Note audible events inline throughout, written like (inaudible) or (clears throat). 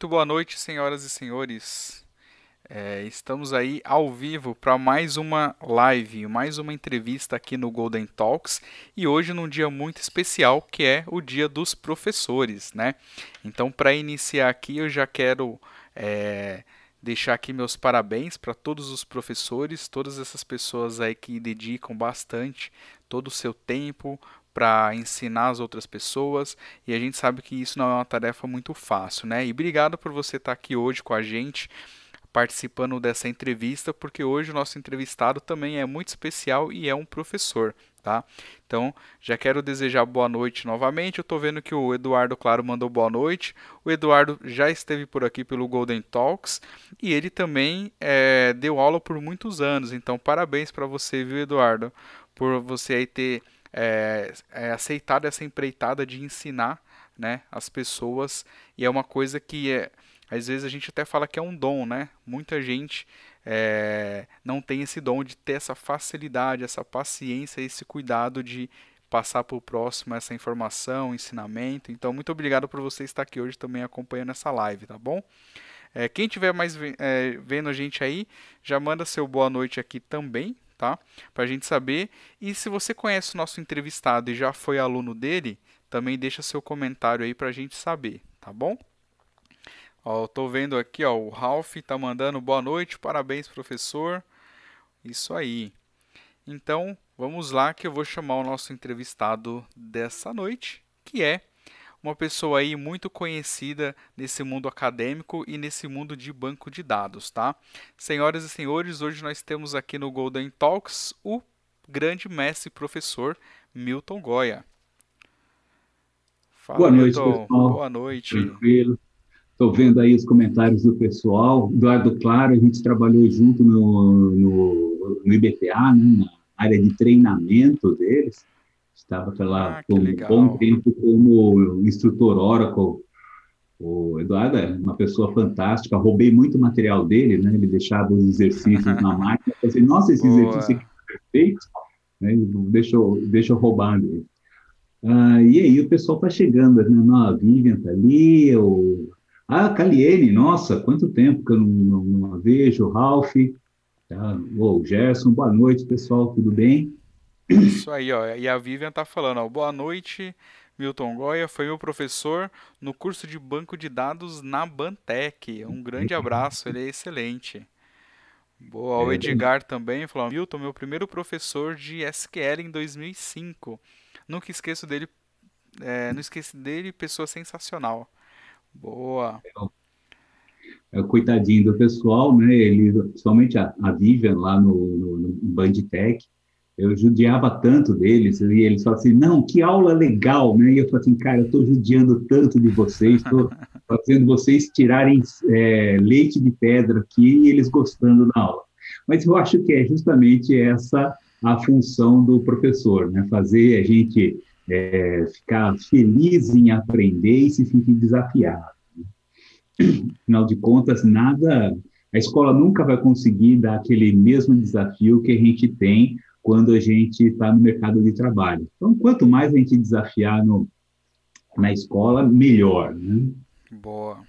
Muito boa noite, senhoras e senhores. É, estamos aí ao vivo para mais uma live, mais uma entrevista aqui no Golden Talks e hoje num dia muito especial que é o Dia dos Professores, né? Então, para iniciar aqui, eu já quero é, deixar aqui meus parabéns para todos os professores, todas essas pessoas aí que dedicam bastante todo o seu tempo para ensinar as outras pessoas, e a gente sabe que isso não é uma tarefa muito fácil, né? E obrigado por você estar aqui hoje com a gente, participando dessa entrevista, porque hoje o nosso entrevistado também é muito especial e é um professor, tá? Então, já quero desejar boa noite novamente. Eu estou vendo que o Eduardo Claro mandou boa noite. O Eduardo já esteve por aqui pelo Golden Talks e ele também é, deu aula por muitos anos. Então, parabéns para você, viu, Eduardo, por você aí ter é, é aceitado essa empreitada de ensinar né, as pessoas e é uma coisa que é, às vezes a gente até fala que é um dom, né? Muita gente é, não tem esse dom de ter essa facilidade, essa paciência, esse cuidado de passar para o próximo essa informação, ensinamento. Então, muito obrigado por você estar aqui hoje também acompanhando essa live, tá bom? É, quem tiver mais é, vendo a gente aí, já manda seu boa noite aqui também, tá? Para a gente saber. E se você conhece o nosso entrevistado e já foi aluno dele, também deixa seu comentário aí para a gente saber, tá bom? Ó, eu tô vendo aqui, ó, o Ralph tá mandando boa noite, parabéns, professor. Isso aí. Então, vamos lá que eu vou chamar o nosso entrevistado dessa noite, que é uma pessoa aí muito conhecida nesse mundo acadêmico e nesse mundo de banco de dados, tá? Senhoras e senhores, hoje nós temos aqui no Golden Talks o grande mestre professor Milton Goya. Fala, Boa noite, Milton. pessoal. Boa noite. Tranquilo. Estou vendo aí os comentários do pessoal. Eduardo Claro, a gente trabalhou junto no, no, no IBTA, né, na área de treinamento deles estava lá ah, por um bom tempo como instrutor Oracle. O Eduardo é uma pessoa fantástica, roubei muito material dele, né? Ele deixava os exercícios na (laughs) máquina, eu pensei, nossa, esse Boa. exercício aqui é perfeito, né? deixa, eu, deixa eu roubar dele. Ah, e aí o pessoal está chegando, né? Não, a Vivian está ali, o... ah, Caliene, nossa, quanto tempo que eu não, não, não vejo, o Ralph, tá? o Gerson, boa noite, pessoal, tudo bem? Isso aí, ó. E a Vivian tá falando, ó. Boa noite, Milton Goya. Foi meu professor no curso de banco de dados na Bantec. Um grande abraço, ele é excelente. Boa, o é, Edgar também falou: Milton, meu primeiro professor de SQL em 2005. Nunca esqueço dele, é, não esqueço dele, pessoa sensacional. Boa. É, coitadinho do pessoal, né? Ele, principalmente a, a Vivian lá no, no, no Bandtech, eu judiava tanto deles, e eles falavam assim, não, que aula legal, né? E eu falei assim, cara, eu estou judiando tanto de vocês, estou fazendo vocês tirarem é, leite de pedra aqui e eles gostando da aula. Mas eu acho que é justamente essa a função do professor, né? Fazer a gente é, ficar feliz em aprender e se sentir desafiado. Afinal de contas, nada, a escola nunca vai conseguir dar aquele mesmo desafio que a gente tem quando a gente está no mercado de trabalho. Então, quanto mais a gente desafiar no, na escola, melhor. Né? Boa.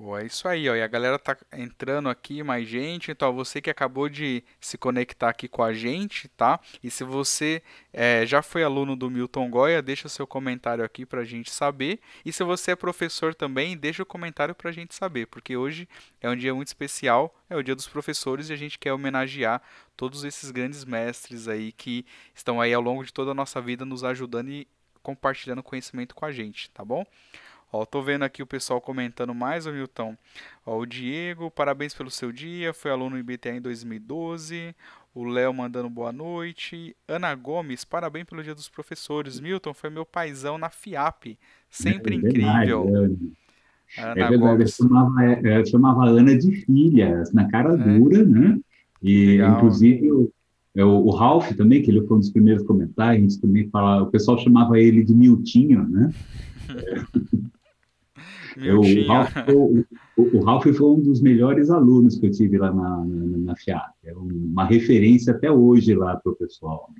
Boa, é isso aí, ó. E a galera tá entrando aqui, mais gente. Então, você que acabou de se conectar aqui com a gente, tá? E se você é, já foi aluno do Milton Goya, deixa seu comentário aqui pra gente saber. E se você é professor também, deixa o comentário pra gente saber, porque hoje é um dia muito especial, é o dia dos professores e a gente quer homenagear todos esses grandes mestres aí que estão aí ao longo de toda a nossa vida nos ajudando e compartilhando conhecimento com a gente, tá bom? Ó, tô vendo aqui o pessoal comentando mais, o Milton. Ó, o Diego, parabéns pelo seu dia, foi aluno no IBTA em 2012. O Léo mandando boa noite. Ana Gomes, parabéns pelo dia dos professores. Milton, foi meu paizão na FIAP. Sempre é incrível. É. Ana é verdade, Gomes. Eu chamava, eu chamava Ana de filha, na cara é. dura, né? E, Legal. inclusive, o, é, o, Ralph também, que ele foi um dos primeiros comentários, a gente também fala, o pessoal chamava ele de Miltinho, né? (laughs) Eu, o, Ralph, o, o, Ralph, foi um dos melhores alunos que eu tive lá na, na, na FIAP. É uma referência até hoje lá para o pessoal.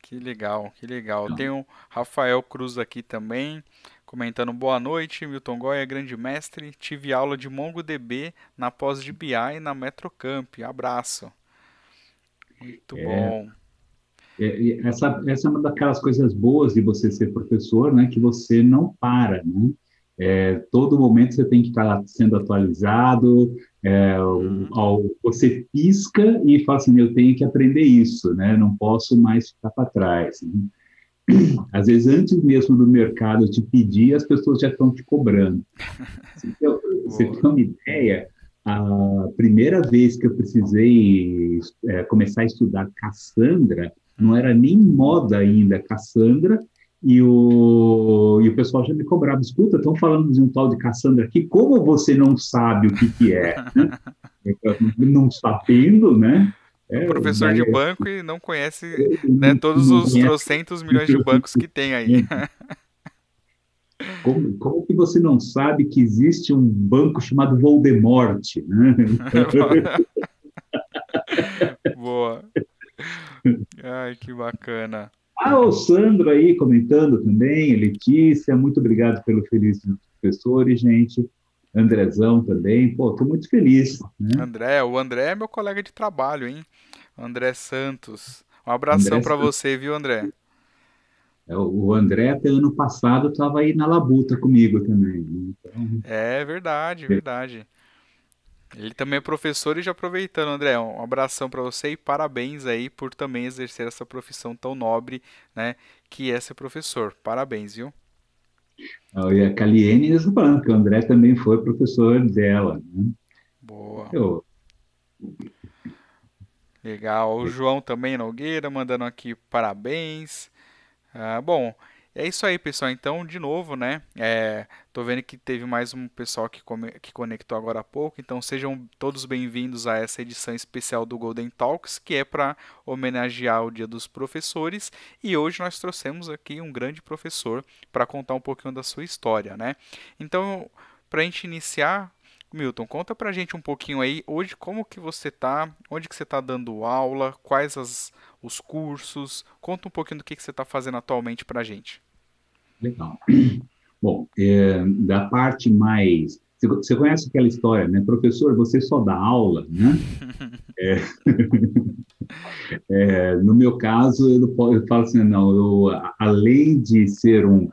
Que legal, que legal. Então. Tem o Rafael Cruz aqui também, comentando boa noite, Milton Goya, grande mestre. Tive aula de MongoDB na pós de BI na Metrocamp. Abraço. Muito é, bom. É, essa, essa é uma daquelas coisas boas de você ser professor, né? Que você não para, né? É, todo momento você tem que estar sendo atualizado, é, uhum. ao, você pisca e fala assim, eu tenho que aprender isso, né? Não posso mais ficar para trás. Né? (clears throat) Às vezes, antes mesmo do mercado te pedir, as pessoas já estão te cobrando. (laughs) Então, você tem uma ideia, a primeira vez que eu precisei é, começar a estudar Cassandra, não era nem moda ainda Cassandra, e o, e o pessoal já me cobrava, escuta, estão falando de um tal de Cassandra aqui, como você não sabe o que, que é? Né? (laughs) não sabendo, né? É, professor de banco e não conhece né, todos os trocentos milhões de bancos que tem aí. (laughs) Como, como, que você não sabe que existe um banco chamado Voldemort? Né? (laughs) Boa. Ai, que bacana. Ah, o Sandro aí comentando também, Letícia, muito obrigado pelo Feliz dos Professores, gente. Andrezão também, pô, tô muito feliz. Né? André, o André é meu colega de trabalho, hein? André Santos. Um abração para você, viu, André? É, o André, até ano passado, estava aí na labuta comigo também. Né? Então... É verdade, verdade. Ele também é professor e já aproveitando, André, um abração para você e parabéns aí por também exercer essa profissão tão nobre, né, que é ser professor. Parabéns, viu? E a Caliene está falando que o André também foi professor dela. Né? Boa. Eu... Legal. O João também Nogueira mandando aqui parabéns. Ah, bom, é isso aí, pessoal. Então, de novo, né? É, tô vendo que teve mais um pessoal que, come, que conectou agora há pouco. Então, sejam todos bem-vindos a essa edição especial do Golden Talks, que é para homenagear o Dia dos Professores. E hoje nós trouxemos aqui um grande professor para contar um pouquinho da sua história, né? Então, para a gente iniciar, Milton, conta pra gente um pouquinho aí hoje como que você tá, onde que você tá dando aula, quais as, os cursos, conta um pouquinho do que, que você está fazendo atualmente pra gente. Legal. (clears throat) Bom, é, da parte mais. Você conhece aquela história, né? Professor, você só dá aula, né? (laughs) é, (laughs) é, no meu caso, eu, eu falo assim, não, eu, além de ser um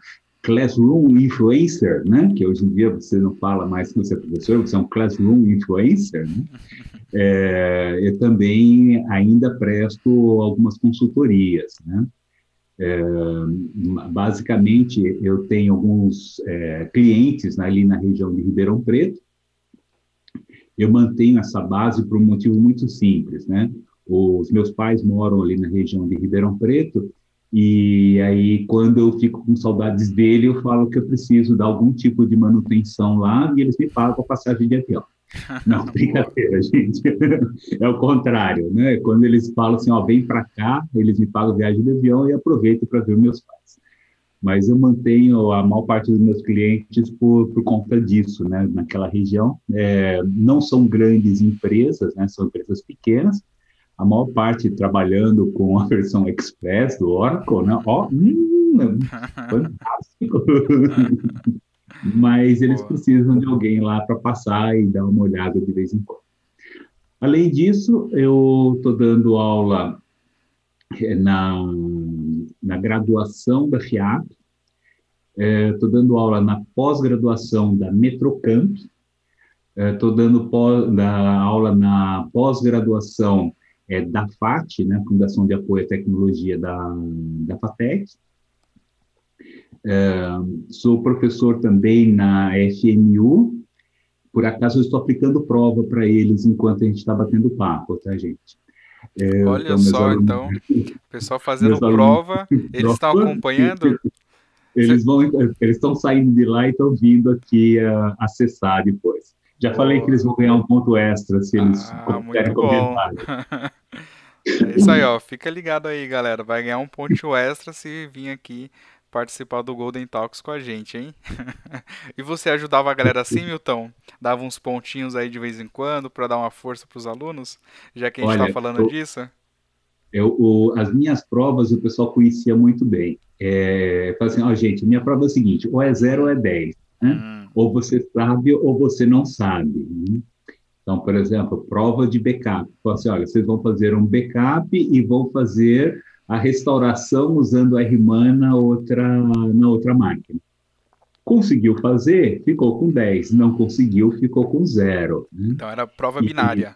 classroom influencer, né? Que hoje em dia você não fala mais que você é professor, você é um classroom influencer, né? (laughs) É, eu também ainda presto algumas consultorias, né? É, basicamente, eu tenho alguns é, clientes ali na região de Ribeirão Preto. Eu mantenho essa base por um motivo muito simples, né? Os meus pais moram ali na região de Ribeirão Preto e aí, quando eu fico com saudades dele, eu falo que eu preciso dar algum tipo de manutenção lá e eles me pagam a passagem de avião. (laughs) Não, brincadeira, gente. (laughs) É o contrário, né? Quando eles falam assim, ó, vem para cá, eles me pagam viagem de avião e aproveito para ver meus pais. Mas eu mantenho a maior parte dos meus clientes por, por conta disso, né? Naquela região. É, não são grandes empresas, né? São empresas pequenas. A maior parte trabalhando com a versão Express do Oracle, né? Ó, hum, fantástico! (laughs) mas eles precisam de alguém lá para passar e dar uma olhada de vez em quando. Além disso, eu estou dando aula eh, na, na graduação da FIAP, estou é, dando aula na pós-graduação da Metrocamp, estou é, dando pós, da aula na pós-graduação é, da FAT, né, Fundação de Apoio à Tecnologia da, da FATEC, é, sou professor também na FMU. Por acaso, eu estou aplicando prova para eles enquanto a gente está batendo papo, tá, gente? É, Olha então, só, alunos, então, o pessoal fazendo prova, (laughs) eles estão acompanhando? Eles vão, eles estão saindo de lá e estão vindo aqui uh, acessar depois. Já oh. falei que eles vão ganhar um ponto extra se eles ah, muito (laughs) é isso aí, ó. Fica ligado aí, galera. Vai ganhar um ponto extra se vir aqui participar do Golden Talks com a gente, hein? (laughs) e você ajudava a galera assim, Milton? Dava uns pontinhos aí de vez em quando para dar uma força para os alunos, já que a gente está falando eu, disso? eu, o, as minhas provas o pessoal conhecia muito bem. É, assim, ó, gente, minha prova é a seguinte, ou é zero ou é 10, né? Hum. Ou você sabe ou você não sabe. Né? Então, por exemplo, prova de backup. Fala assim, olha, vocês vão fazer um backup e vão fazer a restauração usando a RMAN na outra, na outra máquina. Conseguiu fazer, ficou com 10. Não conseguiu, ficou com zero. Né? Então era prova binária.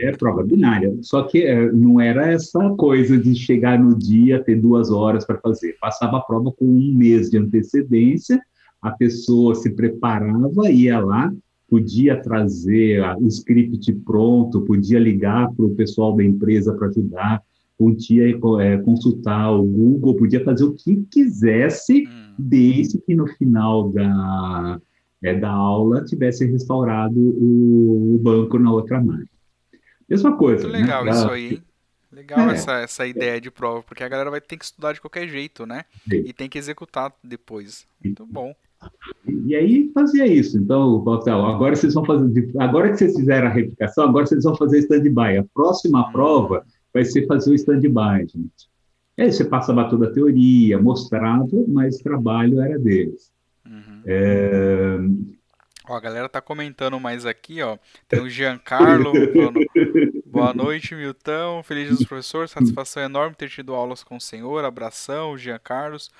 É prova binária. Só que é, não era essa coisa de chegar no dia, ter duas horas para fazer. Passava a prova com um mês de antecedência, a pessoa se preparava, ia lá, podia trazer o script pronto, podia ligar para o pessoal da empresa para ajudar, podia é, consultar o Google, podia fazer o que quisesse, hum. desde que no final da, é, da aula tivesse restaurado o, o, banco na outra máquina. Mesma coisa. Muito legal né? isso aí, hein? Legal é. essa, essa ideia de prova, porque a galera vai ter que estudar de qualquer jeito, né? Sim. E tem que executar depois. Muito bom. E aí fazia isso. Então, agora vocês vão fazer, agora que vocês fizeram a replicação, agora vocês vão fazer stand-by. A próxima hum. prova vai ser fazer o stand-by, gente. Aí você passava toda a teoria, mostrava, mas o trabalho era deles. Uhum. É... Ó, a galera tá comentando mais aqui, ó. Tem o Giancarlo falando, (laughs) boa noite, Milton, feliz dia dos professores, satisfação enorme ter tido aulas com o senhor, abração, Jean Carlos.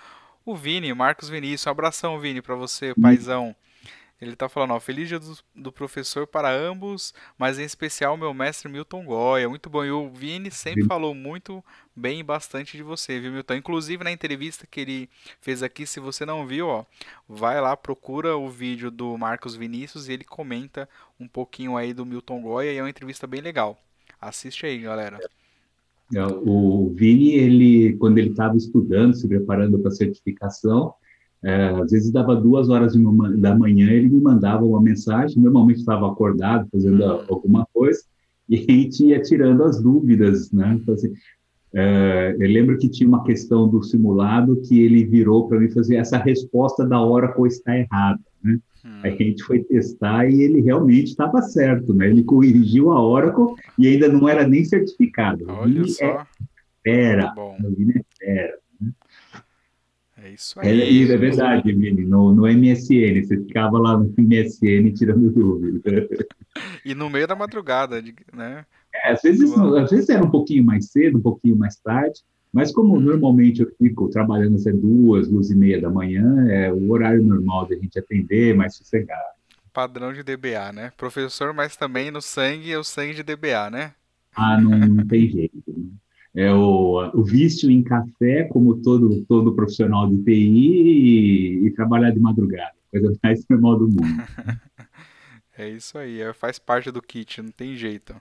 O Vini, Marcos Vinícius, um abração, Vini, para você, paizão. Ele tá falando, ó, feliz dia do, do, professor para ambos, mas em especial meu mestre Milton Goya. Muito bom. E o Vini sempre falou muito bem e bastante de você, viu, Milton? Inclusive na entrevista que ele fez aqui, se você não viu, ó, vai lá, procura o vídeo do Marcos Vinícius e ele comenta um pouquinho aí do Milton Goya e é uma entrevista bem legal. Assiste aí, galera. É, o Vini, ele, quando ele estava estudando, se preparando para a certificação, é, às vezes dava duas horas da manhã, ele me mandava uma mensagem, normalmente estava acordado, fazendo uhum. alguma coisa, (laughs) e a gente ia tirando as dúvidas, né? Então, assim, é, eu lembro que tinha uma questão do simulado que ele virou para mim fazer essa resposta da Oracle está errada, né? Hum. Aí a gente foi testar e ele realmente estava certo, né? Ele corrigiu a Oracle e ainda não era nem certificado. Olha só. É, era, era. É isso aí. É, é verdade, Vini. No, no MSN, você ficava lá no MSN tirando dúvida. E no meio da madrugada, né? É, às, vezes, às vezes era um pouquinho mais cedo, um pouquinho mais tarde, mas como normalmente eu fico trabalhando até duas, duas e meia da manhã, é o horário normal da gente atender, mais sossegado. Padrão de DBA, né? Professor, mas também no sangue é o sangue de DBA, né? Ah, não, não tem jeito. Né? é o, o vício em café, como todo, todo profissional de TI, e, e trabalhar de madrugada, coisa mais normal do mundo. (laughs) é isso aí, é, faz parte do kit, não tem jeito.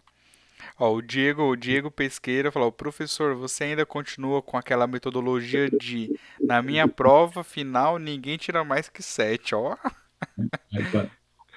Ó, o Diego, o Diego Pesqueira falou: professor, você ainda continua com aquela metodologia de na minha prova final ninguém tira mais que sete, ó.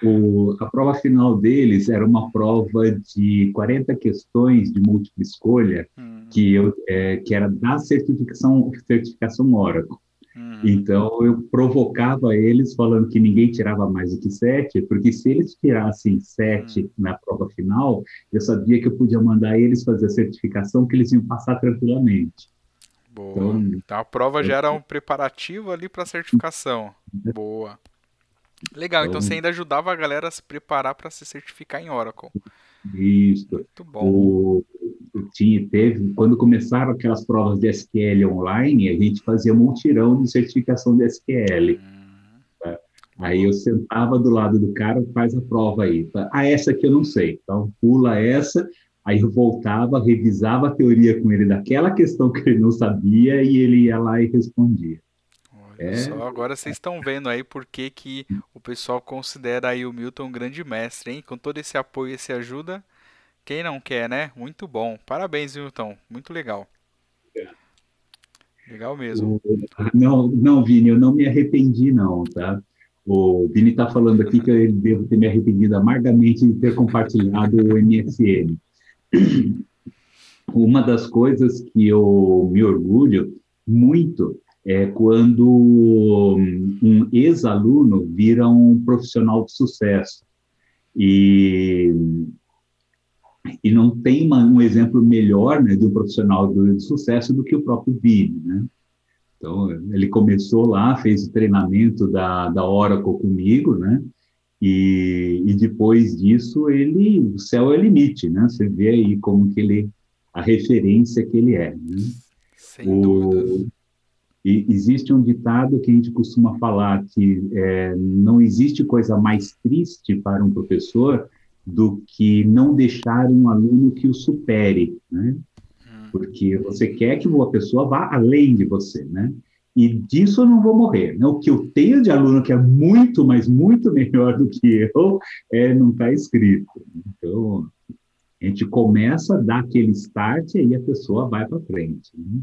O, a prova final deles era uma prova de 40 questões de múltipla escolha, hum. que, eu, é, que era da certificação, certificação Oracle. Hum. Então, eu provocava eles falando que ninguém tirava mais do que sete, porque se eles tirassem sete hum. na prova final, eu sabia que eu podia mandar eles fazer a certificação, que eles iam passar tranquilamente. Boa. Então, então a prova já era um preparativo ali para a certificação. Boa. Legal, então, então, você ainda ajudava a galera a se preparar para se certificar em Oracle. Isso. Muito bom. O, tinha, teve, quando começaram aquelas provas de SQL online, a gente fazia multirão de certificação de SQL. Hum. Tá? Aí eu sentava do lado do cara, faz a prova aí. Tá? Ah, essa aqui eu não sei. Então pula essa. Aí eu voltava, revisava a teoria com ele daquela questão que ele não sabia e ele ia lá e respondia. É. Só agora vocês estão vendo aí por que, que o pessoal considera aí o Milton um grande mestre, hein? Com todo esse apoio e essa ajuda, quem não quer, né? Muito bom. Parabéns, Milton. Muito legal. Legal mesmo. Não, não, Vini, eu não me arrependi, não, tá? O Vini está falando aqui que eu devo ter me arrependido amargamente de ter compartilhado o MSN. Uma das coisas que eu me orgulho muito é quando um ex-aluno vira um profissional de sucesso. E E não tem uma, um exemplo melhor né, de um profissional de sucesso do que o próprio Vini, né? Então, ele começou lá, fez o treinamento da, da Oracle comigo, né? E, e depois disso, ele, o céu é o limite, né? Você vê aí como que ele, a referência que ele é, né? Sem o, dúvida. E existe um ditado que a gente costuma falar que é, não existe coisa mais triste para um professor do que não deixar um aluno que o supere, né? Hum. Porque você quer que uma pessoa vá além de você, né? E disso eu não vou morrer. Né? O que eu tenho de aluno que é muito, mas muito melhor do que eu, é, não está escrito. Então, a gente começa a dar aquele start e aí a pessoa vai para frente. Né?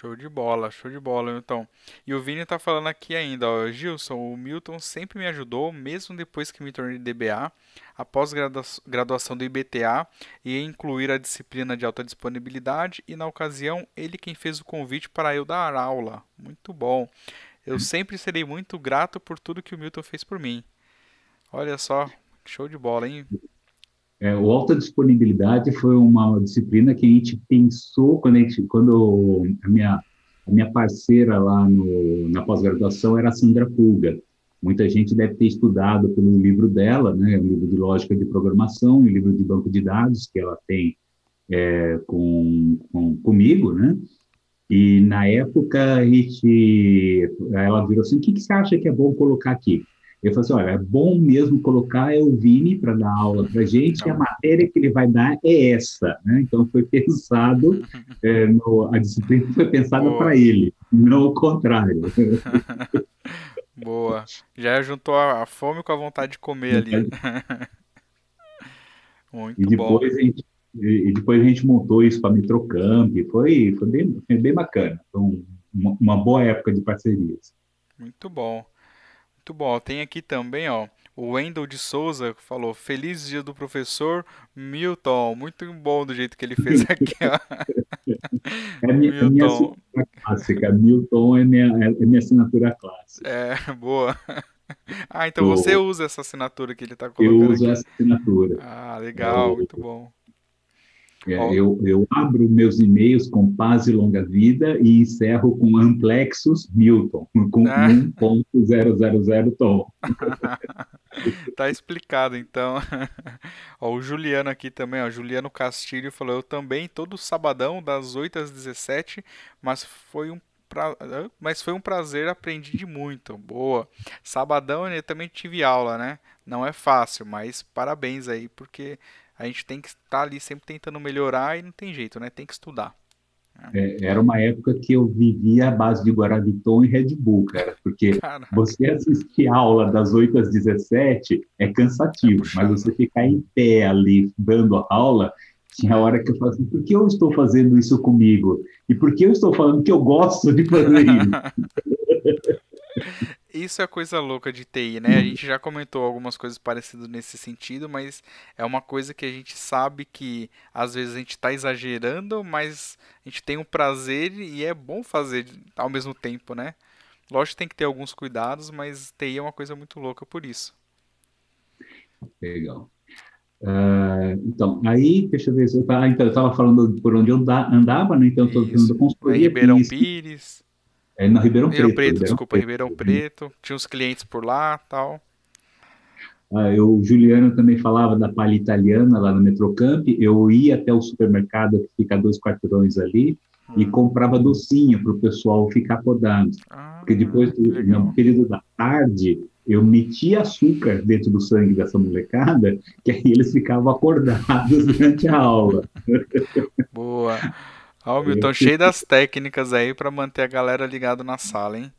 Show de bola, show de bola, Milton. E o Vini tá falando aqui ainda, ó, Gilson, o Milton sempre me ajudou, mesmo depois que me tornei DBA, após graduação do IBTA, e incluir a disciplina de alta disponibilidade, e na ocasião, ele quem fez o convite para eu dar aula. Muito bom. Eu (laughs) sempre serei muito grato por tudo que o Milton fez por mim. Olha só, show de bola, hein? É, o alta disponibilidade foi uma disciplina que a gente pensou quando a gente, quando a minha a minha parceira lá no, na pós-graduação era a Sandra Pulga. Muita gente deve ter estudado pelo livro dela, né, o livro de lógica de programação, o livro de banco de dados que ela tem é, com, com, comigo, né? E na época a gente, ela virou assim, o que, que você acha que é bom colocar aqui? Eu falei assim, olha, é bom mesmo colocar é o Vini para dar aula para a gente, e a matéria que ele vai dar é essa, né? Então foi pensado, é, (laughs) no, a disciplina foi pensada para ele, não o contrário. (laughs) Boa. Já juntou a fome com a vontade de comer ali. (laughs) Muito e depois bom. A gente, e depois a gente montou isso para Metrocamp, foi, foi, bem, foi bem bacana. Foi uma, uma boa época de parcerias. Muito bom. Muito bom. Tem aqui também, ó, o Wendel de Souza falou: Feliz dia do professor Milton. Muito bom do jeito que ele fez (laughs) aqui, ó. É minha, Milton. minha assinatura clássica. Milton é minha, é minha assinatura clássica. É, (laughs) boa. Ah, então você usa essa assinatura que ele está colocando. Eu uso aqui. essa assinatura. Ah, legal, eu, muito bom. É, eu, eu, abro meus e-mails com paz e longa vida e encerro com Amplexus Milton, com (laughs) ah. 1.000 tom. (laughs) tá explicado, então. (laughs) ó, o Juliano aqui também, ó, Juliano Castilho falou, eu também, todo sabadão, das 8 às 17, mas foi um pra... mas foi um prazer, aprendi de muito. Boa. Sabadão eu também tive aula, né? Não é fácil, mas parabéns aí, porque a gente tem que estar ali sempre tentando melhorar e não tem jeito, né? Tem que estudar. É, era uma época que eu vivia à base de Guaraviton e Red Bull, cara, porque Caraca. você assistir aula das 8 às 17 é cansativo, é mas você ficar em pé ali dando a aula, tinha hora que eu falava assim, por que eu estou fazendo isso comigo? E por que eu estou falando que eu gosto de fazer isso? (laughs) Isso é coisa louca de TI, né? A gente já comentou algumas coisas parecidas nesse sentido, mas é uma coisa que a gente sabe que às vezes a gente está exagerando, mas a gente tem um prazer e é bom fazer ao mesmo tempo, né? Lógico que tem que ter alguns cuidados, mas TI é uma coisa muito louca por isso. Legal. Uh, então, aí, deixa eu ver se eu, então, eu estava falando por onde eu andava, né? Então, estou falando da consultoria. Ribeirão Pires. É na Ribeirão, Ribeirão Preto. Preto desculpa. Ribeirão Preto. Tinha uns clientes por lá tal. Ah, eu, o Juliano também falava da palha italiana lá no Metrocamp. Eu ia até o supermercado que fica dois quarteirões ali hum. e comprava docinho para o pessoal ficar podando. Ah, Porque depois, no período da tarde, eu metia açúcar dentro do sangue dessa molecada, que aí eles ficavam acordados (laughs) durante a aula. Boa. Ó, o Milton, cheio das técnicas aí para manter a galera ligado na sala, hein?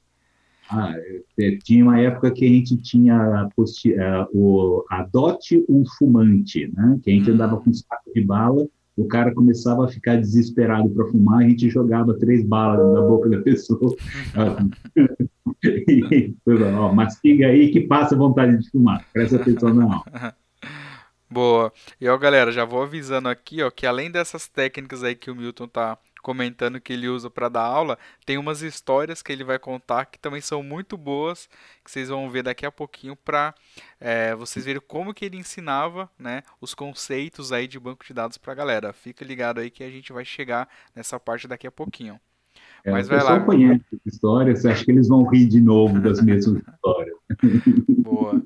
Ah, é, tinha uma época que a gente tinha posti, uh, o Adote um Fumante, né? Que a gente hum. andava com um saco de bala, o cara começava a ficar desesperado para fumar, a gente jogava três balas na boca da pessoa. (laughs) (laughs) e, ó, mastiga aí que passa vontade de fumar. Presta atenção na aula. (laughs) Boa. E ó, galera, já vou avisando aqui, ó, que além dessas técnicas aí que o Milton tá comentando que ele usa para dar aula, tem umas histórias que ele vai contar que também são muito boas, que vocês vão ver daqui a pouquinho para é, vocês verem como que ele ensinava, né, os conceitos aí de banco de dados para a galera. Fica ligado aí que a gente vai chegar nessa parte daqui a pouquinho. É, Mas vai lá. conhece essa história, você acha que eles vão rir de novo das mesmas (laughs) histórias? Boa.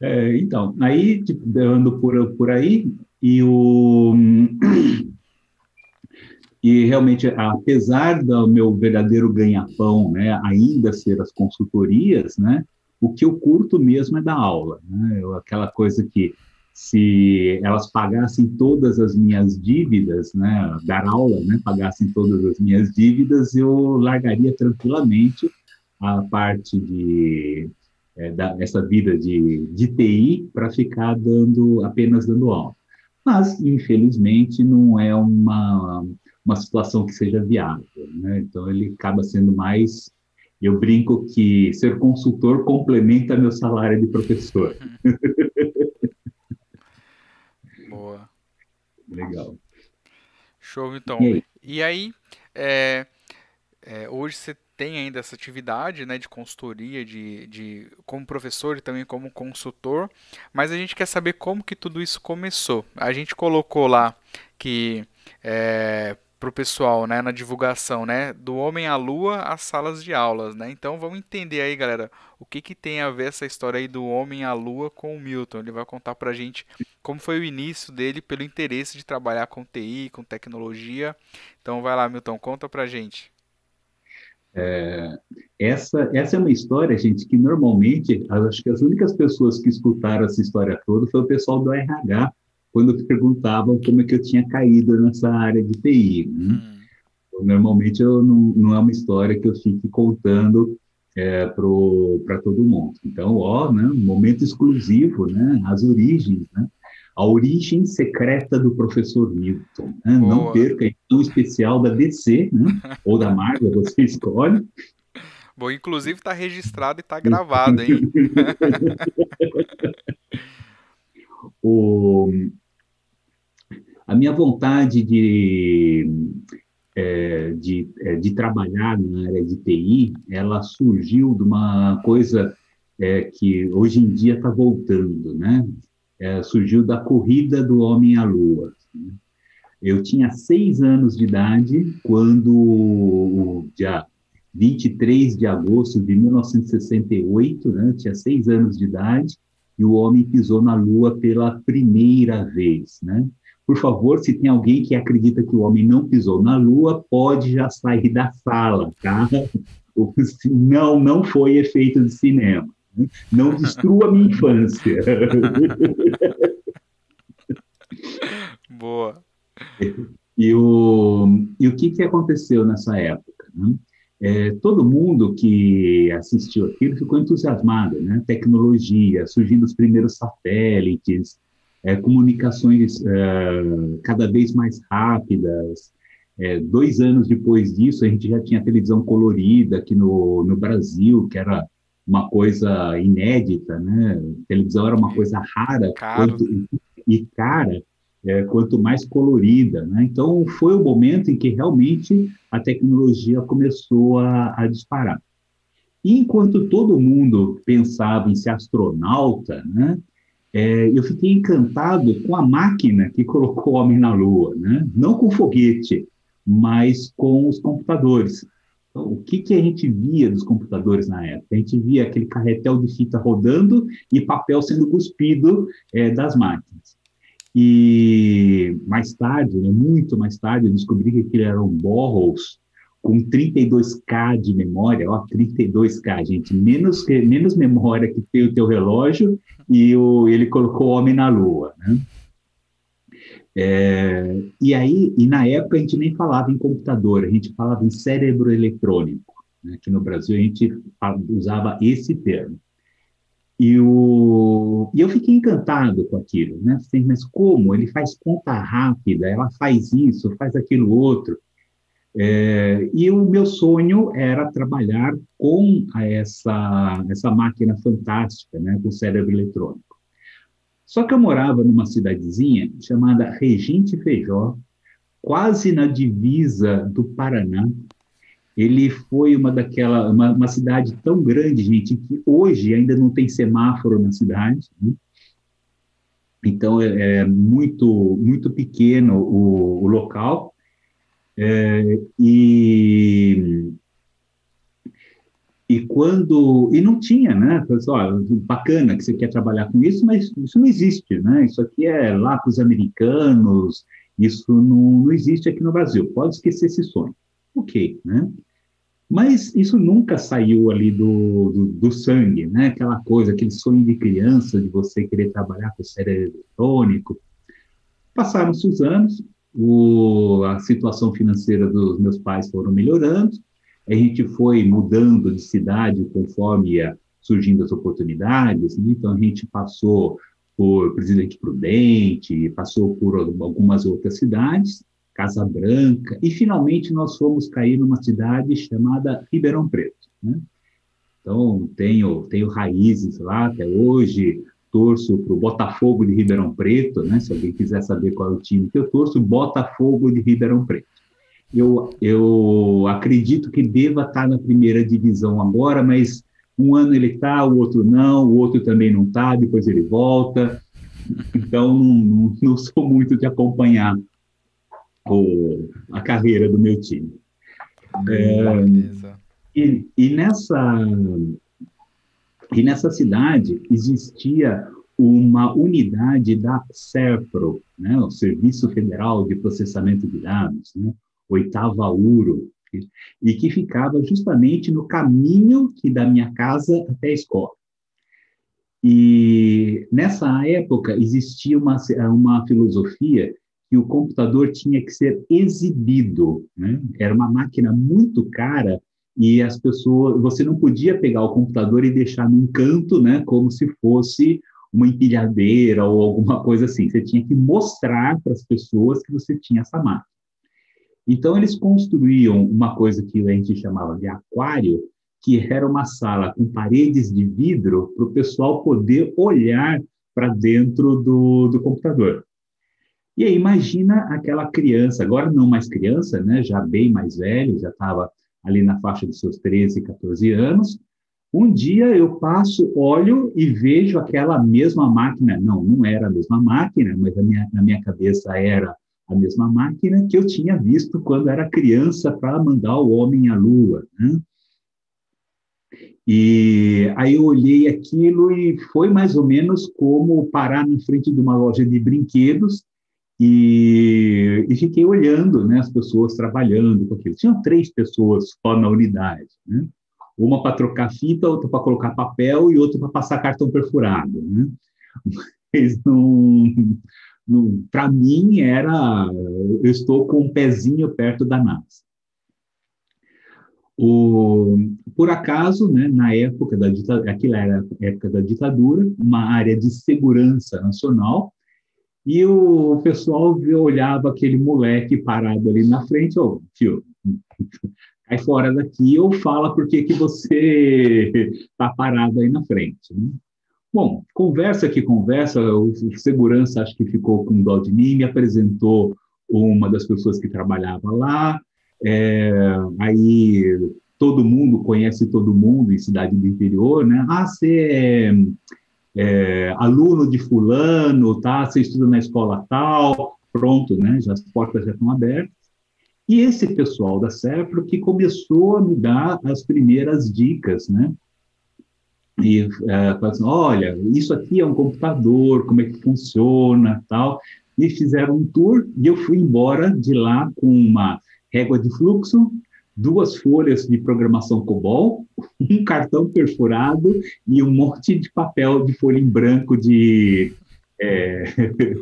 É, então, aí, tipo, ando por, por aí, e o (clears throat) e realmente, apesar do meu verdadeiro ganha-pão, né, ainda ser as consultorias, né, o que eu curto mesmo é dar aula, né, aquela coisa que se elas pagassem todas as minhas dívidas, né, dar aula, né, pagassem todas as minhas dívidas, eu largaria tranquilamente a parte de é, da, essa vida de, de TI para ficar dando apenas dando aula. Mas, infelizmente, não é uma uma situação que seja viável. Né? Então, ele acaba sendo mais. Eu brinco que ser consultor complementa meu salário de professor. (laughs) Boa. Legal. Show, então. E aí, e aí é, é, hoje você tem ainda essa atividade né, de consultoria, de, de, como professor e também como consultor, mas a gente quer saber como que tudo isso começou. A gente colocou lá que é, para o pessoal, né, na divulgação, né, do homem à lua às salas de aulas, né? Então vamos entender aí, galera, o que que tem a ver essa história aí do homem à lua com o Milton. Ele vai contar para a gente como foi o início dele pelo interesse de trabalhar com TI, com tecnologia. Então vai lá, Milton, conta para a gente. É, essa, essa é uma história, gente, que normalmente, acho que as únicas pessoas que escutaram essa história toda foi o pessoal do RH, quando perguntavam como é que eu tinha caído nessa área de TI. Né? Hum. Normalmente eu não, não, é uma história que eu fique contando é, para todo mundo. Então, ó, né, um momento exclusivo, né, as origens, né, a origem secreta do professor Milton. Né? Não perca um especial da DC, né, (laughs) ou da Marvel, você escolhe. Bom, inclusive está registrado e está gravado, hein? (laughs) o, a minha vontade de, é, de, é, de trabalhar na área de TI, ela surgiu de uma coisa é, que hoje em dia está voltando, né? É, surgiu da corrida do homem à lua. Né? Eu tinha seis anos de idade quando, dia 23 de agosto de 1968, né? Tinha seis anos de idade e o homem pisou na Lua pela primeira vez, né? Por favor, se tem alguém que acredita que o homem não pisou na Lua, pode já sair da sala, tá? (laughs) Não, não foi efeito de cinema. Não destrua a minha infância. Boa. E o, e o que, que aconteceu nessa época? Né? É, todo mundo que assistiu aquilo ficou entusiasmado, né? Tecnologia, surgindo os primeiros satélites, é, comunicações é, cada vez mais rápidas. É, dois anos depois disso, a gente já tinha televisão colorida aqui no, no Brasil, que era uma coisa inédita, né? A televisão era uma coisa rara quanto, e cara, é, quanto mais colorida, né? Então, foi o momento em que realmente a tecnologia começou a, a disparar. E enquanto todo mundo pensava em ser astronauta, né? é, eu fiquei encantado com a máquina que colocou o homem na Lua, né? não com o foguete, mas com os computadores. Então, o que, que a gente via dos computadores na época? A gente via aquele carretel de fita rodando e papel sendo cuspido é, das máquinas. E mais tarde, né, muito mais tarde, eu descobri que aquilo eram borrows com 32K de memória, ó, 32K, gente, menos, menos memória que tem o teu relógio e o, ele colocou o homem na lua, né? É, e aí, e na época a gente nem falava em computador, a gente falava em cérebro eletrônico. Né? Aqui no Brasil a gente usava esse termo. E, o, e eu fiquei encantado com aquilo, né? Mas como? Ele faz conta rápida, ela faz isso, faz aquilo outro. É, e o meu sonho era trabalhar com essa, essa máquina fantástica, né, com cérebro eletrônico. Só que eu morava numa cidadezinha chamada Regente Feijó, quase na divisa do Paraná. Ele foi uma daquela uma, uma cidade tão grande, gente, que hoje ainda não tem semáforo na cidade. Né? Então é, é, muito muito pequeno o, o local é, e e quando e não tinha, né? Pessoal, bacana que você quer trabalhar com isso, mas isso não existe, né? Isso aqui é lá para os americanos, isso não, não existe aqui no Brasil. Pode esquecer esse sonho, ok, né? Mas isso nunca saiu ali do, do, do, sangue, né? Aquela coisa, aquele sonho de criança de você querer trabalhar com o cérebro eletrônico. Passaram-se os anos, o, a situação financeira dos meus pais foram melhorando, a gente foi mudando de cidade conforme ia surgindo as oportunidades, né? então a gente passou por Presidente Prudente, passou por algumas outras cidades, Casa Branca, e finalmente nós fomos cair numa cidade chamada Ribeirão Preto. Né? Então, tenho, tenho raízes lá até hoje, torço para o Botafogo de Ribeirão Preto, né? se alguém quiser saber qual é o time que eu torço, Botafogo de Ribeirão Preto. Eu, eu acredito que deva estar na primeira divisão agora, mas um ano ele está, o outro não, o outro também não está, depois ele volta. Então, não, não sou muito de acompanhar o, a carreira do meu time. É, e, e, nessa, e nessa cidade existia uma unidade da SERPRO, né, o Serviço Federal de Processamento de Dados, né, oitava URO, e que ficava justamente no caminho que da minha casa até a escola. E nessa época existia uma, uma filosofia que o computador tinha que ser exibido, né? Era uma máquina muito cara e as pessoas, você não podia pegar o computador e deixar num canto, né, como se fosse uma empilhadeira ou alguma coisa assim. Você tinha que mostrar para as pessoas que você tinha essa máquina. Então eles construíam uma coisa que a gente chamava de aquário, que era uma sala com paredes de vidro para o pessoal poder olhar para dentro do, do computador. E aí imagina aquela criança, agora não mais criança, né, já bem mais velho, já estava ali na faixa dos seus 13, 14 anos. Um dia eu passo, olho e vejo aquela mesma máquina. Não, não era a mesma máquina, mas a minha, na minha cabeça era a mesma máquina que eu tinha visto quando era criança para mandar o homem à lua. Né? E aí eu olhei aquilo e foi mais ou menos como parar na frente de uma loja de brinquedos e, e, fiquei olhando né, as pessoas trabalhando com aquilo. Tinham três pessoas só na unidade, né? uma para trocar fita, outra para colocar papel e outra para passar cartão perfurado. Né? (laughs) Mas não, para mim era, eu estou com um pezinho perto da NASA. O, por acaso, né, na época da ditadura, aquela era a época da ditadura, uma área de segurança nacional e o pessoal olhava aquele moleque parado ali na frente, ô, oh, tio, (laughs) cai fora daqui ou fala por que, que você está parado aí na frente. Né? Bom, conversa que conversa, o segurança acho que ficou com dó de mim, me apresentou uma das pessoas que trabalhava lá, é, aí todo mundo conhece todo mundo em cidade do interior, né? Ah, você é é, aluno de fulano, tá? Você estuda na escola tal, pronto, né? Já as portas já estão abertas. E esse pessoal da CEPRO que começou a me dar as primeiras dicas, né? E é, assim, olha, isso aqui é um computador, como é que funciona, tal. E fizeram um tour e eu fui embora de lá com uma régua de fluxo, duas folhas de programação COBOL, (laughs) um cartão perfurado e um monte de papel de folha em branco de, é,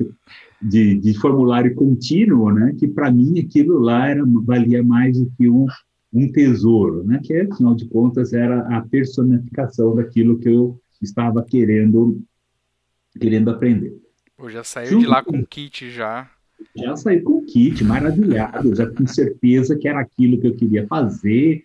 (laughs) de, de, formulário contínuo, né? que para mim aquilo lá era, valia mais do que um, um tesouro, né? que afinal de contas era a personificação daquilo que eu estava querendo, querendo aprender. Pô, já saiu Junto de lá com kit já já saí com o kit, maravilhado, já com certeza que era aquilo que eu queria fazer.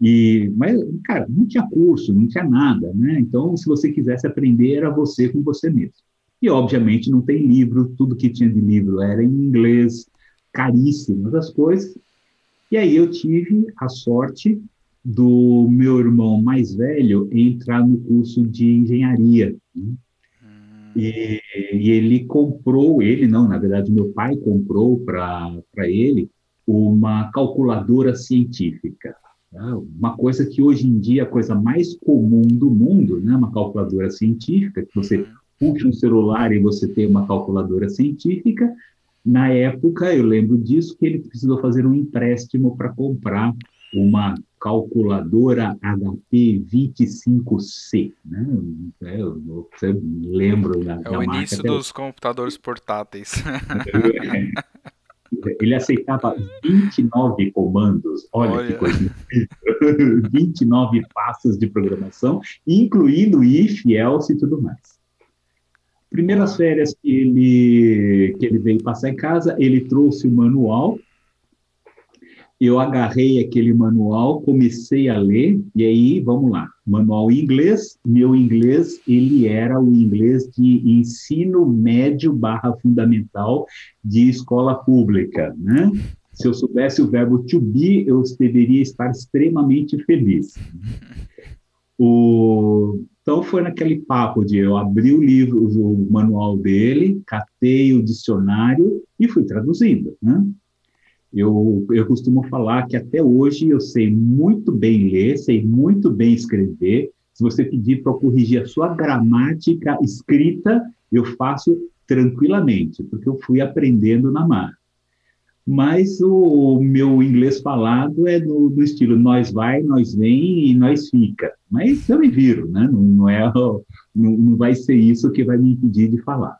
E, mas, cara, não tinha curso, não tinha nada, né? Então, se você quisesse aprender, era você com você mesmo. E, obviamente, não tem livro, tudo que tinha de livro era em inglês, caríssimas as coisas. E aí eu tive a sorte do meu irmão mais velho entrar no curso de engenharia. Né? E, e, ele comprou, ele não, na verdade, meu pai comprou para ele uma calculadora científica. Tá? Uma coisa que hoje em dia é a coisa mais comum do mundo, né? uma calculadora científica, que você puxa um celular e você tem uma calculadora científica. Na época, eu lembro disso, que ele precisou fazer um empréstimo para comprar uma calculadora HP 25C, né? É, você lembra da, É o início dos computadores portáteis. (laughs) Ele aceitava 29 comandos, olha, olha. que coisa 29 (laughs) passos de programação, incluindo if, else e tudo mais. Primeiras férias que ele, que ele veio passar em casa, ele trouxe o manual eu agarrei aquele manual, comecei a ler, e aí, vamos lá, manual em inglês, meu inglês, ele era o inglês de ensino médio barra fundamental de escola pública, né? Se eu soubesse o verbo to be, eu deveria estar extremamente feliz. O... Então foi naquele papo de eu abri o livro, o manual dele, catei o dicionário e fui traduzindo, né? Eu, eu costumo falar que até hoje eu sei muito bem ler, sei muito bem escrever. Se você pedir para corrigir a sua gramática escrita, eu faço tranquilamente, porque eu fui aprendendo na mar. Mas o meu inglês falado é no, no, estilo nós vai, nós vem e nós fica. Mas eu me viro, né? Não, não, é, não, não vai ser isso que vai me impedir de falar.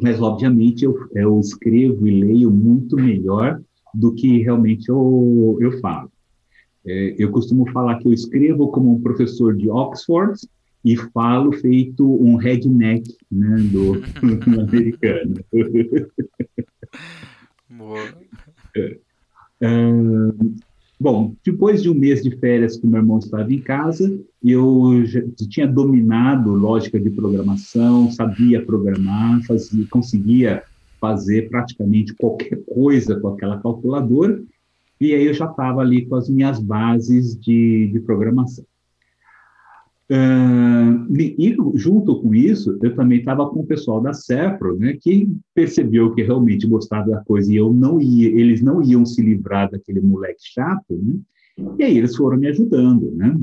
Mas, obviamente, eu, eu escrevo e leio muito melhor do que realmente eu, eu falo. É, eu costumo falar que eu escrevo como um professor de Oxford e falo feito um redneck né, do, do americano. (laughs) Boa. É, bom, depois de um mês de férias que meu irmão estava em casa, eu já tinha dominado lógica de programação, sabia programar, fazia, conseguia fazer praticamente qualquer coisa com aquela calculadora, e aí eu já estava ali com as minhas bases de, de programação. Uh, e junto com isso, eu também estava com o pessoal da Cepro, né, que percebeu que realmente gostava da coisa e eu não ia, eles não iam se livrar daquele moleque chato, né, e aí eles foram me ajudando, né.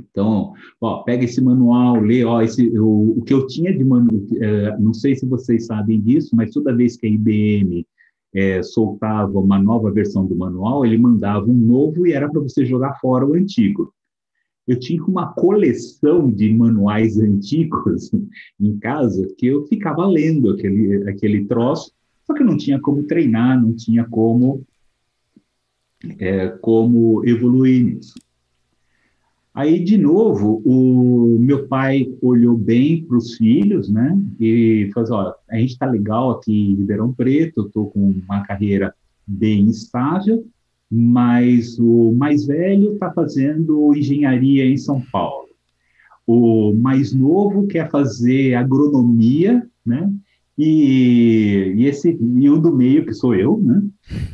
Então, ó, pega esse manual, lê, ó, esse, o, o que eu tinha de manual, é, não sei se vocês sabem disso, mas toda vez que a IBM é, soltava uma nova versão do manual, ele mandava um novo e era para você jogar fora o antigo. Eu tinha uma coleção de manuais antigos (laughs) em casa que eu ficava lendo aquele, aquele troço, só que não tinha como treinar, não tinha como, é, como evoluir nisso. Aí, de novo, o meu pai olhou bem para os filhos, né? E falou: assim, olha, a gente está legal aqui em Ribeirão Preto, estou com uma carreira bem estável, mas o mais velho está fazendo engenharia em São Paulo. O mais novo quer fazer agronomia, né? E, e, esse, e o do meio, que sou eu, né?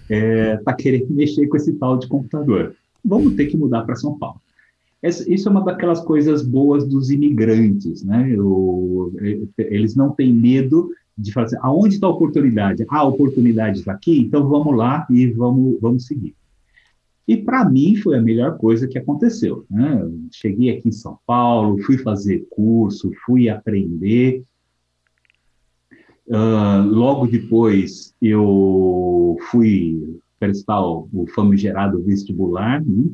É, tá querendo (laughs) mexer com esse tal de computador. Vamos ter que mudar para São Paulo. Isso é uma daquelas coisas boas dos imigrantes, né? O, eles não têm medo de fazer. Aonde está a oportunidade? Ah, a oportunidade está aqui, então vamos lá e vamos, vamos seguir. E para mim foi a melhor coisa que aconteceu. Né? Cheguei aqui em São Paulo, fui fazer curso, fui aprender. Uh, logo depois eu fui prestar o, o famigerado vestibular, né?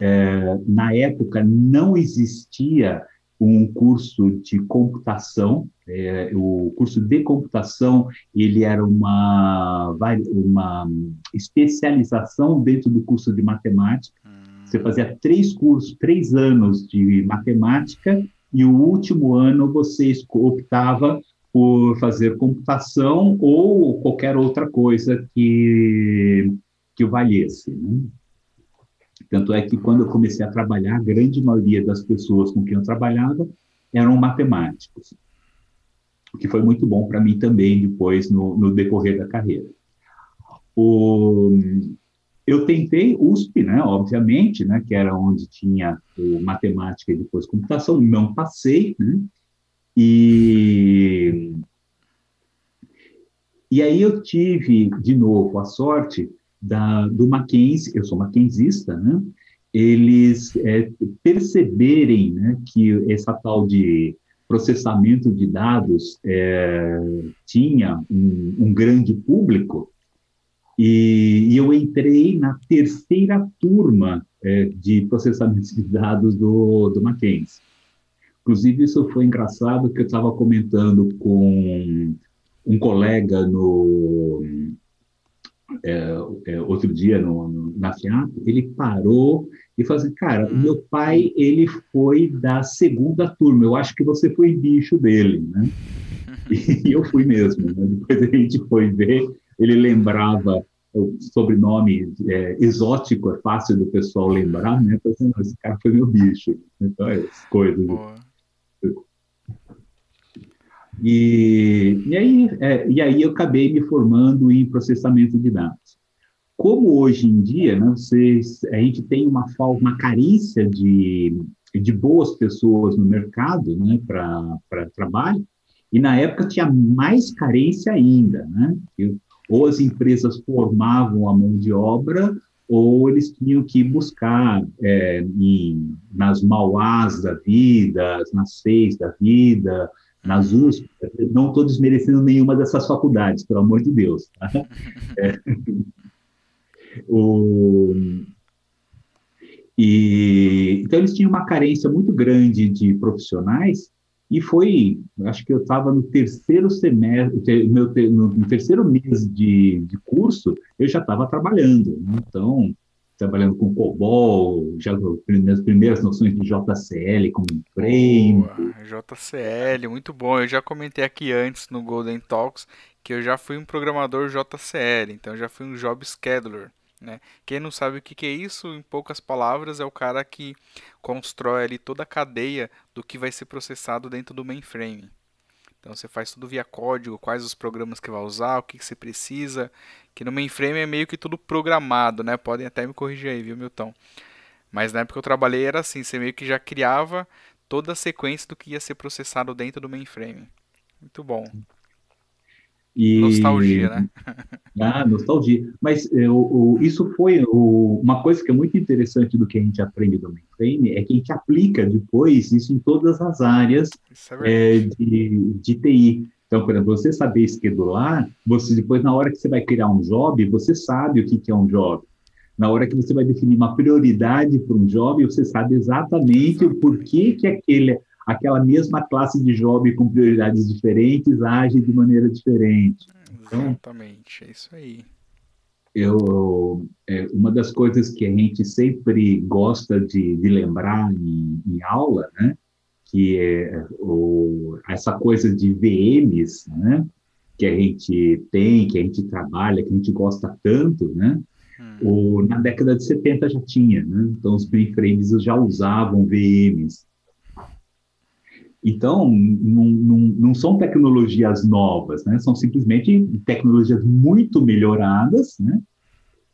É, na época não existia um curso de computação, é, o curso de computação ele era uma, uma especialização dentro do curso de matemática. Você fazia três cursos, três anos de matemática e o último ano você optava por fazer computação ou qualquer outra coisa que que valesse. Né? Tanto é que quando eu comecei a trabalhar, a grande maioria das pessoas com quem eu trabalhava eram matemáticos, o que foi muito bom para mim também depois no, no, decorrer da carreira. o, eu tentei USP, né, obviamente, né, que era onde tinha o matemática e depois computação, não passei, né, e, e aí eu tive, de novo, a sorte da, do Mackenzie, eu sou mackenzista, né, eles é, perceberem né, que essa tal de processamento de dados é, tinha um, um grande público, e, e eu entrei na terceira turma é, de processamento de dados do, do Mackenzie. Inclusive, isso foi engraçado, que eu estava comentando com um colega no é, é, outro dia no, no, na FIAP, ele parou e falou assim, cara, o meu pai, ele foi da segunda turma, eu acho que você foi bicho dele, né? (laughs) E eu fui mesmo, né? Depois a gente foi ver, ele lembrava o sobrenome é, exótico, é fácil do pessoal lembrar, né? Pensando, assim, esse cara foi meu bicho. Então, é essas coisas. Boa. E, e, aí, é, e aí eu acabei me formando em processamento de dados. Como hoje em dia, né, vocês, a gente tem uma, uma carência de, de boas pessoas no mercado né, para trabalho, e na época tinha mais carência ainda. Né? Ou as empresas formavam a mão de obra, ou eles tinham que buscar é, em, nas Mauás da vida, nas seis da vida, nas USP, não estou desmerecendo nenhuma dessas faculdades, pelo amor de Deus. Tá? (laughs) É, o, e, então, eles tinham uma carência muito grande de profissionais, e foi, acho que eu estava no terceiro semestre, meu, no, terceiro mês de, de curso, eu já estava trabalhando. Então, trabalhando com COBOL, já as primeiras noções de JCL como frame. JCL, muito bom. Eu já comentei aqui antes no Golden Talks que eu já fui um programador JCL, então já fui um job scheduler. Né? Quem não sabe o que, que é isso, em poucas palavras, é o cara que constrói ali toda a cadeia do que vai ser processado dentro do mainframe. Então você faz tudo via código, quais os programas que vai usar, o que, que você precisa. Que no mainframe é meio que tudo programado, né? Podem até me corrigir aí, viu, Milton? Mas na época que eu trabalhei era assim, você meio que já criava toda a sequência do que ia ser processado dentro do mainframe. Muito bom. E... Nostalgia, né? (laughs) ah, nostalgia. Mas é, o, isso foi o, uma coisa que é muito interessante do que a gente aprende do mainframe, é que a gente aplica depois isso em todas as áreas é é, de, de TI. Então, por exemplo, você saber esquedular, você depois, na hora que você vai criar um job, você sabe o que, que é um job. Na hora que você vai definir uma prioridade para um job, você sabe exatamente o porquê que aquele, aquela mesma classe de job com prioridades diferentes age de maneira diferente. Então, Exatamente, é isso aí. Eu, é, uma das coisas que a gente sempre gosta de, de lembrar em, em, aula, né, que é o, essa coisa de VMs, né, que a gente tem, que a gente trabalha, que a gente gosta tanto, né, hum. o, na década de 70 já tinha, né, então os mainframes já usavam VMs, então, não, são tecnologias novas, né? são simplesmente tecnologias muito melhoradas, né?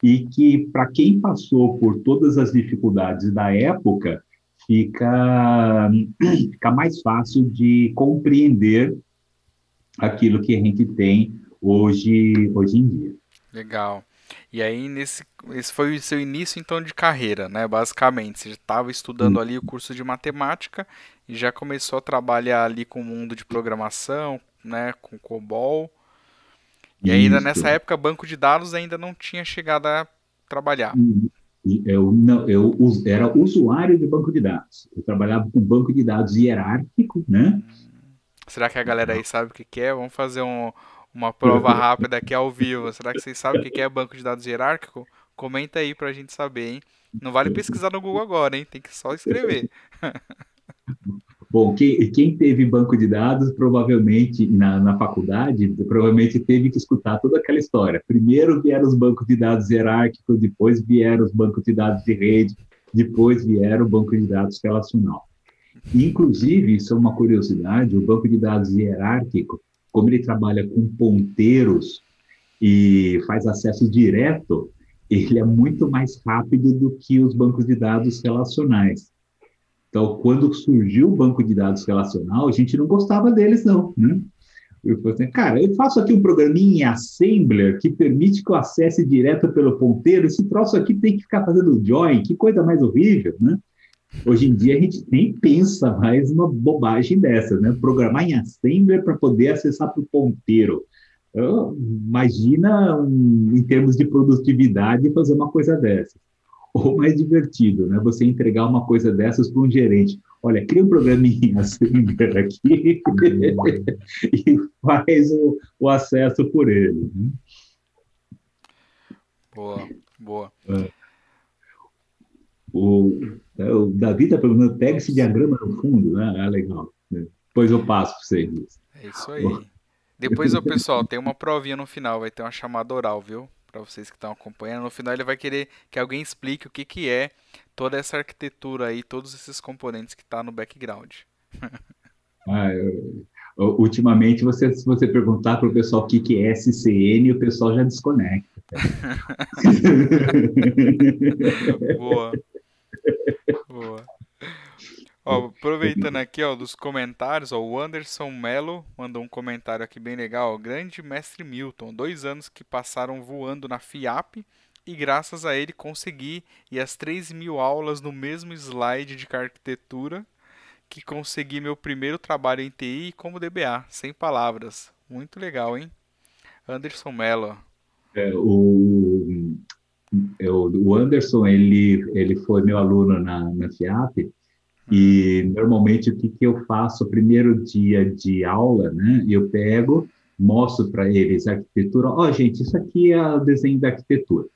e que, para quem passou por todas as dificuldades da época, fica, fica mais fácil de compreender aquilo que a gente tem hoje, hoje em dia. Legal. E aí, nesse, esse foi o seu início, então, de carreira, né? Basicamente, você estava estudando ali o curso de matemática e já começou a trabalhar ali com o mundo de programação, né, com COBOL. E Isso. ainda nessa época, banco de dados ainda não tinha chegado a trabalhar. Eu, não, eu era usuário de banco de dados. Eu trabalhava com banco de dados hierárquico, né? Será que a galera aí sabe o que é? Vamos fazer um, uma prova (laughs) rápida aqui ao vivo. Será que vocês sabem o que é banco de dados hierárquico? Comenta aí pra gente saber, hein? Não vale pesquisar no Google agora, hein? Tem que só escrever. (laughs) Bom, quem, quem, teve banco de dados, provavelmente, na, na, faculdade, provavelmente teve que escutar toda aquela história. Primeiro vieram os bancos de dados hierárquicos, depois vieram os bancos de dados de rede, depois vieram o banco de dados relacional. Inclusive, isso é uma curiosidade, o banco de dados hierárquico, como ele trabalha com ponteiros, e faz acesso direto, ele é muito mais rápido do que os bancos de dados relacionais. Então, quando surgiu o banco de dados relacional, a gente não gostava deles, não. Né? Eu falei assim, cara, eu faço aqui um programinha em Assembler que permite que eu acesse direto pelo ponteiro. Esse troço aqui tem que ficar fazendo join, que coisa mais horrível, né? Hoje em dia a gente nem pensa mais uma bobagem dessa, né? Programar em Assembler para poder acessar para o ponteiro. Eu, imagina, um, em termos de produtividade, fazer uma coisa dessa. Ou mais divertido, né? Você entregar uma coisa dessas para um gerente. Olha, cria um programinha (laughs) Assembler aqui (laughs) e faz o, o, acesso por ele. Né? Boa, boa. É. O, o Davi está perguntando, pega esse diagrama no fundo, né? Ah, legal. Depois eu passo para vocês. É isso aí. Depois, o pessoal, tem uma provinha no final, vai ter uma chamada oral, viu? Para vocês que estão acompanhando. No final ele vai querer que alguém explique o que, que é toda essa arquitetura aí, todos esses componentes que está no background. (laughs) ah, eu, ultimamente, você, se você perguntar para o pessoal o que, que é SCN, o pessoal já desconecta. (laughs) Boa. Boa. Ó, aproveitando aqui, ó, dos comentários, ó, o Anderson Melo mandou um comentário aqui bem legal. Ó, Grande mestre Milton, dois anos que passaram voando na FIAP e graças a ele consegui e as 3 mil aulas no mesmo slide de arquitetura que consegui meu primeiro trabalho em TI como DBA, sem palavras. Muito legal, hein? Anderson Mello. É, o, o Anderson, ele, ele foi meu aluno na, na FIAP e normalmente o que, que eu faço? Primeiro dia de aula, né? Eu pego, mostro para eles a arquitetura. Ó, oh, gente, isso aqui é o desenho da arquitetura.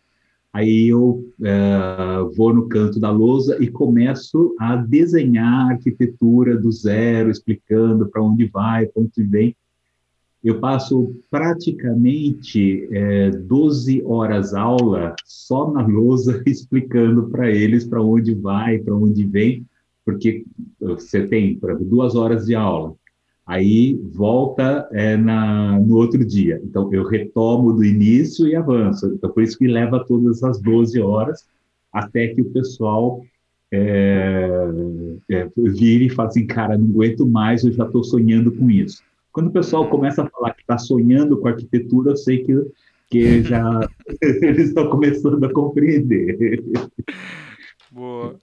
Aí eu uh, vou no canto da lousa e começo a desenhar a arquitetura do zero, explicando para onde vai, para onde vem. Eu passo praticamente é, 12 horas aula só na lousa, (laughs) explicando para eles para onde vai, para onde vem, porque você tem, exemplo, duas horas de aula, aí volta é, na, no outro dia. Então, eu retomo do início e avanço. Então, por isso que leva todas as 12 horas, até que o pessoal é, é, vire e fala assim, cara, não aguento mais, eu já estou sonhando com isso. Quando o pessoal começa a falar que está sonhando com arquitetura, eu sei que, que (laughs) já (laughs) eles estão começando a compreender. Boa.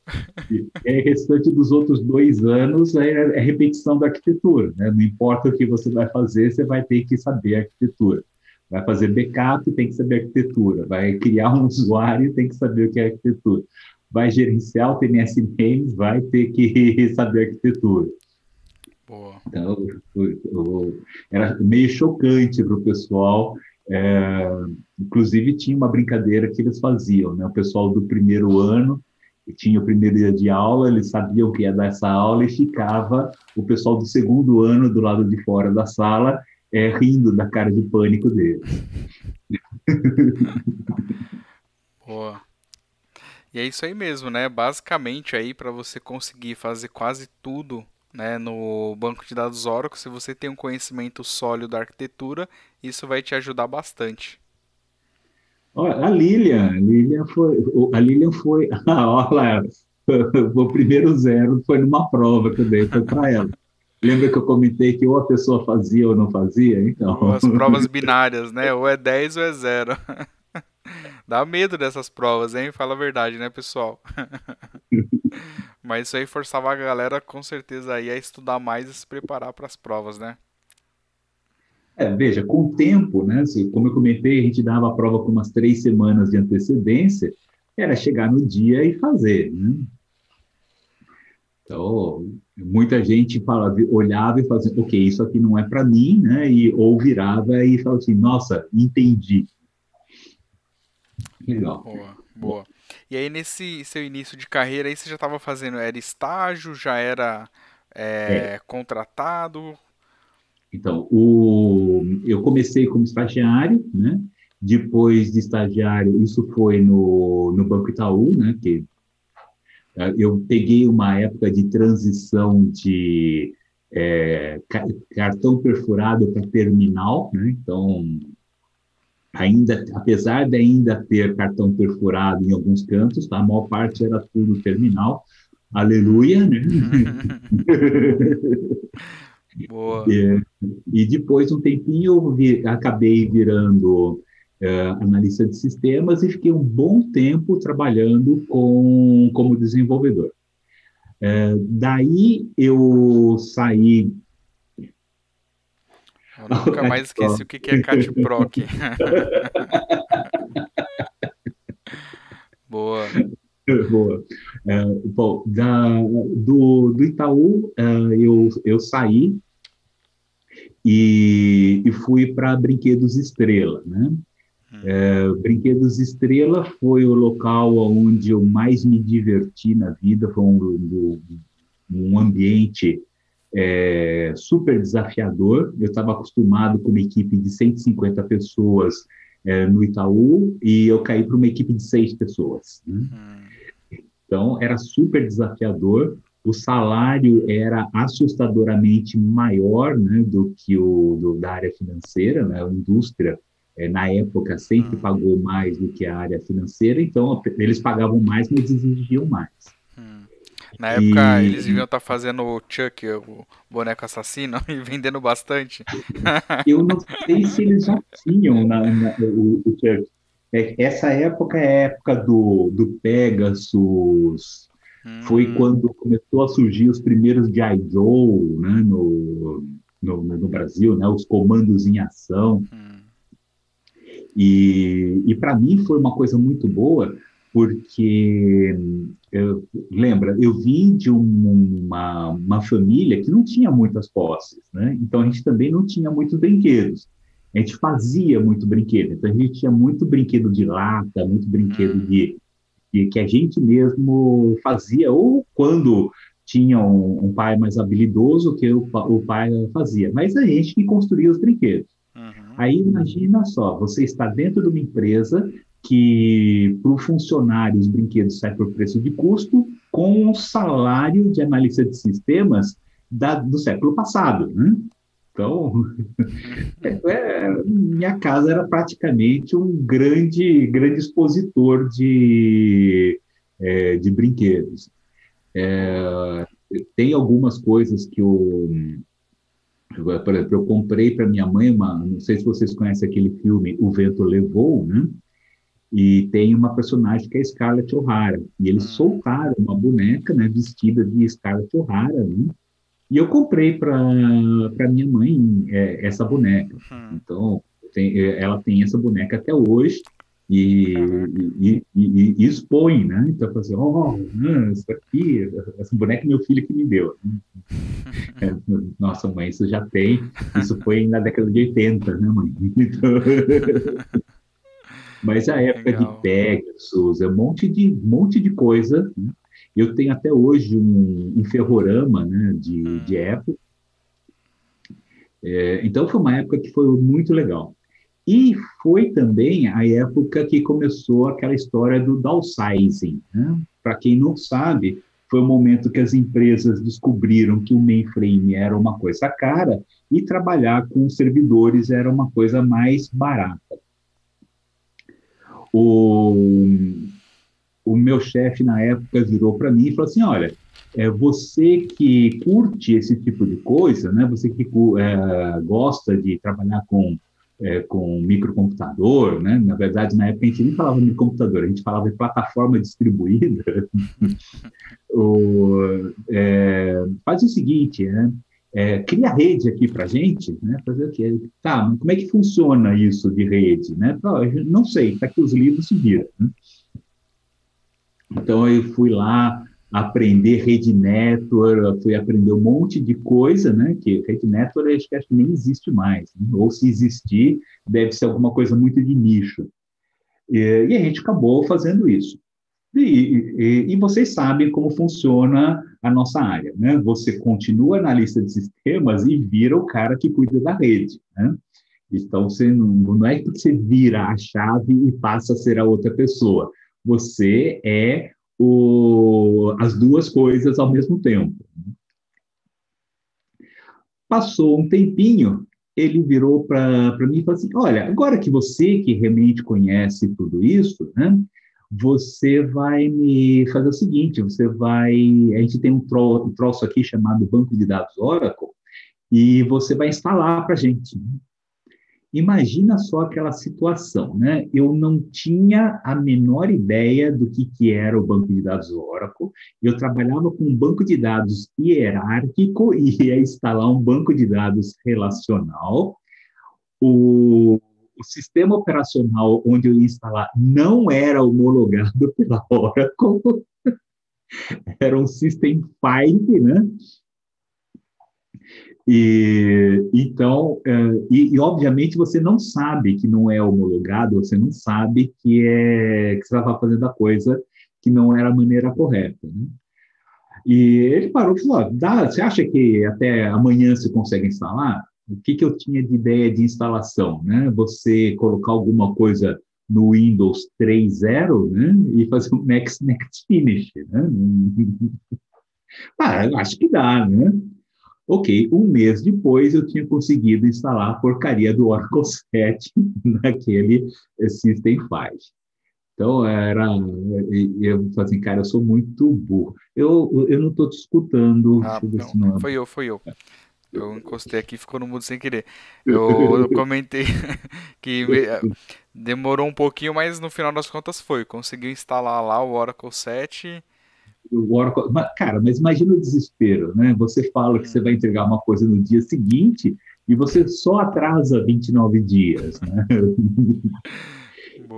E é restante dos outros dois anos é, é, repetição da arquitetura. Né? Não importa o que você vai fazer, você vai ter que saber arquitetura. Vai fazer backup, tem que saber arquitetura. Vai criar um usuário, tem que saber o que é arquitetura. Vai gerenciar o TMS Names, vai ter que (laughs) saber arquitetura. Boa. Então, o, o, era meio chocante para o pessoal. É, inclusive, tinha uma brincadeira que eles faziam, né? O pessoal do primeiro ano tinha o primeiro dia de aula, eles sabiam que ia dar essa aula e ficava o pessoal do segundo ano do lado de fora da sala é, rindo da cara de pânico deles. (laughs) Boa. E é isso aí mesmo, né? Basicamente aí para você conseguir fazer quase tudo, né, no banco de dados Oracle, se você tem um conhecimento sólido da arquitetura, isso vai te ajudar bastante. A Lilian, a Lilian foi, a Lilian foi, (laughs) olha, (laughs) o primeiro zero foi numa prova que eu dei, para ela. Lembra que eu comentei que ou a pessoa fazia ou não fazia? Então. As provas (laughs) binárias, né? Ou é 10 ou é 0. Dá medo dessas provas, hein? Fala a verdade, né, pessoal? (laughs) Mas isso aí forçava a galera com certeza aí a estudar mais e se preparar para as provas, né? É, veja, com o tempo, né, assim, como eu comentei, a gente dava a prova com umas três semanas de antecedência, era chegar no dia e fazer. Né? Então, muita gente falava, olhava e fazia, ok, isso aqui não é para mim, né? E, ou virava e falava assim, nossa, entendi. Legal. Boa, boa. E aí, nesse seu início de carreira, aí você já estava fazendo, era estágio, já era é, é. contratado? Então, o, eu comecei como estagiário, né? Depois de estagiário, isso foi no, no Banco Itaú, né? Que eh, eu peguei uma época de transição de é, cartão perfurado para terminal, né? Então, ainda, apesar de ainda ter cartão perfurado em alguns cantos, tá? a maior parte era tudo terminal. Aleluia, né? (laughs) Boa. E, (laughs) e, depois, um tempinho, eu vi, acabei virando uh, analista de sistemas e fiquei um bom tempo trabalhando com, como desenvolvedor. Uh, daí eu saí eu nunca (laughs) mais esqueci o que é Cat Proc. (laughs) Boa. Boa. É, bom, da, do, do Itaú, é, eu, eu saí e, e fui para Brinquedos Estrela, né? Hum. É, Brinquedos Estrela foi o local onde eu mais me diverti na vida, foi um, um ambiente é, super desafiador. Eu estava acostumado com uma equipe de 150 pessoas é, no Itaú e eu caí para uma equipe de seis pessoas. Né? Hum. Então, era super desafiador. O salário era assustadoramente maior né, do que o do, da área financeira, né? a indústria é, na época sempre hum. pagou mais do que a área financeira, então eles pagavam mais, mas exigiam mais. Na época e... eles deviam estar tá fazendo o Chuck, o boneco assassino, (laughs) e vendendo bastante. (laughs) Eu não sei se eles já tinham na, na, o, o Chuck. É, essa época é a época do, do Pegasus. Hum. Foi quando começou a surgir os primeiros de Joe né, no, no, no, Brasil, né, os comandos em ação. Hum. E, e para mim foi uma coisa muito boa, porque eu, lembra, eu vim de uma, uma família que não tinha muitas posses, né? Então a gente também não tinha muitos brinquedos. A gente fazia muito brinquedo, então a gente tinha muito brinquedo de lata, muito brinquedo hum. de, de que a gente mesmo fazia, ou quando tinha um, um pai mais habilidoso que o, o, pai fazia, mas a gente que construía os brinquedos. Uhum. Aí imagina só, você está dentro de uma empresa que para o funcionário os brinquedos saem por preço de custo com o salário de analista de sistemas da, do século passado. Né? Então, (laughs) é, minha casa era praticamente um grande, grande expositor de, é, de brinquedos. É, tem algumas coisas que eu, por exemplo, eu comprei para minha mãe uma, não sei se vocês conhecem aquele filme O Vento Levou, né? E tem uma personagem que é Scarlett O'Hara. E eles hum. soltaram uma boneca, né, vestida de Scarlett O'Hara, né? E eu comprei para minha mãe é, essa boneca. Uhum. Então, tem, é, ela tem essa boneca até hoje e, e, e, e, expõe, né? Então, assim, oh, isso aqui, essa boneca meu filho que me deu. (laughs) É, nossa, mãe, isso já tem. Isso foi na década de 80, né, mãe? (laughs) Então, mas a época Legal. de Pegasus, é um monte de, monte de coisa. Né? Eu tenho até hoje um, um ferrorama né, de, hum. de época. É, então foi uma época que foi muito legal. E foi também a época que começou aquela história do downsizing. Né? Para quem não sabe, foi o momento que as empresas descobriram que o mainframe era uma coisa cara e trabalhar com servidores era uma coisa mais barata o, o meu chefe na época virou para mim e falou assim, olha, é você que curte esse tipo de coisa, né? Você que é, gosta de trabalhar com é, com microcomputador, né? Na verdade, na época a gente nem falava de computador, a gente falava de plataforma distribuída. (laughs) o, é, faz o seguinte, né? É, cria rede aqui para a gente, né? Fazer o quê? Tá, como é que funciona isso de rede, né? não sei, está aqui os livros se viram. Né? Então eu fui lá aprender rede network, fui aprender um monte de coisa, né? Que rede network acho que, acho que nem existe mais, né? ou se existir deve ser alguma coisa muito de nicho. E, e a gente acabou fazendo isso. E, e, e, vocês sabem como funciona a nossa área, né? Você continua na lista de sistemas e vira o cara que cuida da rede, né? Então, você não, não é que você vira a chave e passa a ser a outra pessoa. Você é o, as duas coisas ao mesmo tempo. Passou um tempinho ele virou para mim e falou assim: Olha, agora que você que realmente conhece tudo isso, né, você vai me fazer o seguinte: você vai. A gente tem um, tro, um troço aqui chamado Banco de Dados Oracle, e você vai instalar para a gente. Imagina só aquela situação, né? Eu não tinha a menor ideia do que, que era o banco de dados Oracle. Eu trabalhava com um banco de dados hierárquico (laughs) e ia instalar um banco de dados relacional. O, o sistema operacional onde eu ia instalar não era homologado (laughs) pela Oracle. era um System 5, né? E então, é, e, e, obviamente você não sabe que não é homologado, você não sabe que é que você estava fazendo a coisa que não era a maneira correta. Né? E ele parou e falou: Dá, você acha que até amanhã você consegue instalar? O que, que eu tinha de ideia de instalação? Né? Você colocar alguma coisa no Windows 3.0 né? e fazer um next, next (laughs) finish. Né? (laughs) ah, acho que dá, né? Ok, um mês depois eu tinha conseguido instalar a porcaria do Oracle (laughs) 7 naquele System 5. Então, era. Eu falei assim, cara, eu sou muito burro. Eu, eu não estou te escutando. Ah, não, não, foi eu, foi eu. Eu encostei aqui e ficou no mudo sem querer. Eu, eu (laughs) comentei (laughs) que demorou um pouquinho, mas no final das contas foi. Conseguiu instalar lá o Oracle 7 o Oracle. Cara, mas imagina o desespero, né? Você fala que você vai entregar uma coisa no dia seguinte e você só atrasa 29 dias, né? (laughs)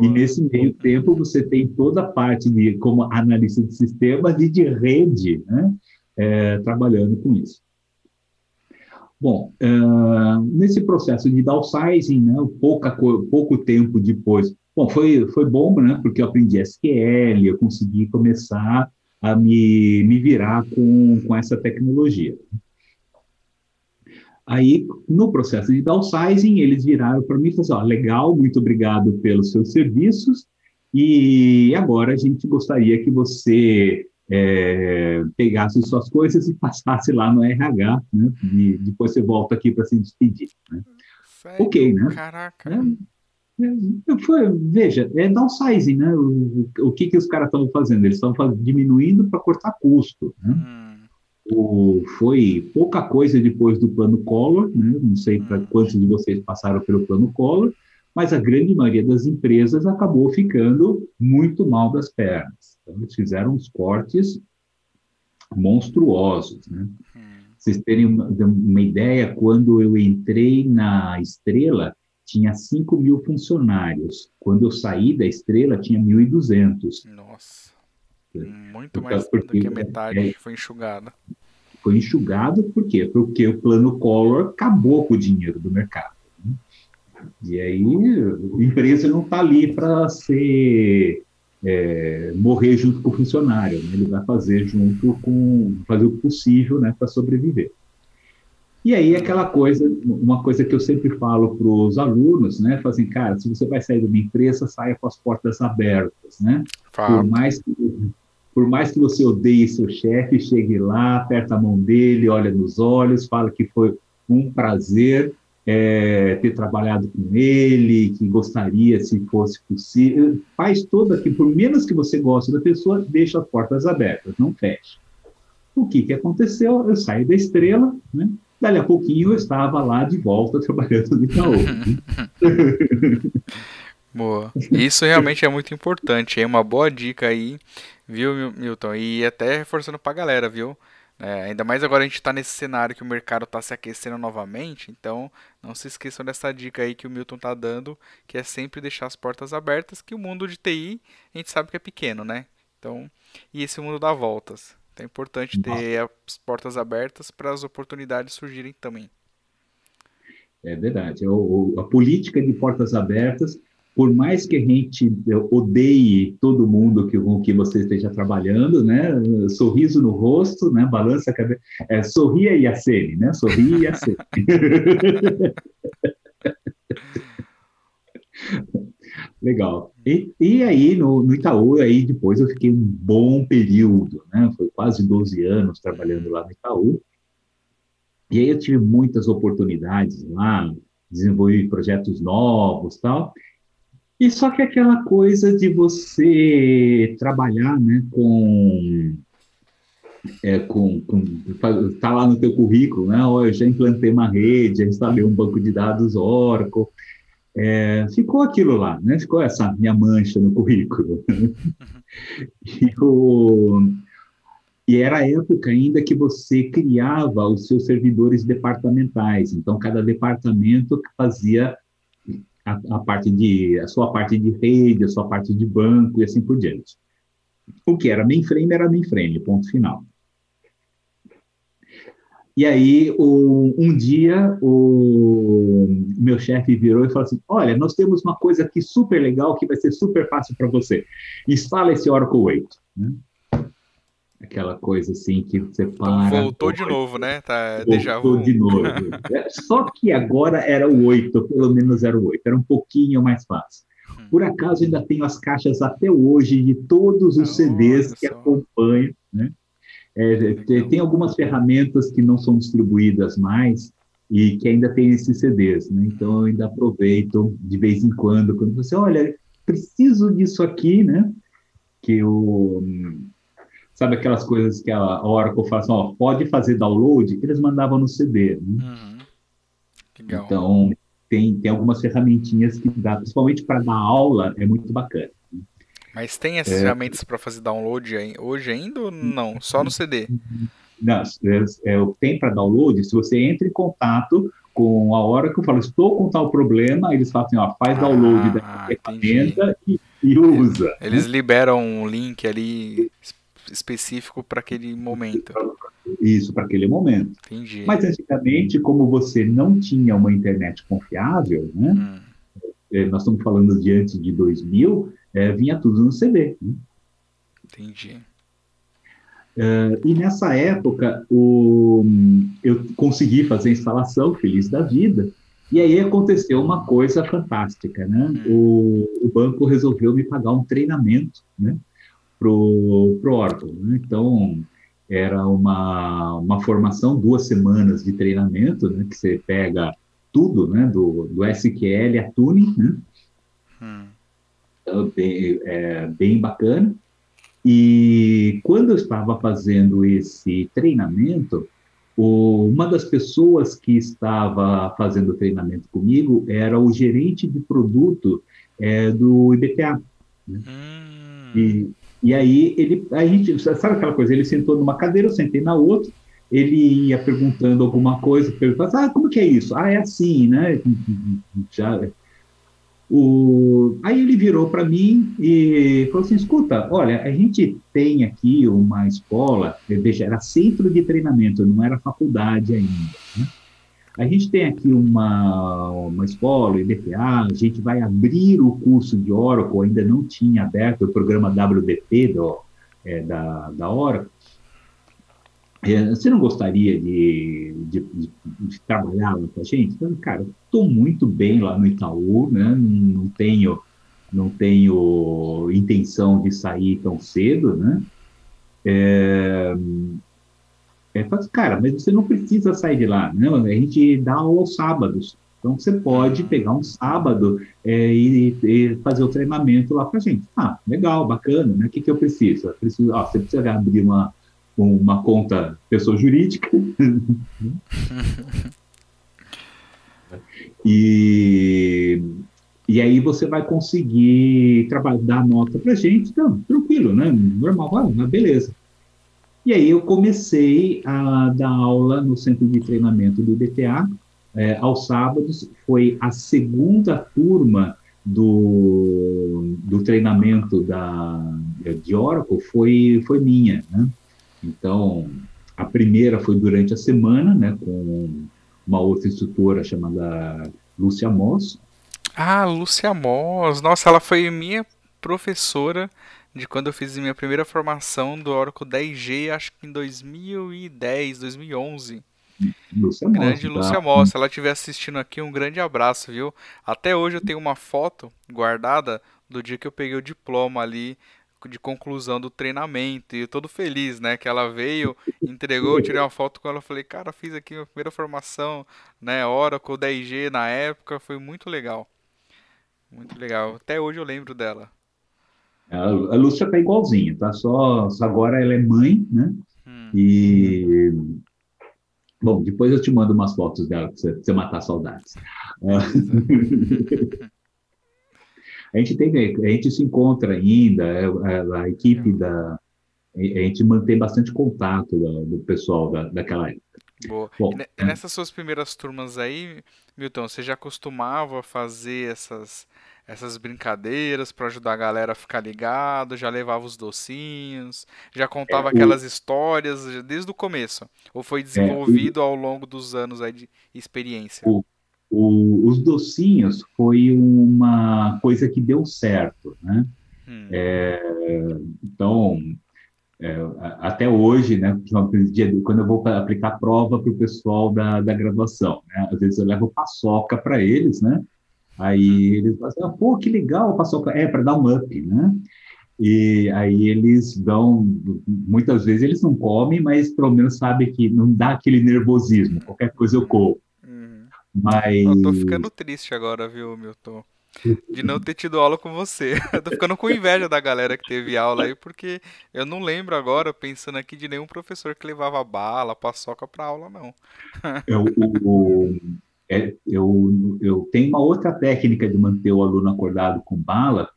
E nesse meio tempo você tem toda a parte de como analista de sistemas e de rede, né? É, trabalhando com isso. Bom, uh, nesse processo de downsizing, né, pouca, pouco tempo depois, bom, foi, foi bom, né, porque eu aprendi SQL, eu consegui começar a me, me virar com, com essa tecnologia. Aí, no processo de downsizing, eles viraram para mim e falaram assim, legal, muito obrigado pelos seus serviços, e agora a gente gostaria que você é, pegasse suas coisas e passasse lá no RH, né? E depois você volta aqui para se despedir. Né? ok, né? Caraca. É, é, foi, veja, é downsizing, né? O, o que, que os caras estão fazendo? Eles estão diminuindo para cortar custo. Né? Hum. O, foi pouca coisa depois do plano Collor, né? não sei para hum. quantos de vocês passaram pelo plano Collor, mas a grande maioria das empresas acabou ficando muito mal das pernas. Então, eles fizeram uns cortes monstruosos. Né? Hum. Vocês terem uma, uma ideia, quando eu entrei na Estrela, tinha 5 mil funcionários. Quando eu saí da Estrela, tinha 1.200. Nossa, muito mais porque, do que a metade é, foi enxugada. Foi enxugado por quê? Porque o plano Collor acabou com o dinheiro do mercado. Né? E aí, a empresa não está ali para ser é, morrer junto com o funcionário, né? ele vai fazer junto com fazer o possível né, para sobreviver. E aí aquela coisa, uma coisa que eu sempre falo para os alunos, né, fazem, assim, cara, se você vai sair de uma empresa, saia com as portas abertas, né? Por mais que por mais que você odeie seu chefe, chegue lá, aperta a mão dele, olha nos olhos, fala que foi um prazer é, ter trabalhado com ele, que gostaria se fosse possível. Faz toda aqui, por menos que você goste da pessoa, deixa as portas abertas, não feche. O que, que aconteceu? Eu saí da estrela, né? Dali a pouquinho eu estava lá de volta (laughs) trabalhando no Itaú. (laughs) boa. Isso realmente é muito importante. É uma boa dica aí, viu, Milton? E até reforçando para a galera, viu? É, ainda mais agora a gente está nesse cenário que o mercado está se aquecendo novamente, então não se esqueçam dessa dica aí que o Milton está dando, que é sempre deixar as portas abertas, que o mundo de TI a gente sabe que é pequeno, né? Então, e esse mundo dá voltas. Então é importante ter as portas abertas para as oportunidades surgirem também. É verdade. O, a política de portas abertas, por mais que a gente odeie todo mundo que, com que você esteja trabalhando, né? Sorriso no rosto, né? Balança a cabeça. É, sorria e acene, né? Sorria e acene. (laughs) Legal. E, e aí, no, no, Itaú, aí depois eu fiquei um bom período, né? Foi quase 12 anos trabalhando lá no Itaú. E aí eu tive muitas oportunidades lá, desenvolvi projetos novos tal. E só que aquela coisa de você trabalhar né, com é, com, com tá lá no teu currículo, né? Oh, eu já implantei uma rede, já instalei um banco de dados Oracle, é, ficou aquilo lá, né? Ficou essa minha mancha no currículo. (laughs) e, o, e era a época ainda que você criava os seus servidores departamentais. Então, cada departamento fazia a, a, parte de a sua parte de rede, a sua parte de banco e assim por diante. O que era mainframe era mainframe, ponto final. E aí, o, um dia, o meu chefe virou e falou assim: Olha, nós temos uma coisa aqui super legal que vai ser super fácil para você. Instala esse Oracle 8. Né? Aquela coisa assim que você para. Então voltou de novo, né? Tá, voltou de novo. É, só que agora era o 8, pelo menos era o 8. Era um pouquinho mais fácil. Hum. Por acaso, ainda tenho as caixas até hoje de todos os CDs que acompanham. Né? É, tem algumas ferramentas que não são distribuídas mais e que ainda tem esses CDs, né? Então eu ainda aproveito de vez em quando, quando você olha, preciso disso aqui, né? Que o sabe aquelas coisas que a Oracle fala assim, ó, pode fazer download, eles mandavam no CD. Né? Uhum. Então tem, tem algumas ferramentinhas que dá, principalmente para dar aula, é muito bacana. Mas tem essas é... ferramentas para fazer download hoje ainda ou não? Só no CD? Não, é, tem para download, se você entra em contato com a hora que eu falo, estou com tal problema, eles falam assim, ó, faz download ah, da ferramenta e, e, usa. Eles liberam um link ali específico para aquele momento. Isso, para aquele momento. Entendi. Mas antigamente, como você não tinha uma internet confiável, né? Hum. É, nós estamos falando de antes de 2000, é, vinha tudo no CD. Né? Entendi. Uh, e nessa época, o, eu consegui fazer a instalação, feliz da vida, e aí aconteceu uma coisa fantástica, né? Hum. O, o, banco resolveu me pagar um treinamento, né? Pro, pro Oracle, né? Então, era uma, uma formação, duas semanas de treinamento, né? Que você pega tudo, né? Do, do SQL a tuning, né? Hum bem, é, bem bacana. E quando eu estava fazendo esse treinamento, o, uma das pessoas que estava fazendo o treinamento comigo era o gerente de produto é, do IBTA. Né? Hum. E, e aí ele, a gente, sabe aquela coisa? Ele sentou numa cadeira, eu sentei na outra. Ele ia perguntando alguma coisa, perguntava, ah, como que é isso? Ah, é assim, né? Já o... Aí ele virou para mim e falou assim: escuta, olha, a gente tem aqui uma escola, veja, era centro de treinamento, não era faculdade ainda. Né? A gente tem aqui uma, uma escola, IDPA, a gente vai abrir o curso de Oracle, ainda não tinha aberto o programa WDP do, é, da, da Oracle. É, você não gostaria de, de, de, de trabalhar lá com a gente? Então, cara, estou muito bem lá no Itaú, né? não tenho não tenho intenção de sair tão cedo, né? É, é, cara, mas você não precisa sair de lá, né? A gente dá aos sábados. Então, você pode pegar um sábado é, e, e, fazer o treinamento lá com a gente. Ah, legal, bacana, né? O que, que eu preciso? Eu preciso ó, você precisa abrir uma, uma conta pessoa jurídica. (laughs) e, e aí você vai conseguir trabalhar, dar nota para gente, então, tranquilo, né? Normal, ah, beleza. E aí eu comecei a dar aula no centro de treinamento do IBTA, é, aos sábados, foi a segunda turma do, do treinamento da, de Oracle, foi, foi minha, né? Então, a primeira foi durante a semana, né, com uma outra instrutora chamada Lúcia Moss. Ah, Lúcia Moss. Nossa, ela foi minha professora de quando eu fiz minha primeira formação do Oracle 10G, acho que em 2010, 2011. Lúcia grande Moss, Lúcia tá? Moss, se ela estiver assistindo aqui, um grande abraço, viu? Até hoje eu tenho uma foto guardada do dia que eu peguei o diploma ali de conclusão do treinamento e todo feliz, né? Que ela veio, entregou, eu tirei uma foto com ela, falei, cara, fiz aqui a primeira formação, né? Oracle 10G na época, foi muito legal. Muito legal. Até hoje eu lembro dela. A, Lúcia tá igualzinha, tá? Só, só agora ela é mãe, né? Hum. E bom, depois eu te mando umas fotos dela para você, você matar saudades. (laughs) a gente tem, a gente se encontra ainda, é, a, a equipe da, a gente mantém bastante contato do, do pessoal da, daquela época. Boa. Bom, e é. nessas suas primeiras turmas aí, Milton, você já costumava fazer essas essas brincadeiras para ajudar a galera a ficar ligado, já levava os docinhos, já contava é, aquelas o... histórias desde o começo, ou foi desenvolvido é, o... ao longo dos anos aí de experiência? O, os docinhos foi uma coisa que deu certo, né? Hum. É, então, é, até hoje, né, quando eu vou aplicar prova para o pessoal da, da graduação, né, às vezes eu levo paçoca para eles, né, Aí eles falam assim, ah, pô, que legal, passou é para dar um up, né? E aí eles dão, muitas vezes eles não comem, mas pelo menos sabem que não dá aquele nervosismo, qualquer coisa eu como. Uhum. Mas... Eu tô ficando triste agora, viu, Milton? De não ter tido aula com você. (laughs) Eu tô ficando com inveja da galera que teve aula aí, porque eu não lembro agora, pensando aqui, de nenhum professor que levava bala, paçoca pra aula, não. É, o, é, eu, eu tenho uma outra técnica de manter o aluno acordado com bala.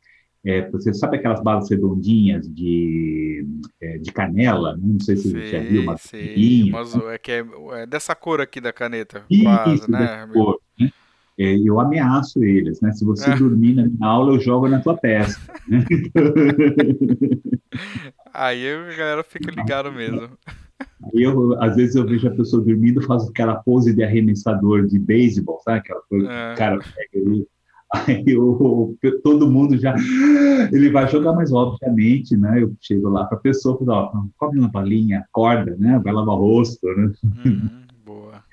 É, você sabe aquelas balas redondinhas de, é, de canela? Não sei se você já viu uma sei, mas é que é, é, dessa cor aqui da caneta, Isso, quase, né? Cor, né? É, eu ameaço eles, né? Se você dormir na minha aula, eu jogo na tua peça. Né? (laughs) Aí a galera fica ligado mesmo. (laughs) Aí eu, às vezes eu vejo a pessoa dormindo, faz aquela pose de arremessador de beisebol, sabe? Aquela coisa, é. cara ele, aí eu, todo mundo já, ele vai jogar, mas obviamente, né? Eu chego lá para a pessoa, falo, ó, come uma balinha, acorda, né? Vai lavar o rosto, né? Uhum, boa.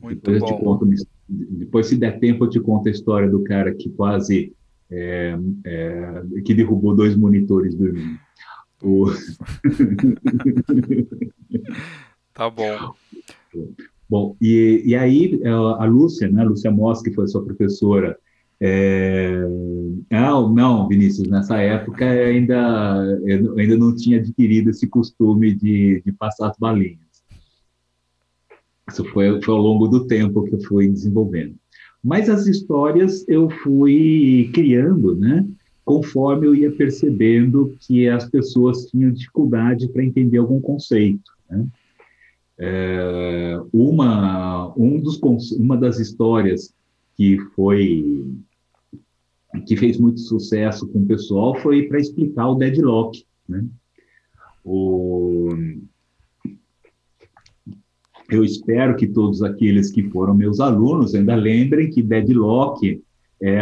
Muito depois bom. Conto, depois, se der tempo, eu te conto a história do cara que quase é, é, que derrubou dois monitores dormindo. O... (laughs) tá bom. Bom, e, e aí é, a Lúcia, né, a Lúcia Moss, que foi sua professora, é... não, não, Vinícius, nessa época ainda eu ainda não tinha adquirido esse costume de, de passar as balinhas. Isso foi, foi ao longo do tempo que eu fui desenvolvendo. Mas as histórias eu fui criando, né? Conforme eu ia percebendo que as pessoas tinham dificuldade para entender algum conceito. Né? É, uma, um dos, uma das histórias que foi que fez muito sucesso com o pessoal foi para explicar o deadlock. Né? O, eu espero que todos aqueles que foram meus alunos ainda lembrem que deadlock é,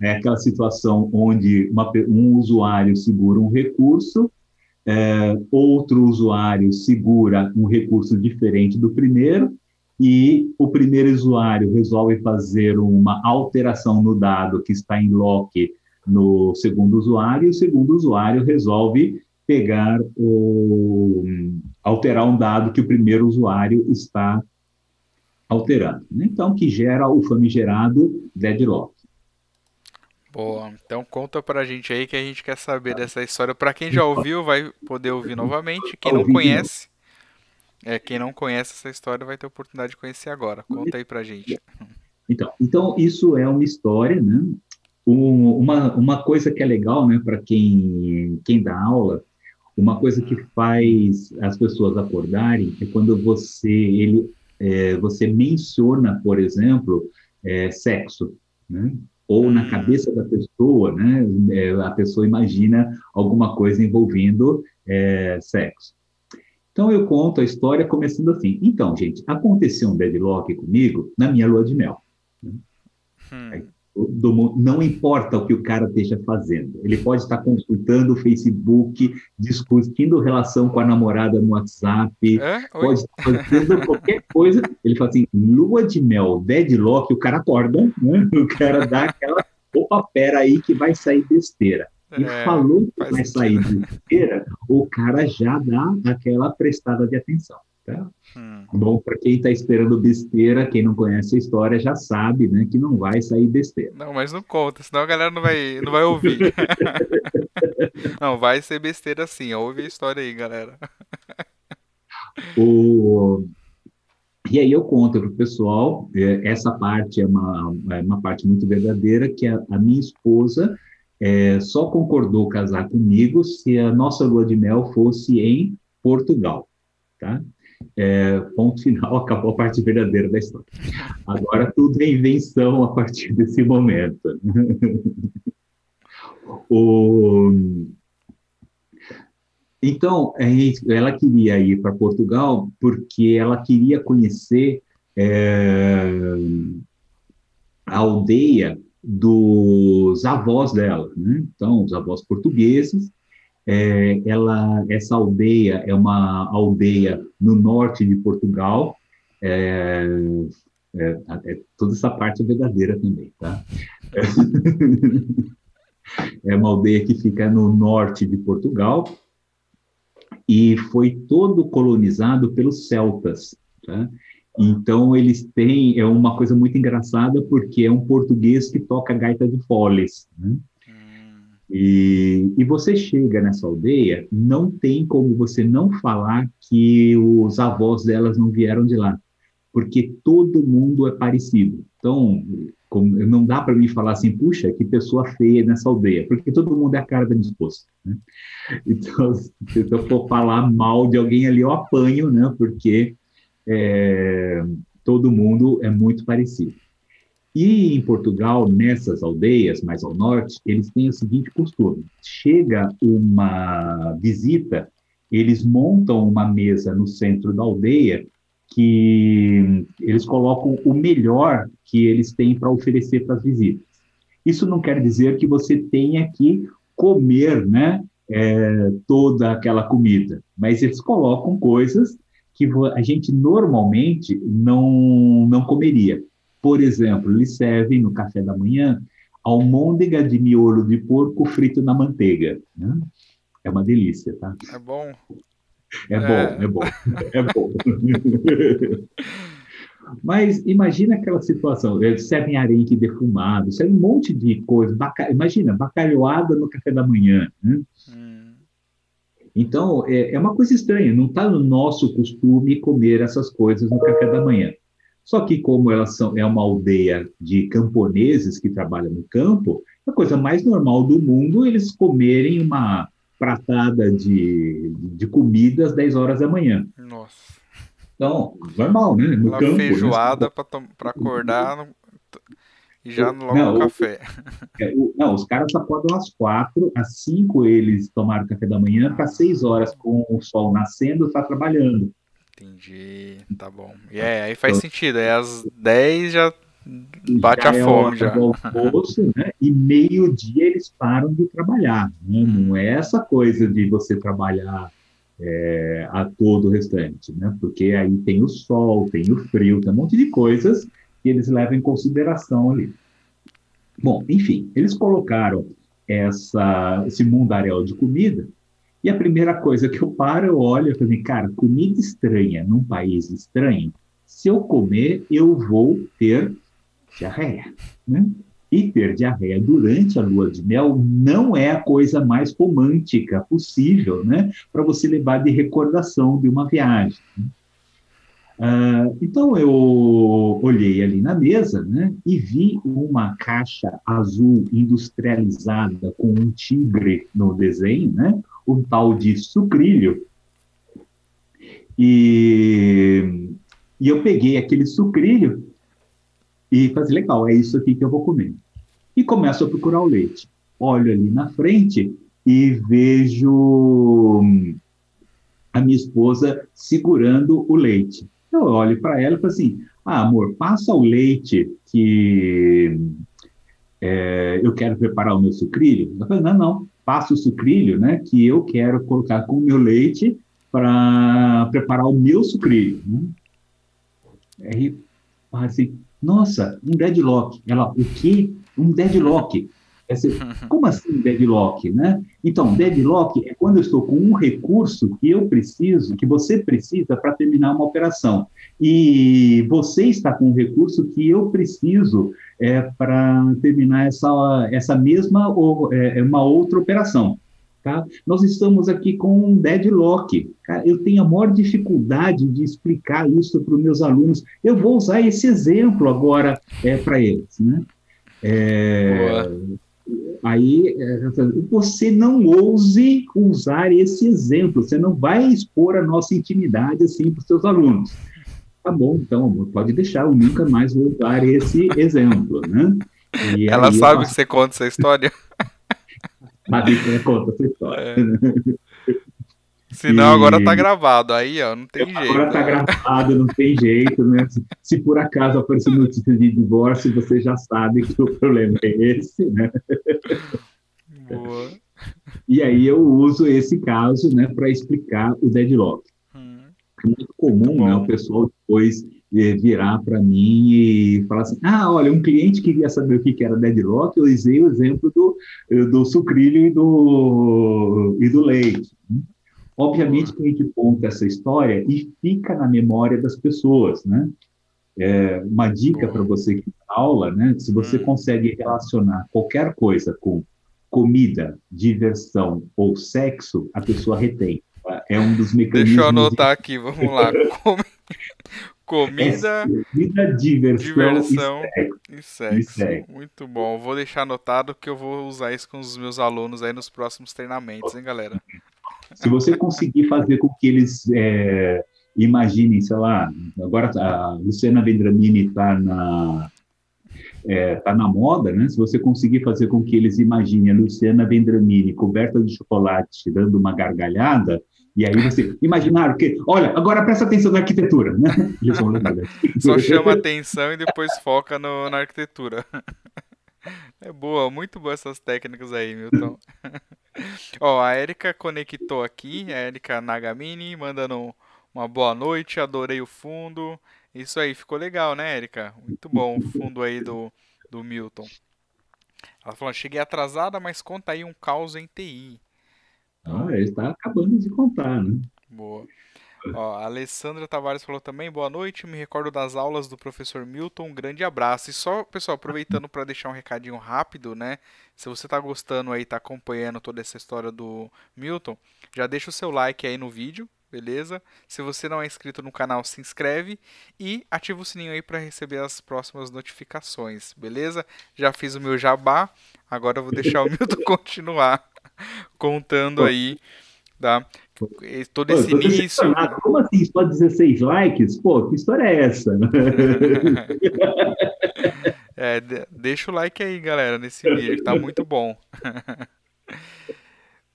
é aquela situação onde uma, um usuário segura um recurso, é, outro usuário segura um recurso diferente do primeiro, e o primeiro usuário resolve fazer uma alteração no dado que está em lock no segundo usuário, e o segundo usuário resolve pegar o alterar um dado que o primeiro usuário está alterando. Né? Então, que gera o famigerado deadlock. Boa, então conta pra gente aí que a gente quer saber dessa história. Para quem já ouviu, vai poder ouvir novamente. Quem não conhece, é, quem não conhece essa história vai ter oportunidade de conhecer agora. Conta aí pra gente. Então, então isso é uma história, né? Um, uma, uma coisa que é legal, né, para quem, quem dá aula, uma coisa que faz as pessoas acordarem é quando você ele é, você menciona, por exemplo, é, sexo, né? ou na hum. cabeça da pessoa, né, é, a pessoa imagina alguma coisa envolvendo é, sexo. Então eu conto a história começando assim. Então, gente, aconteceu um deadlock comigo na minha lua de mel. Né? Hum do, não importa o que o cara esteja fazendo. Ele pode estar consultando o Facebook, discutindo relação com a namorada no WhatsApp, é? pode estar fazendo qualquer coisa. Ele fala assim, lua de mel, deadlock, o cara acorda, né? o cara dá aquela, opa, pera aí que vai sair besteira. e é, falou que vai sair besteira, o cara já dá aquela prestada de atenção. Tá? Hum. Bom, para quem está esperando besteira, quem não conhece a história já sabe, né, que não vai sair besteira. Não, mas não conta, senão a galera não vai, não vai ouvir. (laughs) não, vai ser besteira sim. Ouve a história aí, galera. o... E aí eu conto para o pessoal, é, essa parte é uma, é uma parte muito verdadeira, que a, a minha esposa é, só concordou casar comigo se a nossa lua de mel fosse em Portugal, tá? É, ponto final, (laughs) acabou a parte verdadeira da história. Agora tudo é invenção a partir desse momento. (laughs) o... Então, ela queria ir para Portugal porque ela queria conhecer é, a aldeia dos avós dela. Né? Então, os avós portugueses, é, ela, essa aldeia é uma aldeia no norte de Portugal. É, é, é toda essa parte é verdadeira também, tá? (laughs) é uma aldeia que fica no norte de Portugal e foi todo colonizado pelos celtas, tá? Então eles têm é uma coisa muito engraçada porque é um português que toca gaita de foles, né? E, e você chega nessa aldeia, não tem como você não falar que os avós delas não vieram de lá, porque todo mundo é parecido. Então, como, não dá para mim falar assim, puxa, que pessoa feia nessa aldeia, porque todo mundo é a cara da minha esposa. Né? (laughs) Então, se eu for falar mal de alguém ali, eu apanho, né? Porque é, todo mundo é muito parecido. E em Portugal, nessas aldeias mais ao norte, eles têm o seguinte costume: chega uma visita, eles montam uma mesa no centro da aldeia que eles colocam o melhor que eles têm para oferecer para as visitas. Isso não quer dizer que você tenha que comer, né, é, toda aquela comida, mas eles colocam coisas que a gente normalmente não não comeria. Por exemplo, eles servem no café da manhã almôndega de miolo de porco frito na manteiga. Né? É uma delícia, tá? É bom. É, é. bom, é (laughs) bom, é bom. Mas imagina aquela situação, servem arenque defumado, serve um monte de coisa. Baca... Imagina, bacalhoada no café da manhã. Né? Hum. Então, é, é uma coisa estranha, não está no nosso costume comer essas coisas no café da manhã. Só que, como elas são, é uma aldeia de camponeses que trabalham no campo, a coisa mais normal do mundo eles comerem uma pratada de, de comida às 10 horas da manhã. Nossa. Então, normal, né? No uma campo. Né? feijoada né? para acordar no, e já no, logo não, no café. O, é, o, não, os caras acordam às quatro, às cinco eles tomaram café da manhã, para seis horas com o sol nascendo, está trabalhando. Entendi, tá bom. E é, aí faz então, sentido, é às 10 já bate já a é fome já. Do almoço, né? E meio-dia eles param de trabalhar. Né? Hum. Não é essa coisa de você trabalhar é, a todo o restante, né? Porque aí tem o sol, tem o frio, tem um monte de coisas que eles levam em consideração ali. Bom, enfim, eles colocaram essa, esse mundaréu de comida e a primeira coisa que eu paro, eu olho e assim, cara, comida estranha num país estranho, se eu comer, eu vou ter diarreia, né? E ter diarreia durante a lua de mel não é a coisa mais romântica possível, né? Para você levar de recordação de uma viagem. Né? Uh, então eu olhei ali na mesa né, e vi uma caixa azul industrializada com um tigre no desenho, né, um tal de sucrilho. E, e eu peguei aquele sucrilho e falei, legal, é isso aqui que eu vou comer. E começo a procurar o leite. Olho ali na frente e vejo a minha esposa segurando o leite. Eu olho para ela e falo assim: ah, amor, passa o leite que é, eu quero preparar o meu sucrilho. Ela falo, não, não, passa o sucrilho, né, que eu quero colocar com o meu leite para preparar o meu sucrilho. Né? Aí, assim, nossa, um deadlock. Ela, o quê? Um deadlock. Como assim deadlock, né? Então, deadlock é quando eu estou com um recurso que eu preciso, que você precisa para terminar uma operação. E você está com um recurso que eu preciso é, para terminar essa, essa mesma ou é, é, uma outra operação. Tá? Nós estamos aqui com um deadlock. Eu tenho a maior dificuldade de explicar isso para os meus alunos. Eu vou usar esse exemplo agora é, para eles. Né? É, aí é, você não ouse usar esse exemplo, você não vai expor a nossa intimidade assim para os seus alunos. Tá bom, então pode deixar, eu nunca mais vou usar esse exemplo, né? E Ela sabe que você conta essa história? Sabe que conta essa história. É. Senão e... agora tá gravado, aí ó, não tem agora jeito. Agora tá gravado, não tem jeito, né? Se, por acaso aparecer notícia de divórcio, você já sabe que o problema é esse, né? Boa. E aí eu uso esse caso, né, para explicar o deadlock. Hum. É muito comum, né, o pessoal depois eh, virar para mim e falar assim: ah, olha, um cliente queria saber o que, que era deadlock, eu usei o exemplo do, do sucrilho e do, e do leite. Obviamente que a gente conta essa história e fica na memória das pessoas, né? É, uma dica para você que dá aula, né? Se você hum. consegue relacionar qualquer coisa com comida, diversão ou sexo, a pessoa retém. É um dos mecanismos. Deixa eu anotar de... aqui, vamos lá. (laughs) Comida, é comida diversão, diversão e, sexo. e, sexo. Muito bom. Vou deixar anotado que eu vou usar isso com os meus alunos aí nos próximos treinamentos, hein, galera? Se você conseguir fazer com que eles é, imaginem, sei lá, agora a Luciana Vendramini está na, é, tá na moda, né? Se você conseguir fazer com que eles imaginem a Luciana Vendramini coberta de chocolate dando uma gargalhada, e aí você imaginaram que, olha, agora presta atenção na arquitetura, né? (laughs) Só chama atenção e depois foca no, na arquitetura. É boa, muito boa essas técnicas aí, Milton. (laughs) Ó, a Erika conectou aqui, a Erika Nagamini, mandando uma boa noite, adorei o fundo. Isso aí, ficou legal, né, Erika? Muito bom o fundo aí do, do Milton. Ela falou, cheguei atrasada, mas conta aí um caos em TI. Ah, ele está acabando de contar, né? Boa. Ó, a Alessandra Tavares falou também, boa noite, me recordo das aulas do professor Milton, um grande abraço. E só, pessoal, aproveitando para deixar um recadinho rápido, né? Se você está gostando aí, está acompanhando toda essa história do Milton, já deixa o seu like aí no vídeo, beleza? Se você não é inscrito no canal, se inscreve e ativa o sininho aí para receber as próximas notificações, beleza? Já fiz o meu jabá, agora eu vou deixar o Milton (laughs) continuar contando aí, tá? Todo esse Pô, início. Como assim? Só 16 likes? Pô, que história é essa? (laughs) é, deixa o like aí, galera, nesse vídeo, que tá muito bom. (laughs)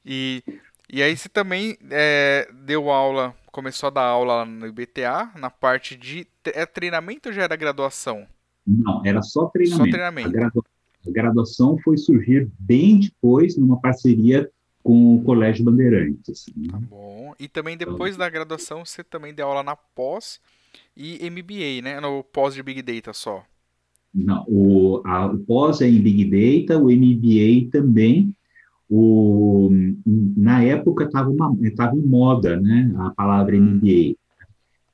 e, e aí você também é, deu aula, começou a dar aula no IBTA, na parte de. É treinamento ou já era graduação? Não, era só treinamento. Só treinamento. A, gradua, a graduação foi surgir bem depois, numa parceria com o Colégio Bandeirantes. Tá bom. E também então depois então, da graduação você também deu aula na pós e MBA, né? No pós de Big Data só. Não, o, a, o pós é em Big Data, o MBA também. O, na época estava em moda, né? A palavra MBA. Hum.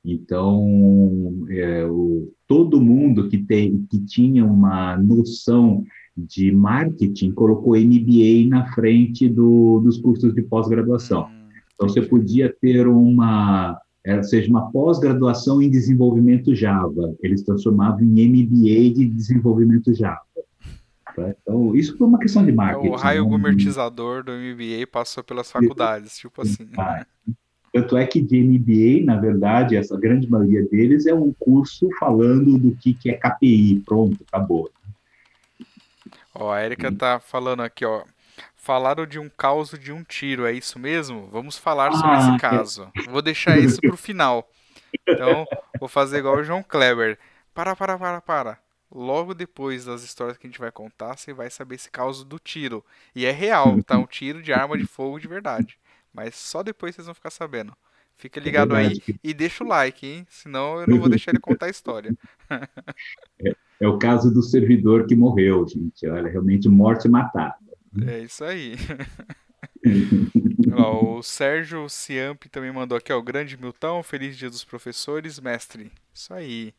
Então, é, o, todo mundo que, tem, que tinha uma noção de marketing colocou MBA na frente do, dos cursos de pós-graduação. Hum, então, você podia ter uma, é, seja, uma pós-graduação em desenvolvimento Java. Eles transformavam em MBA de desenvolvimento Java. Tá? Então, isso foi uma questão de marketing. O raio né? gourmetizador do MBA passou pelas faculdades, tipo assim. Ah, tanto é que de MBA, na verdade, essa grande maioria deles é um curso falando do que, que é KPI. Pronto, acabou. Ó, a Erika tá falando aqui, ó. Falaram de um caos de um tiro, é isso mesmo? Vamos falar sobre ah, esse caso. Vou deixar isso pro final. Então, vou fazer igual o João Kleber. Para, para, para, para. Logo depois das histórias que a gente vai contar, você vai saber esse caos do tiro. E é real, tá? Um tiro de arma de fogo de verdade. Mas só depois vocês vão ficar sabendo. Fica ligado é aí e deixa o like, hein? Senão eu não vou deixar ele contar a história. É, (laughs) É o caso do servidor que morreu, gente. Olha, realmente morte matada. É isso aí. (laughs) o Sérgio Ciampi também mandou aqui, ó, o grande Milton, feliz dia dos professores, mestre. Isso aí.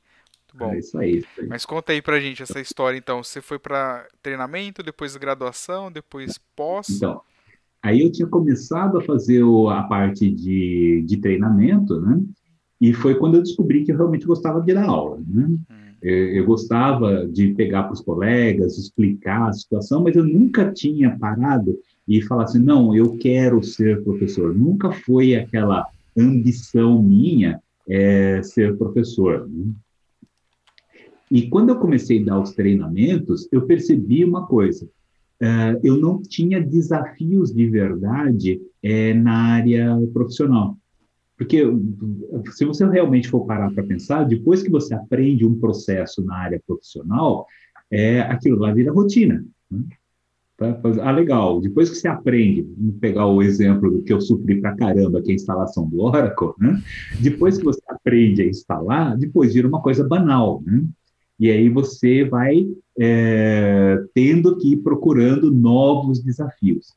Muito bom. É isso aí, isso aí. Mas conta aí pra gente essa história, então. Você foi para treinamento, depois graduação, depois pós? Então, aí eu tinha começado a fazer a parte de, de treinamento, né? E foi quando eu descobri que eu realmente gostava de dar aula, né? Hum. Eu gostava de pegar para os colegas, explicar a situação, mas eu nunca tinha parado e falar assim, não, eu quero ser professor. Nunca foi aquela ambição minha é, ser professor. Né? E quando eu comecei a dar os treinamentos, eu percebi uma coisa: uh, eu não tinha desafios de verdade uh, na área profissional. Porque se você realmente for parar para pensar, depois que você aprende um processo na área profissional, é, aquilo lá vira rotina. Né? Ah, legal. Depois que você aprende, vamos pegar o exemplo do que eu sofri para caramba, que é a instalação do Oracle, né? depois que você aprende a instalar, depois vira uma coisa banal. Né? E aí você vai é, tendo que ir procurando novos desafios.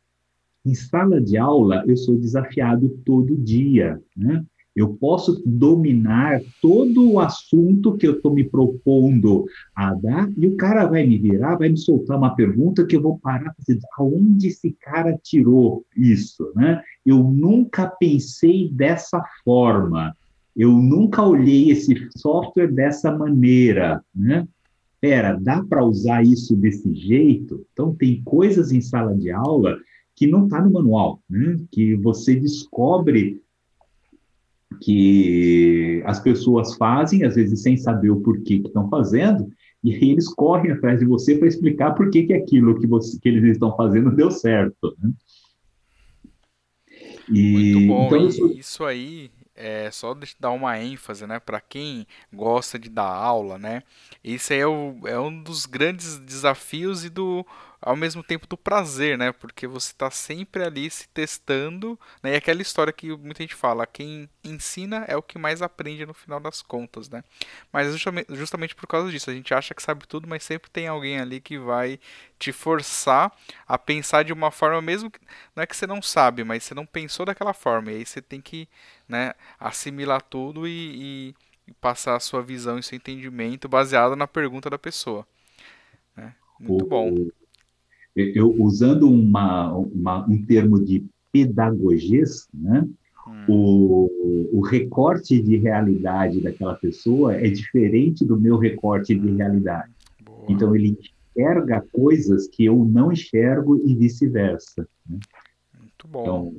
Em sala de aula, eu sou desafiado todo dia. Né? Eu posso dominar todo o assunto que eu estou me propondo a dar, e o cara vai me virar, vai me soltar uma pergunta que eu vou parar e dizer, aonde esse cara tirou isso? Né? Eu nunca pensei dessa forma eu nunca olhei esse software dessa maneira, né? Pera, dá para usar isso desse jeito? Então, tem coisas em sala de aula que não está no manual, né? Que você descobre que as pessoas fazem, às vezes sem saber o porquê que estão fazendo, e aí eles correm atrás de você para explicar por que, que aquilo que, você, que eles estão fazendo deu certo. Né? E, Muito bom, então, isso... isso aí é, só dar uma ênfase, né, para quem gosta de dar aula, né? Esse é, o, é um dos grandes desafios e do ao mesmo tempo do prazer, né? Porque você está sempre ali se testando, né? E aquela história que muita gente fala, quem ensina é o que mais aprende no final das contas, né? Mas justamente, por causa disso, a gente acha que sabe tudo, mas sempre tem alguém ali que vai te forçar a pensar de uma forma mesmo que não é que você não sabe, mas você não pensou daquela forma. E aí você tem que, né, assimilar tudo e, e, passar a sua visão e seu entendimento baseado na pergunta da pessoa. Né? Muito bom eu usando uma, uma, um termo de pedagogês, né? Hum. O, o recorte de realidade daquela pessoa é diferente do meu recorte de realidade. Boa. Então, ele enxerga coisas que eu não enxergo e vice-versa. Né? Muito bom. Então,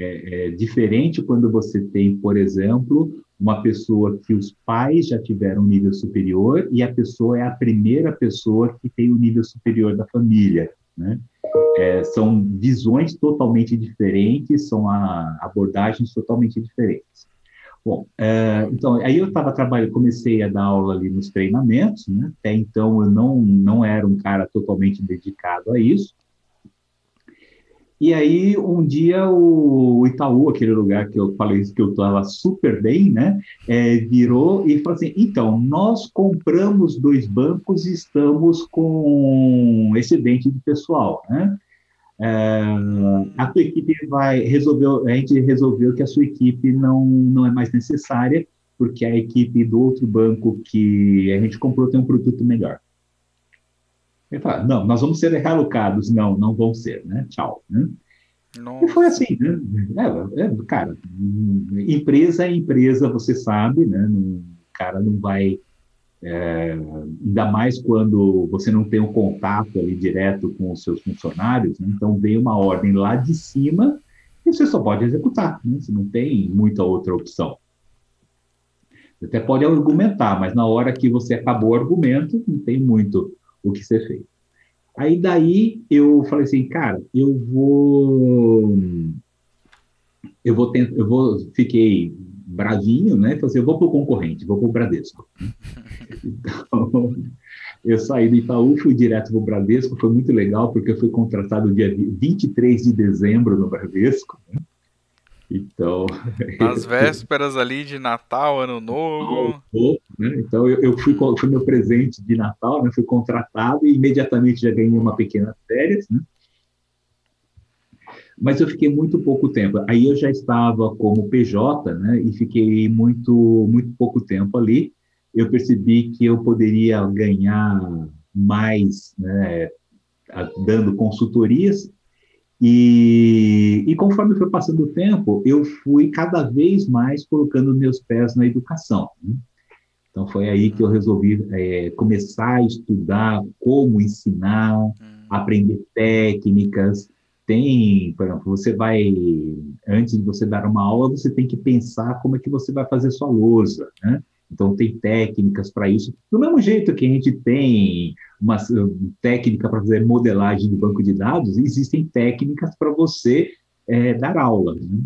é, é, diferente quando você tem, por exemplo, uma pessoa que os pais já tiveram um nível superior e a pessoa é a primeira pessoa que tem o um nível superior da família. Né? É, são visões totalmente diferentes, são abordagens totalmente diferentes. Bom, é, então, aí eu estava trabalhando, comecei a dar aula ali nos treinamentos, né? até então eu não, não era um cara totalmente dedicado a isso, e aí, um dia, o Itaú, aquele lugar que eu falei que eu estava super bem, né, é, virou e falou assim: então, nós compramos dois bancos e estamos com excedente de pessoal, né? É, a tua equipe vai resolveu, a gente resolveu que a sua equipe não, não é mais necessária, porque a equipe do outro banco que a gente comprou tem um produto melhor. Ele fala, não, nós vamos ser realocados. Não, não vão ser, né? Tchau. Né? E foi assim, né? É, é, cara, empresa é empresa, você sabe, né? o cara não vai. É, ainda mais quando você não tem um contato ali direto com os seus funcionários, né? então vem uma ordem lá de cima e você só pode executar, né? você não tem muita outra opção. Você até pode argumentar, mas na hora que você acabou o argumento, não tem muito o que ser feito. Aí daí eu falei assim, cara, eu vou eu vou tentar, eu vou fiquei bravinho, né? Falei assim, eu vou para o concorrente, vou para o Bradesco. (laughs) Então, eu saí do Itaú, fui direto para o Bradesco, foi muito legal, porque eu fui contratado dia 23 de dezembro no Bradesco. Né? Então. Nas (laughs) vésperas ali de Natal, Ano Novo. Né? Então eu, eu fui foi meu presente de Natal, né? Fui contratado e imediatamente já ganhei uma pequena férias, né? Mas eu fiquei muito pouco tempo. Aí eu já estava como PJ, né? E fiquei muito muito pouco tempo ali. Eu percebi que eu poderia ganhar mais, né? Dando consultorias e, e, conforme foi passando o tempo, eu fui cada vez mais colocando meus pés na educação. Né? Então, foi aí que eu resolvi é, começar a estudar como ensinar, hum. aprender técnicas. Tem, por exemplo, você vai, antes de você dar uma aula, você tem que pensar como é que você vai fazer sua lousa, né? Então, tem técnicas para isso. Do mesmo jeito que a gente tem uma técnica para fazer modelagem de banco de dados, existem técnicas para você é, dar aula. Né?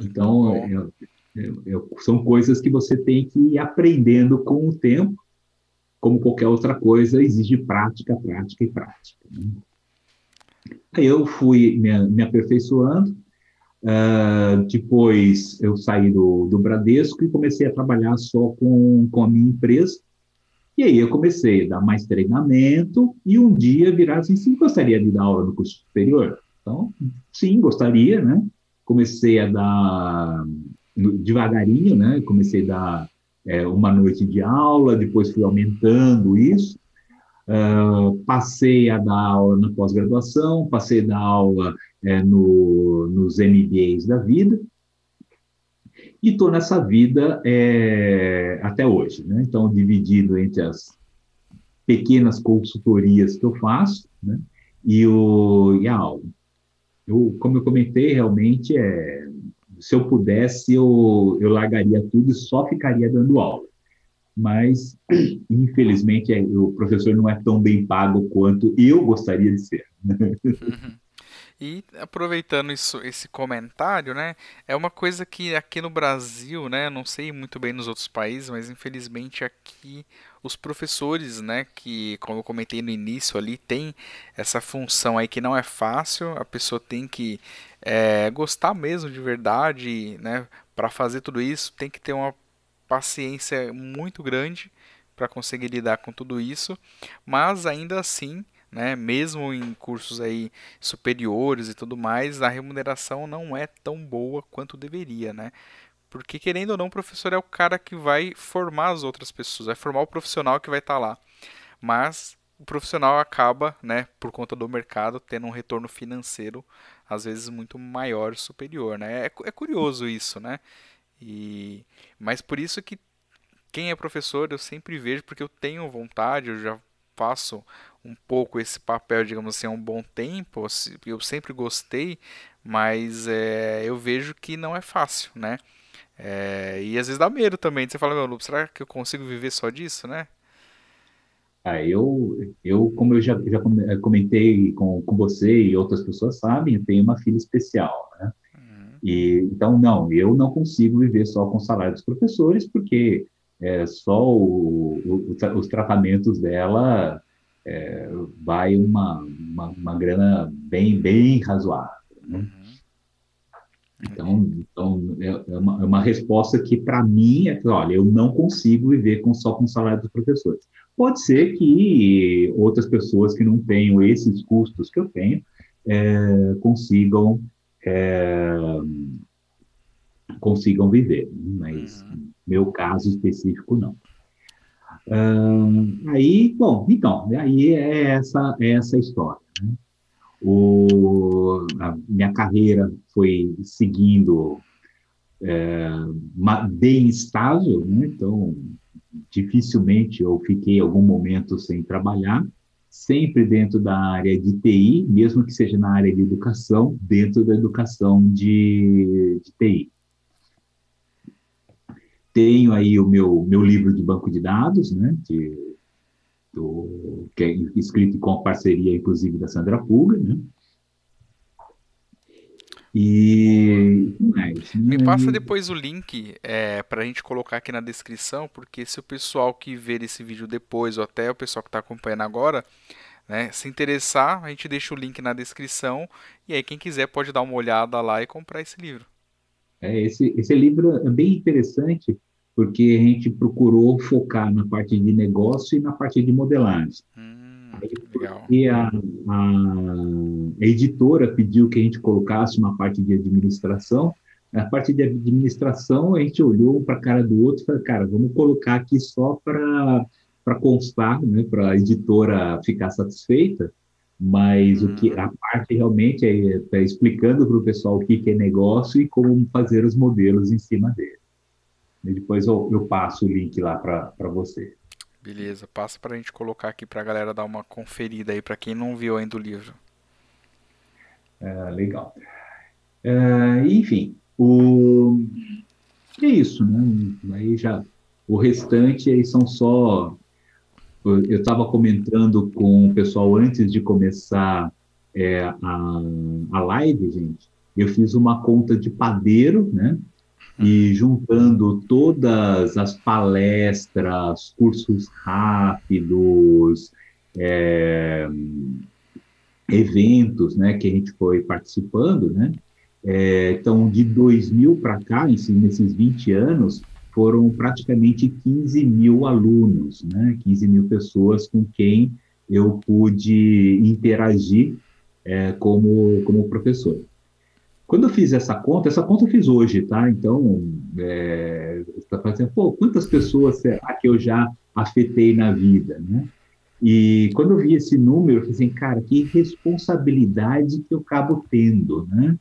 Então, é, é, é, são coisas que você tem que ir aprendendo com o tempo. Como qualquer outra coisa, exige prática, prática e prática. Né? Aí eu fui me, me aperfeiçoando, Uh, depois eu saí do, do Bradesco e comecei a trabalhar só com, com a minha empresa. E aí eu comecei a dar mais treinamento e um dia virar assim, sim, gostaria de dar aula no curso superior? Então, sim, gostaria, né? Comecei a dar devagarinho, né? Comecei a dar é, uma noite de aula, depois fui aumentando isso. Uh, passei a dar aula na pós-graduação, passei a dar aula é, no, nos MBAs da vida, e estou nessa vida é, até hoje. Né? Então, dividido entre as pequenas consultorias que eu faço né? e, o, e a aula. Eu, como eu comentei, realmente, é, se eu pudesse, eu, eu largaria tudo e só ficaria dando aula mas infelizmente é, o professor não é tão bem pago quanto eu gostaria de ser. Uhum. E aproveitando isso, esse comentário, né, é uma coisa que aqui no Brasil, né, não sei muito bem nos outros países, mas infelizmente aqui os professores, né, que como eu comentei no início ali, tem essa função aí que não é fácil, a pessoa tem que é, gostar mesmo de verdade, né, para fazer tudo isso, tem que ter uma paciência muito grande para conseguir lidar com tudo isso, mas ainda assim, né, mesmo em cursos aí superiores e tudo mais, a remuneração não é tão boa quanto deveria, né? Porque querendo ou não, o professor é o cara que vai formar as outras pessoas, vai formar o profissional que vai estar tá lá. Mas o profissional acaba, né, por conta do mercado, tendo um retorno financeiro às vezes muito maior, superior, né? É, é curioso isso, né? E mas por isso que quem é professor eu sempre vejo porque eu tenho vontade, eu já faço um pouco esse papel, digamos assim, há um bom tempo. Eu sempre gostei, mas é, eu vejo que não é fácil, né? É, e às vezes dá medo também. Você fala, meu, será que eu consigo viver só disso, né? Ah, eu, eu, como eu já, já comentei com, com você e outras pessoas sabem, eu tenho uma filha especial? E, então, não, eu não consigo viver só com o salário dos professores, porque é, só o, o, os tratamentos dela é, vai uma, uma, uma, grana bem, bem razoável. Né? Uhum. Então, então é, é, uma, é uma resposta que, para mim, é que, olha, eu não consigo viver com, só com o salário dos professores. Pode ser que outras pessoas que não tenham esses custos que eu tenho é, consigam consigam viver, mas uhum. meu caso específico não. aí, bom, então, aí é essa, é essa história. Né? O, a minha carreira foi seguindo é, bem estável, né? então dificilmente eu fiquei algum momento sem trabalhar, sempre dentro da área de TI, mesmo que seja na área de educação, dentro da educação de, de TI. Tenho aí o meu, meu livro de banco de dados, né, de, do, que é escrito com a parceria, inclusive, da Sandra Pulga, né, e mais, Me passa depois o link é, para a gente colocar aqui na descrição, porque se o pessoal que ver esse vídeo depois, ou até o pessoal que está acompanhando agora, Né? Se interessar, a gente deixa o link na descrição e aí quem quiser pode dar uma olhada lá e comprar esse livro. É, esse, esse livro é bem interessante porque a gente procurou focar na parte de negócio e na parte de modelagem. Hum, e a, a, editora pediu que a gente colocasse uma parte de administração. A parte de administração, a gente olhou para a cara do outro e falou, cara, vamos colocar aqui só para constar, né, para a editora ficar satisfeita, mas o que a parte realmente é tá explicando para o pessoal o que, que é negócio e como fazer os modelos em cima dele. E depois eu, eu passo o link lá para você. Beleza, passa para a gente colocar aqui para a galera dar uma conferida aí para quem não viu ainda o livro. É, legal. É, enfim, o é isso, né? Aí já o restante aí são só eu estava comentando com o pessoal antes de começar é, a, a live, gente. Eu fiz uma conta de padeiro, né? E juntando todas as palestras, cursos rápidos, é, eventos, né, que a gente foi participando, né? É, então, de 2000 para cá, nesses 20 anos, foram praticamente 15 mil alunos, né? 15 mil pessoas com quem eu pude interagir é, como, como professor. Quando eu fiz essa conta, essa conta eu fiz hoje, tá? Então, é, está fazendo, pô, quantas pessoas será que eu já afetei na vida, né? E quando eu vi esse número, eu falei assim, cara, que responsabilidade que eu acabo tendo, né?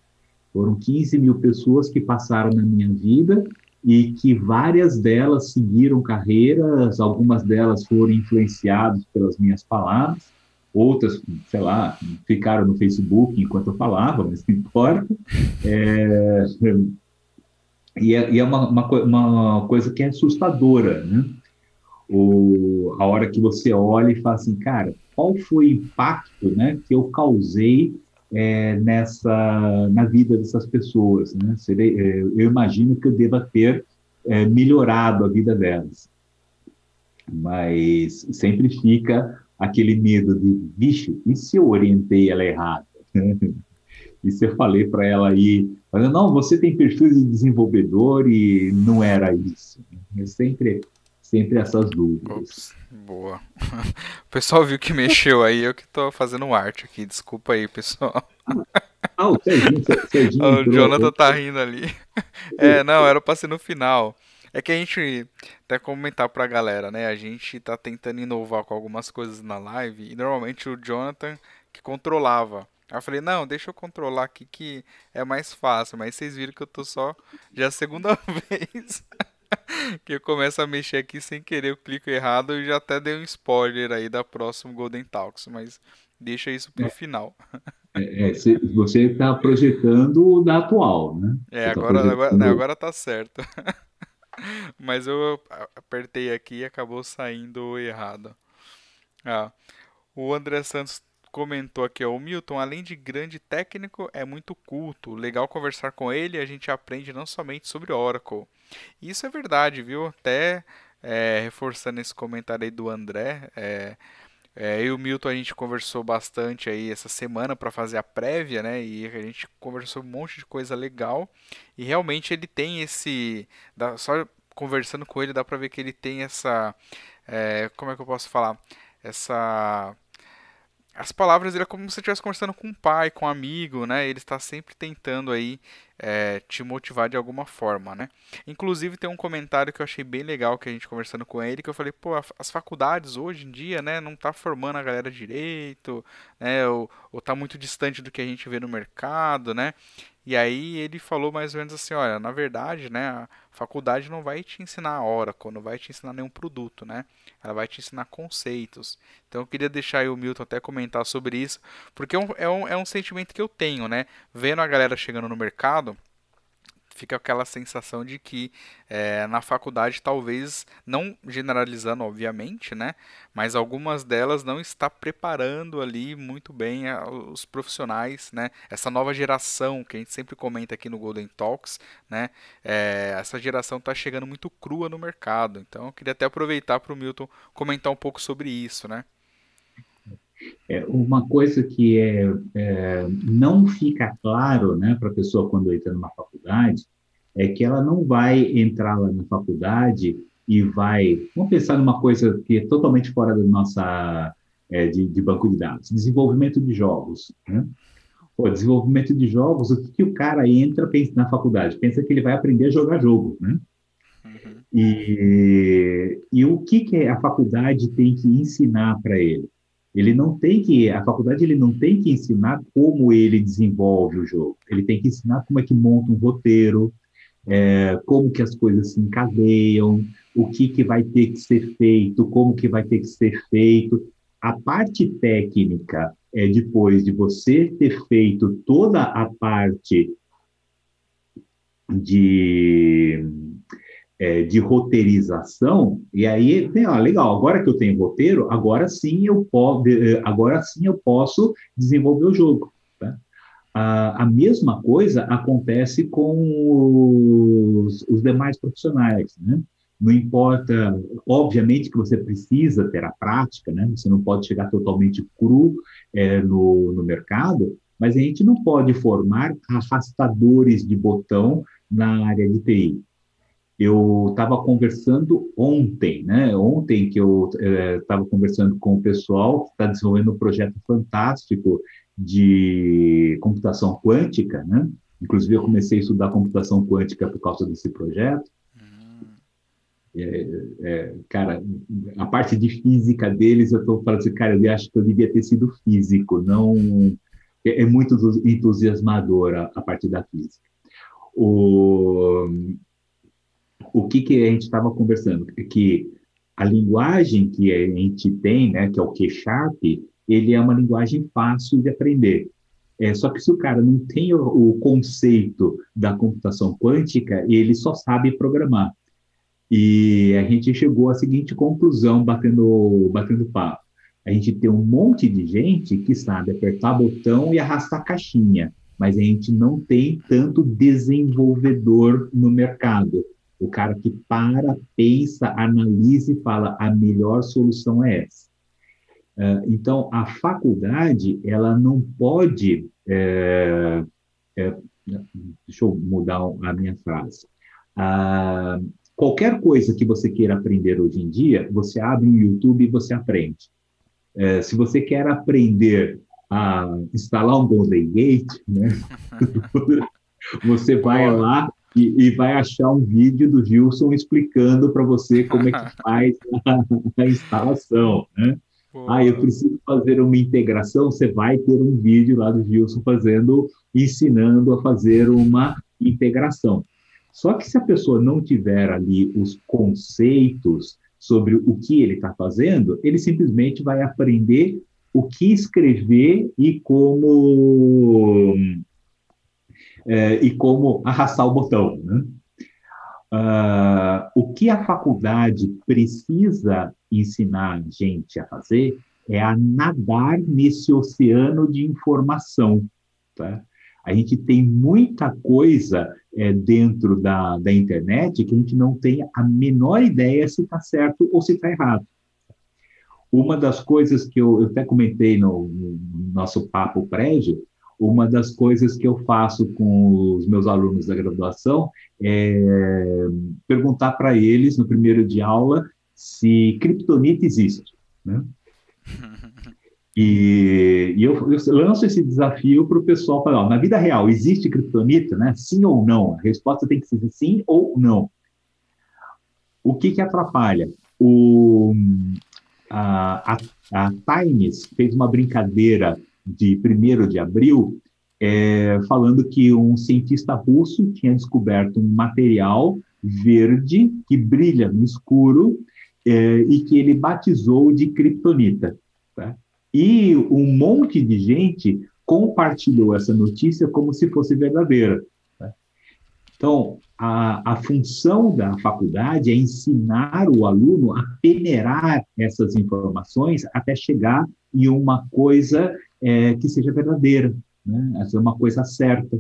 Foram 15 mil pessoas que passaram na minha vida e que várias delas seguiram carreiras, algumas delas foram influenciadas pelas minhas palavras, outras, sei lá, ficaram no Facebook enquanto eu falava, mas não importa. É, e é, e é uma, uma, uma, coisa que é assustadora, né? O, a hora que você olha e fala assim, cara, qual foi o impacto né, que eu causei é, nessa na vida dessas pessoas, né? É, eu imagino que eu deva ter é, melhorado a vida delas, mas sempre fica aquele medo de, bicho, e se eu orientei ela errado? (laughs) e se eu falei para ela aí, não, você tem perfil de desenvolvedor e não era isso. É sempre sempre essas dúvidas. Ops, boa. (laughs) O pessoal viu que mexeu aí, eu que tô fazendo arte aqui, desculpa aí, pessoal. (laughs) Ah, o Serginho, Serginho O Jonathan tá rindo ali. É, não, era pra ser no final. É que a gente, até comentar pra galera, né? A gente tá tentando inovar com algumas coisas na live e normalmente o Jonathan que controlava. Aí eu falei, não, deixa eu controlar aqui que é mais fácil. Mas vocês viram que eu tô só já a segunda (laughs) vez (laughs) que eu começo a mexer aqui sem querer, eu clico errado e já até dei um spoiler aí da próxima Golden Talks, mas deixa isso pro é. final. É, é, você está projetando o da atual, né? É, tá agora, tá agora, né, agora tá certo. (laughs) mas eu apertei aqui e acabou saindo errado. Ah, o André Santos comentou aqui, ó, o Milton, além de grande técnico, é muito culto. Legal conversar com ele, a gente aprende não somente sobre Oracle. Isso é verdade, viu? Até é, reforçando esse comentário aí do André, é, é, eu e o Milton a gente conversou bastante aí essa semana para fazer a prévia, né? E a gente conversou um monte de coisa legal. E realmente ele tem esse. Dá, só conversando com ele dá para ver que ele tem essa. É, como é que eu posso falar? Essa as palavras dele é como se estivesse conversando com um pai, com um amigo, né? Ele está sempre tentando aí é, te motivar de alguma forma, né? Inclusive tem um comentário que eu achei bem legal que a gente conversando com ele, que eu falei, pô, as faculdades hoje em dia, né, não tá formando a galera direito, né? Ou, ou tá muito distante do que a gente vê no mercado, né? E aí ele falou mais ou menos assim, olha, na verdade, né, a faculdade não vai te ensinar a Oracle, não vai te ensinar nenhum produto, né? Ela vai te ensinar conceitos. Então eu queria deixar o Milton até comentar sobre isso, porque é um, é um, é um sentimento que eu tenho, né? Vendo a galera chegando no mercado, fica aquela sensação de que é, na faculdade talvez não generalizando obviamente né mas algumas delas não está preparando ali muito bem a, os profissionais né essa nova geração que a gente sempre comenta aqui no Golden Talks né é, essa geração está chegando muito crua no mercado. Então eu queria até aproveitar para o Milton comentar um pouco sobre isso né É, uma coisa que é, é, não fica claro né, para a pessoa quando entra numa faculdade é que ela não vai entrar lá na faculdade e vai. Vamos pensar numa coisa que é totalmente fora da nossa. É, de, de, banco de dados desenvolvimento de jogos. Né? Pô, desenvolvimento de jogos, o que, que o cara entra pensa, na faculdade? Pensa que ele vai aprender a jogar jogo. Né? Uhum. E, e o que, que a faculdade tem que ensinar para ele? Ele não tem que, a faculdade ele não tem que ensinar como ele desenvolve o jogo. Ele tem que ensinar como é que monta um roteiro, é, como que as coisas se encadeiam, o que, que vai ter que ser feito, como que vai ter que ser feito. A parte técnica é depois de você ter feito toda a parte de, é, de roteirização, e aí, ó, legal, agora que eu tenho roteiro, agora sim eu, posso, agora sim eu posso desenvolver o jogo. A, a mesma coisa acontece com os, os demais profissionais, né? Não importa, obviamente que você precisa ter a prática, né? Você não pode chegar totalmente cru é, no, no mercado, mas a gente não pode formar arrastadores de botão na área de TI. Eu estava conversando ontem, né? Ontem que eu estava é, conversando com o pessoal que está desenvolvendo um projeto fantástico de computação quântica, né? Inclusive, eu comecei a estudar computação quântica por causa desse projeto. Hum. É, é, cara, a parte de física deles, eu estou falando assim, cara, eu acho que eu devia ter sido físico, não. É, é muito entusiasmadora a parte da física. O, o que, que a gente estava conversando? É que a linguagem que a gente tem, né, que é o Q-Sharp, ele é uma linguagem fácil de aprender. É, só que se o cara não tem o, o, conceito da computação quântica, ele só sabe programar. E a gente chegou à seguinte conclusão, batendo, batendo papo. A gente tem um monte de gente que sabe apertar botão e arrastar caixinha, mas a gente não tem tanto desenvolvedor no mercado. O cara que para, pensa, analisa e fala: a melhor solução é essa. É, então, a faculdade, ela não pode. É, é, deixa eu mudar a minha frase. Ah, qualquer coisa que você queira aprender hoje em dia, você abre o YouTube e você aprende. É, se você quer aprender a instalar um Golden Gate, né, (laughs) (laughs) você vai lá e, e, vai achar um vídeo do Gilson explicando para você como é que (laughs) faz a, a instalação. Né? Ah, eu preciso fazer uma integração. Você vai ter um vídeo lá do Gilson fazendo, ensinando a fazer uma integração. Só que se a pessoa não tiver ali os conceitos sobre o que ele está fazendo, ele simplesmente vai aprender o que escrever e como é, e como arrastar o botão. Né? Uh, o que a faculdade precisa ensinar a gente a fazer é a nadar nesse oceano de informação. Tá? A gente tem muita coisa é, dentro da, da internet que a gente não tem a menor ideia se está certo ou se está errado. Uma das coisas que eu, eu até comentei no, no nosso papo prévio uma das coisas que eu faço com os meus alunos da graduação é perguntar para eles, no primeiro de aula, se criptonita existe. Né? (laughs) E, e eu, eu, lanço esse desafio para o pessoal falar: ó, na vida real, existe criptonita? Né? Sim ou não? A resposta tem que ser sim ou não. O que, que atrapalha? O, a, a, a Times fez uma brincadeira de 1 de abril, é, falando que um cientista russo tinha descoberto um material verde que brilha no escuro é, e que ele batizou de kryptonita. Tá? E um monte de gente compartilhou essa notícia como se fosse verdadeira. Tá? Então, a, a função da faculdade é ensinar o aluno a peneirar essas informações até chegar em uma coisa é, que seja verdadeira, né? essa é uma coisa certa.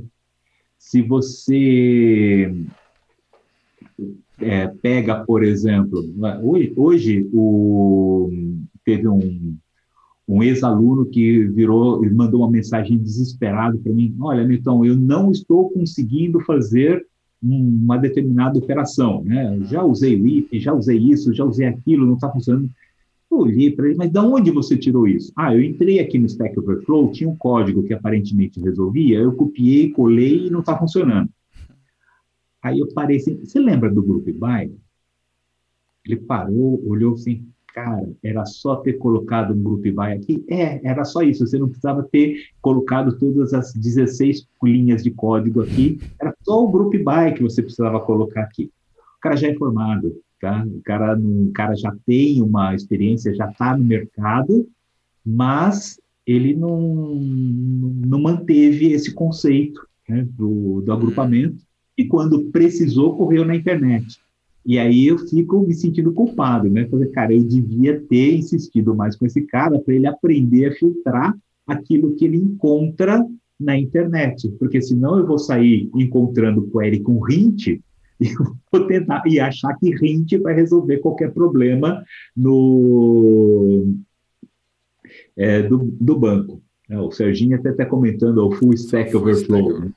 Se você é, pega, por exemplo, hoje, hoje o, teve um, um ex-aluno que virou e mandou uma mensagem desesperado para mim: Olha, Milton, eu não estou conseguindo fazer uma determinada operação. Né? Já usei o IP, já usei isso, já usei aquilo, não está funcionando. Eu olhei para ele, mas de onde você tirou isso? Ah, eu entrei aqui no Stack Overflow, tinha um código que aparentemente resolvia, eu copiei, colei e não está funcionando. Aí eu parei assim, você lembra do Group By? Ele parou, olhou assim, cara, era só ter colocado um Group By aqui? É, era só isso, você não precisava ter colocado todas as 16 linhas de código aqui, era só o Group By que você precisava colocar aqui. O cara já é formado, tá? O cara, cara já tem uma experiência, já está no mercado, mas ele não, não manteve esse conceito né, do, do agrupamento, e quando precisou, correu na internet. E aí eu fico me sentindo culpado, né? Fazer, cara, eu devia ter insistido mais com esse cara para ele aprender a filtrar aquilo que ele encontra na internet, porque senão eu vou sair encontrando query com hint e vou tentar e achar que hint vai resolver qualquer problema no é, do, do banco. É, o Serginho até está comentando o full stack overflow. Né?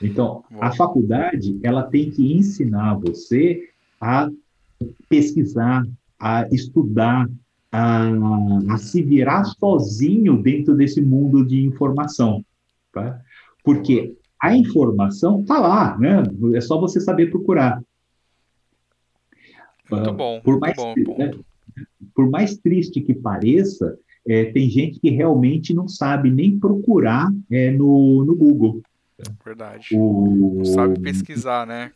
Então, a faculdade, ela tem que ensinar você a pesquisar, a estudar, a, a se virar sozinho dentro desse mundo de informação, tá? Porque a informação está lá, né? É só você saber procurar. Muito ah, bom, por mais, muito bom, né? Por mais triste que pareça, é, tem gente que realmente não sabe nem procurar é, no, no Google. Verdade. O... Não sabe pesquisar, né?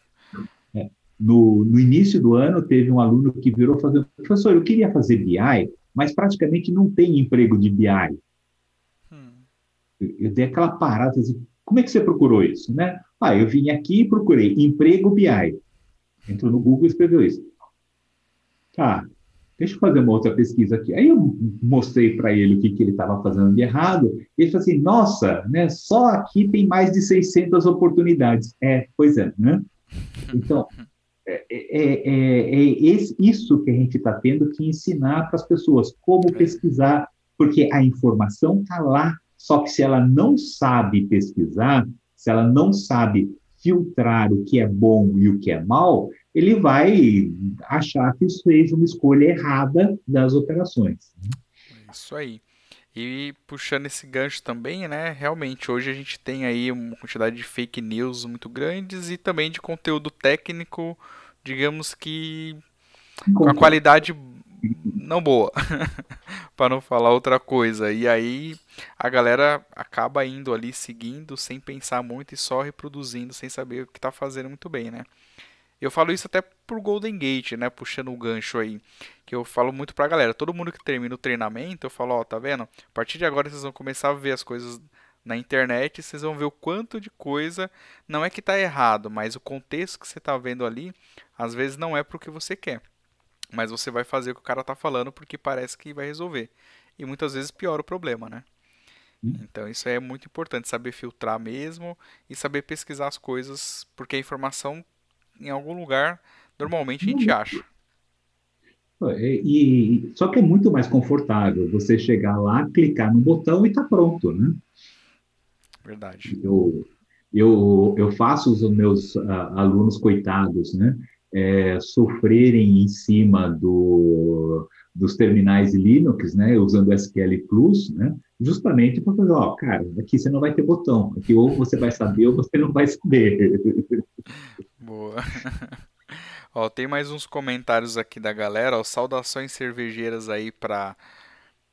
É. No, no início do ano, teve um aluno que virou falando, professor, eu queria fazer BI, mas praticamente não tem emprego de BI. Hum. Eu, eu, dei aquela parada, assim, como é que você procurou isso, né? Ah, eu vim aqui e procurei emprego BI. Entrou no Google e escreveu isso. Tá, deixa eu fazer uma outra pesquisa aqui. Aí eu mostrei para ele o que, que ele estava fazendo de errado, e ele falou assim, nossa, né, só aqui tem mais de 600 oportunidades. É, pois é, né? Então, é, é, é, é isso que a gente está tendo que ensinar para as pessoas, como pesquisar, porque a informação está lá, só que se ela não sabe pesquisar, se ela não sabe filtrar o que é bom e o que é mal, ele vai achar que isso seja uma escolha errada das operações. Isso aí. E puxando esse gancho também, né? Realmente, hoje a gente tem aí uma quantidade de fake news muito grandes e também de conteúdo técnico, digamos que com a qualidade não boa, (laughs) para não falar outra coisa. E aí a galera acaba indo ali seguindo sem pensar muito e só reproduzindo sem saber o que está fazendo muito bem, né? Eu falo isso até pro Golden Gate, né? Puxando o gancho aí. Que eu falo muito pra galera. Todo mundo que termina o treinamento, eu falo, ó, tá vendo? A partir de agora vocês vão começar a ver as coisas na internet, vocês vão ver o quanto de coisa não é que tá errado, mas o contexto que você tá vendo ali, às vezes não é pro que você quer. Mas você vai fazer o que o cara tá falando porque parece que vai resolver. E muitas vezes piora o problema, né? Hum. Então isso é muito importante, saber filtrar mesmo e saber pesquisar as coisas, porque a informação em algum lugar, normalmente a gente acha. E, só que é muito mais confortável você chegar lá, clicar no botão e tá pronto, né? Verdade. Eu, eu, eu faço os meus uh, alunos coitados, né? É, sofrerem em cima do, dos terminais Linux, né? Usando SQL Plus, né? Justamente para fazer, ó, cara, aqui você não vai ter botão. Aqui ou você vai saber ou você não vai saber. Boa. Ó, tem mais uns comentários aqui da galera. Ó, saudações cervejeiras aí pra,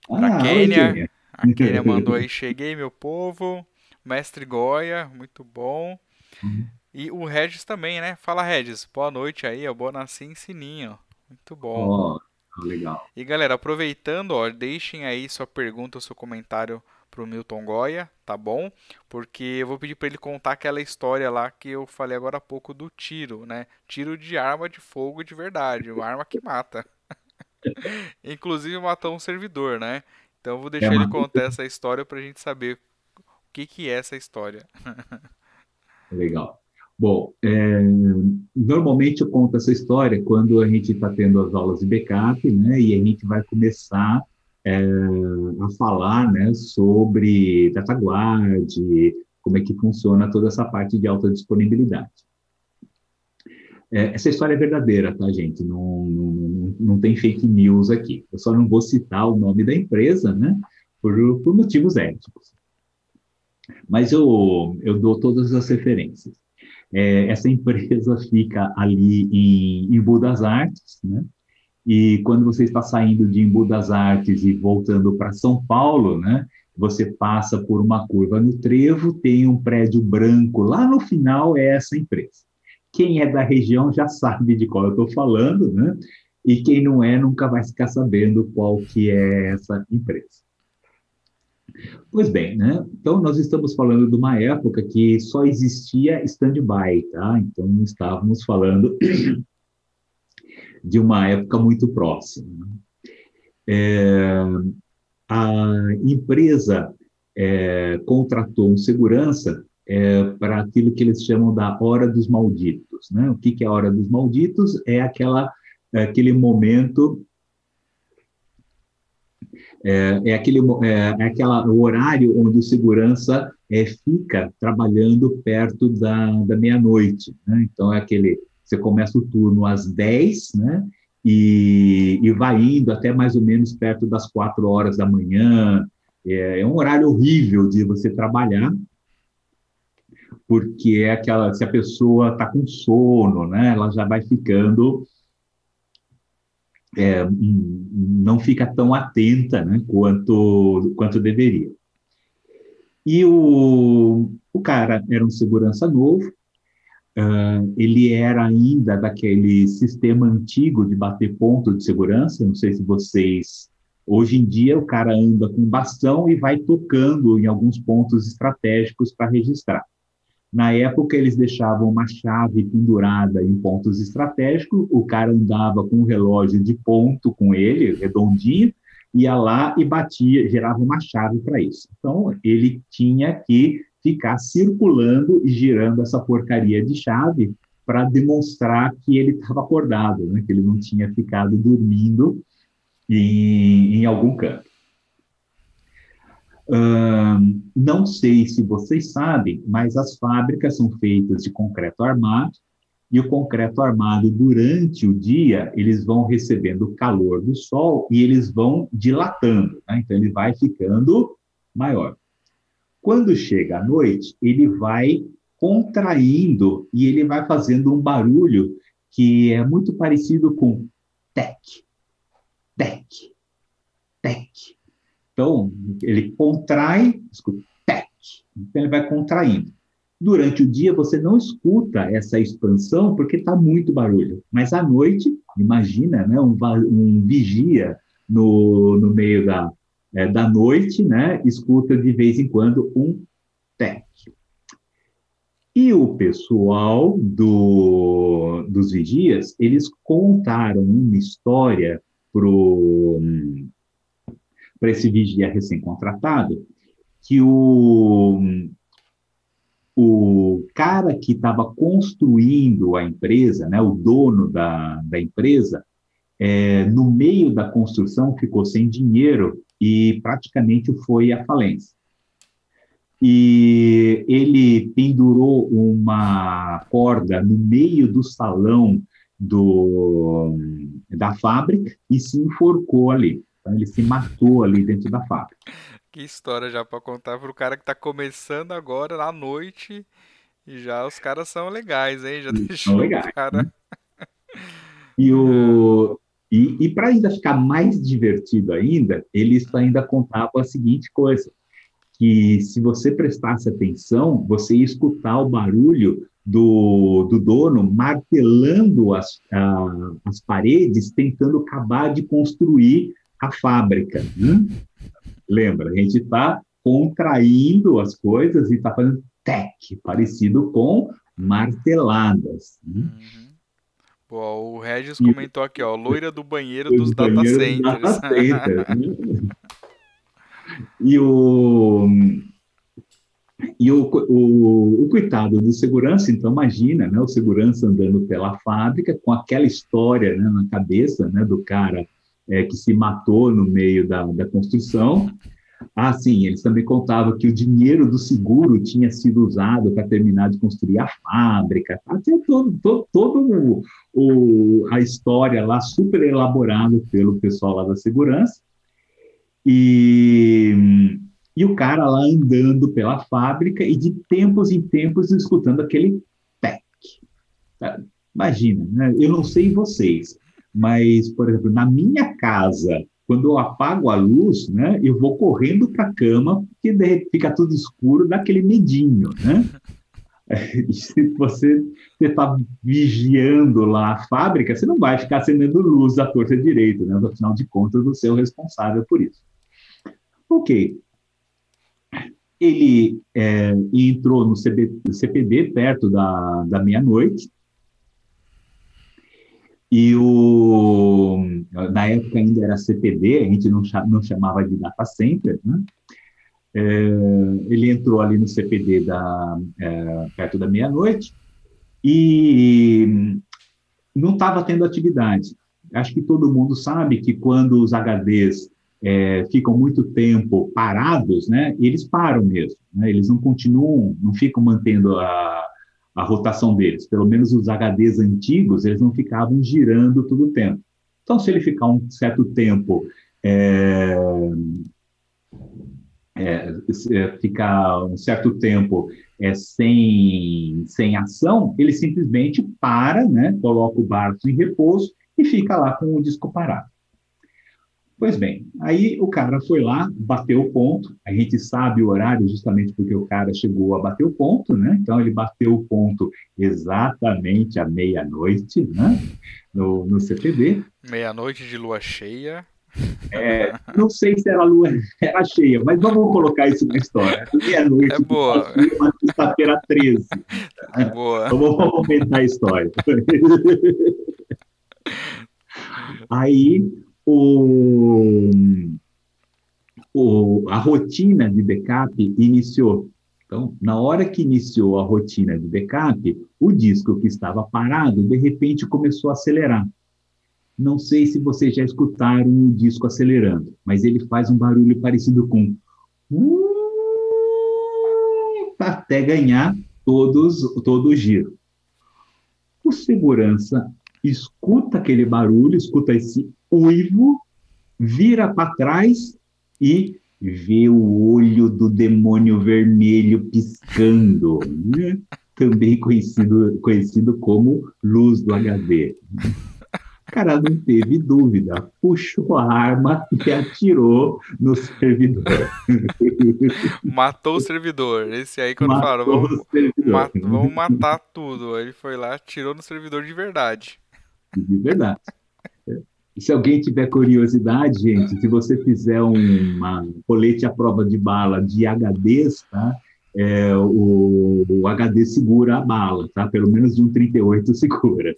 pra ah, Kênia. A Kênia mandou aí, cheguei, meu povo. Mestre Goya, muito bom. Uhum. E o Regis também, né? Fala, Regis. Boa noite aí, ó. Boa Nassim Sininho. Muito bom. Oh, legal. E galera, aproveitando, ó, deixem aí sua pergunta, seu comentário pro Milton Goya, tá bom? Porque eu vou pedir para ele contar aquela história lá que eu falei agora há pouco do tiro, né? Tiro de arma de fogo de verdade, uma arma que mata. (laughs) Inclusive matou um servidor, né? Então eu vou deixar é ele contar essa história pra gente saber o que que é essa história. (laughs) Legal. Bom, é, normalmente eu conto essa história quando a gente está tendo as aulas de backup, né, e a gente vai começar é, a falar, né, sobre DataGuard, como é que funciona toda essa parte de alta disponibilidade. É, essa história é verdadeira, tá, gente? Não, não, não tem fake news aqui. Eu só não vou citar o nome da empresa, né, por, por motivos éticos. Mas eu, eu dou todas as referências. É, essa empresa fica ali em Embu das Artes, né? E quando você está saindo de Embu das Artes e voltando para São Paulo, né? Você passa por uma curva no trevo, tem um prédio branco lá no final, é essa empresa. Quem é da região já sabe de qual eu estou falando, né? E quem não é nunca vai ficar sabendo qual que é essa empresa. Pois bem, né? Então nós estamos falando de uma época que só existia stand-by, tá? Então estávamos falando de uma época muito próxima. É, a empresa é, contratou um segurança é, para aquilo que eles chamam da hora dos malditos, né? O que, que é a hora dos malditos? É aquela é aquele momento é, é aquele é, é aquela, o horário onde o segurança é, fica trabalhando perto da, da meia-noite. Né? Então, é aquele. Você começa o turno às 10, né? E, e vai indo até mais ou menos perto das 4 horas da manhã. É, é um horário horrível de você trabalhar, porque é aquela. Se a pessoa está com sono, né? Ela já vai ficando é, não fica tão atenta né, quanto, quanto deveria. E o, o cara era um segurança novo, uh, ele era ainda daquele sistema antigo de bater ponto de segurança, não sei se vocês... Hoje em dia, o cara anda com bastão e vai tocando em alguns pontos estratégicos para registrar. Na época, eles deixavam uma chave pendurada em pontos estratégicos, o cara andava com um relógio de ponto com ele, redondinho, ia lá e batia, gerava uma chave para isso. Então, ele tinha que ficar circulando e girando essa porcaria de chave para demonstrar que ele estava acordado, né? que ele não tinha ficado dormindo em, em algum canto não sei se vocês sabem, mas as fábricas são feitas de concreto armado, e o concreto armado, durante o dia, eles vão recebendo o calor do sol e eles vão dilatando, né? então ele vai ficando maior. Quando chega à noite, ele vai contraindo e ele vai fazendo um barulho que é muito parecido com tec, tec, tec. Então, ele contrai, escuta. Então, ele vai contraindo. Durante o dia, você não escuta essa expansão porque está muito barulho. Mas à noite, imagina, né, um, um vigia no, no meio da, é, da noite, né, escuta de vez em quando um tec. E o pessoal do, dos vigias, eles contaram uma história pro para esse vigia recém-contratado, que o, o cara que estava construindo a empresa, né, o dono da, da empresa, é, no meio da construção ficou sem dinheiro e praticamente foi à falência. E ele pendurou uma corda no meio do salão do, da fábrica e se enforcou ali. Então ele se matou ali dentro da fábrica. Que história já para contar pro cara que tá começando agora na noite e já os caras são legais, hein? Já deixou são legais, o cara. Né? E o (laughs) e, e para ainda ficar mais divertido ainda, eles ainda contavam a seguinte coisa, que se você prestasse atenção, você ia escutar o barulho do, do dono martelando as, a, as paredes, tentando acabar de construir a fábrica. Né? Lembra, a gente está contraindo as coisas e está fazendo tec, parecido com marteladas. Né? Uhum. Pô, o Regis comentou aqui, ó, loira do banheiro dos data centers. Data (laughs) centers né? e o E o, o, o, coitado do segurança, então imagina, né, o segurança andando pela fábrica com aquela história né, na cabeça né, do cara é, que se matou no meio da, da construção. Ah, sim, eles também contavam que o dinheiro do seguro tinha sido usado para terminar de construir a fábrica. Tá? Tinha todo, todo, todo o, a história lá super elaborada pelo pessoal lá da segurança. E e o cara lá andando pela fábrica e de tempos em tempos escutando aquele tec. Imagina, né? eu não sei vocês, mas, por exemplo, na minha casa, quando eu apago a luz, né, eu vou correndo para a cama, porque fica tudo escuro, dá aquele medinho, né? (laughs) se você está vigiando lá a fábrica, você não vai ficar acendendo luz da torta direita, né? Afinal de contas, você é o responsável por isso. Ok, ele é, entrou no CB, CPD perto da, da meia-noite. E o, na época ainda era CPD, a gente não, não chamava de data center, né? É, ele entrou ali no CPD da, é, perto da meia-noite e não estava tendo atividade. Acho que todo mundo sabe que quando os HDs é, ficam muito tempo parados, né, eles param mesmo, né, eles não continuam, não ficam mantendo a, a rotação deles. Pelo menos os HDs antigos, eles não ficavam girando todo o tempo. Então, se ele ficar um certo tempo, é, é, é ficar um certo tempo é, sem, sem ação, ele simplesmente para, né, coloca o barco em repouso e fica lá com o disco parado. Pois bem, aí o cara foi lá, bateu o ponto, a gente sabe o horário justamente porque o cara chegou a bater o ponto, né? Então ele bateu o ponto exatamente à meia-noite, né? No, no CPD. Meia-noite de lua cheia. É, não sei se era lua (laughs) era cheia, mas vamos colocar isso na história. (laughs) Meia-noite. É boa. Uma sexta-feira 13. É (laughs) boa. Vamos aumentar a história. Aí o, o, a rotina de backup iniciou. Então, na hora que iniciou a rotina de backup, o disco que estava parado, de repente começou a acelerar. Não sei se vocês já escutaram o disco acelerando, mas ele faz um barulho parecido com até ganhar todos, todo o giro. O segurança escuta aquele barulho, escuta esse uivo, vira para trás e vê o olho do demônio vermelho piscando, né? também conhecido, conhecido como luz do HD. O cara não teve dúvida, puxou a arma e atirou no servidor. Matou o servidor. Esse aí, quando fala, vamos, ma vamos matar tudo. Ele foi lá, atirou no servidor de verdade. De verdade. Se alguém tiver curiosidade, gente, se você fizer uma colete à prova de bala de HDs, tá? É, o, o, HD segura a bala, tá? Pelo menos de um 38 segura.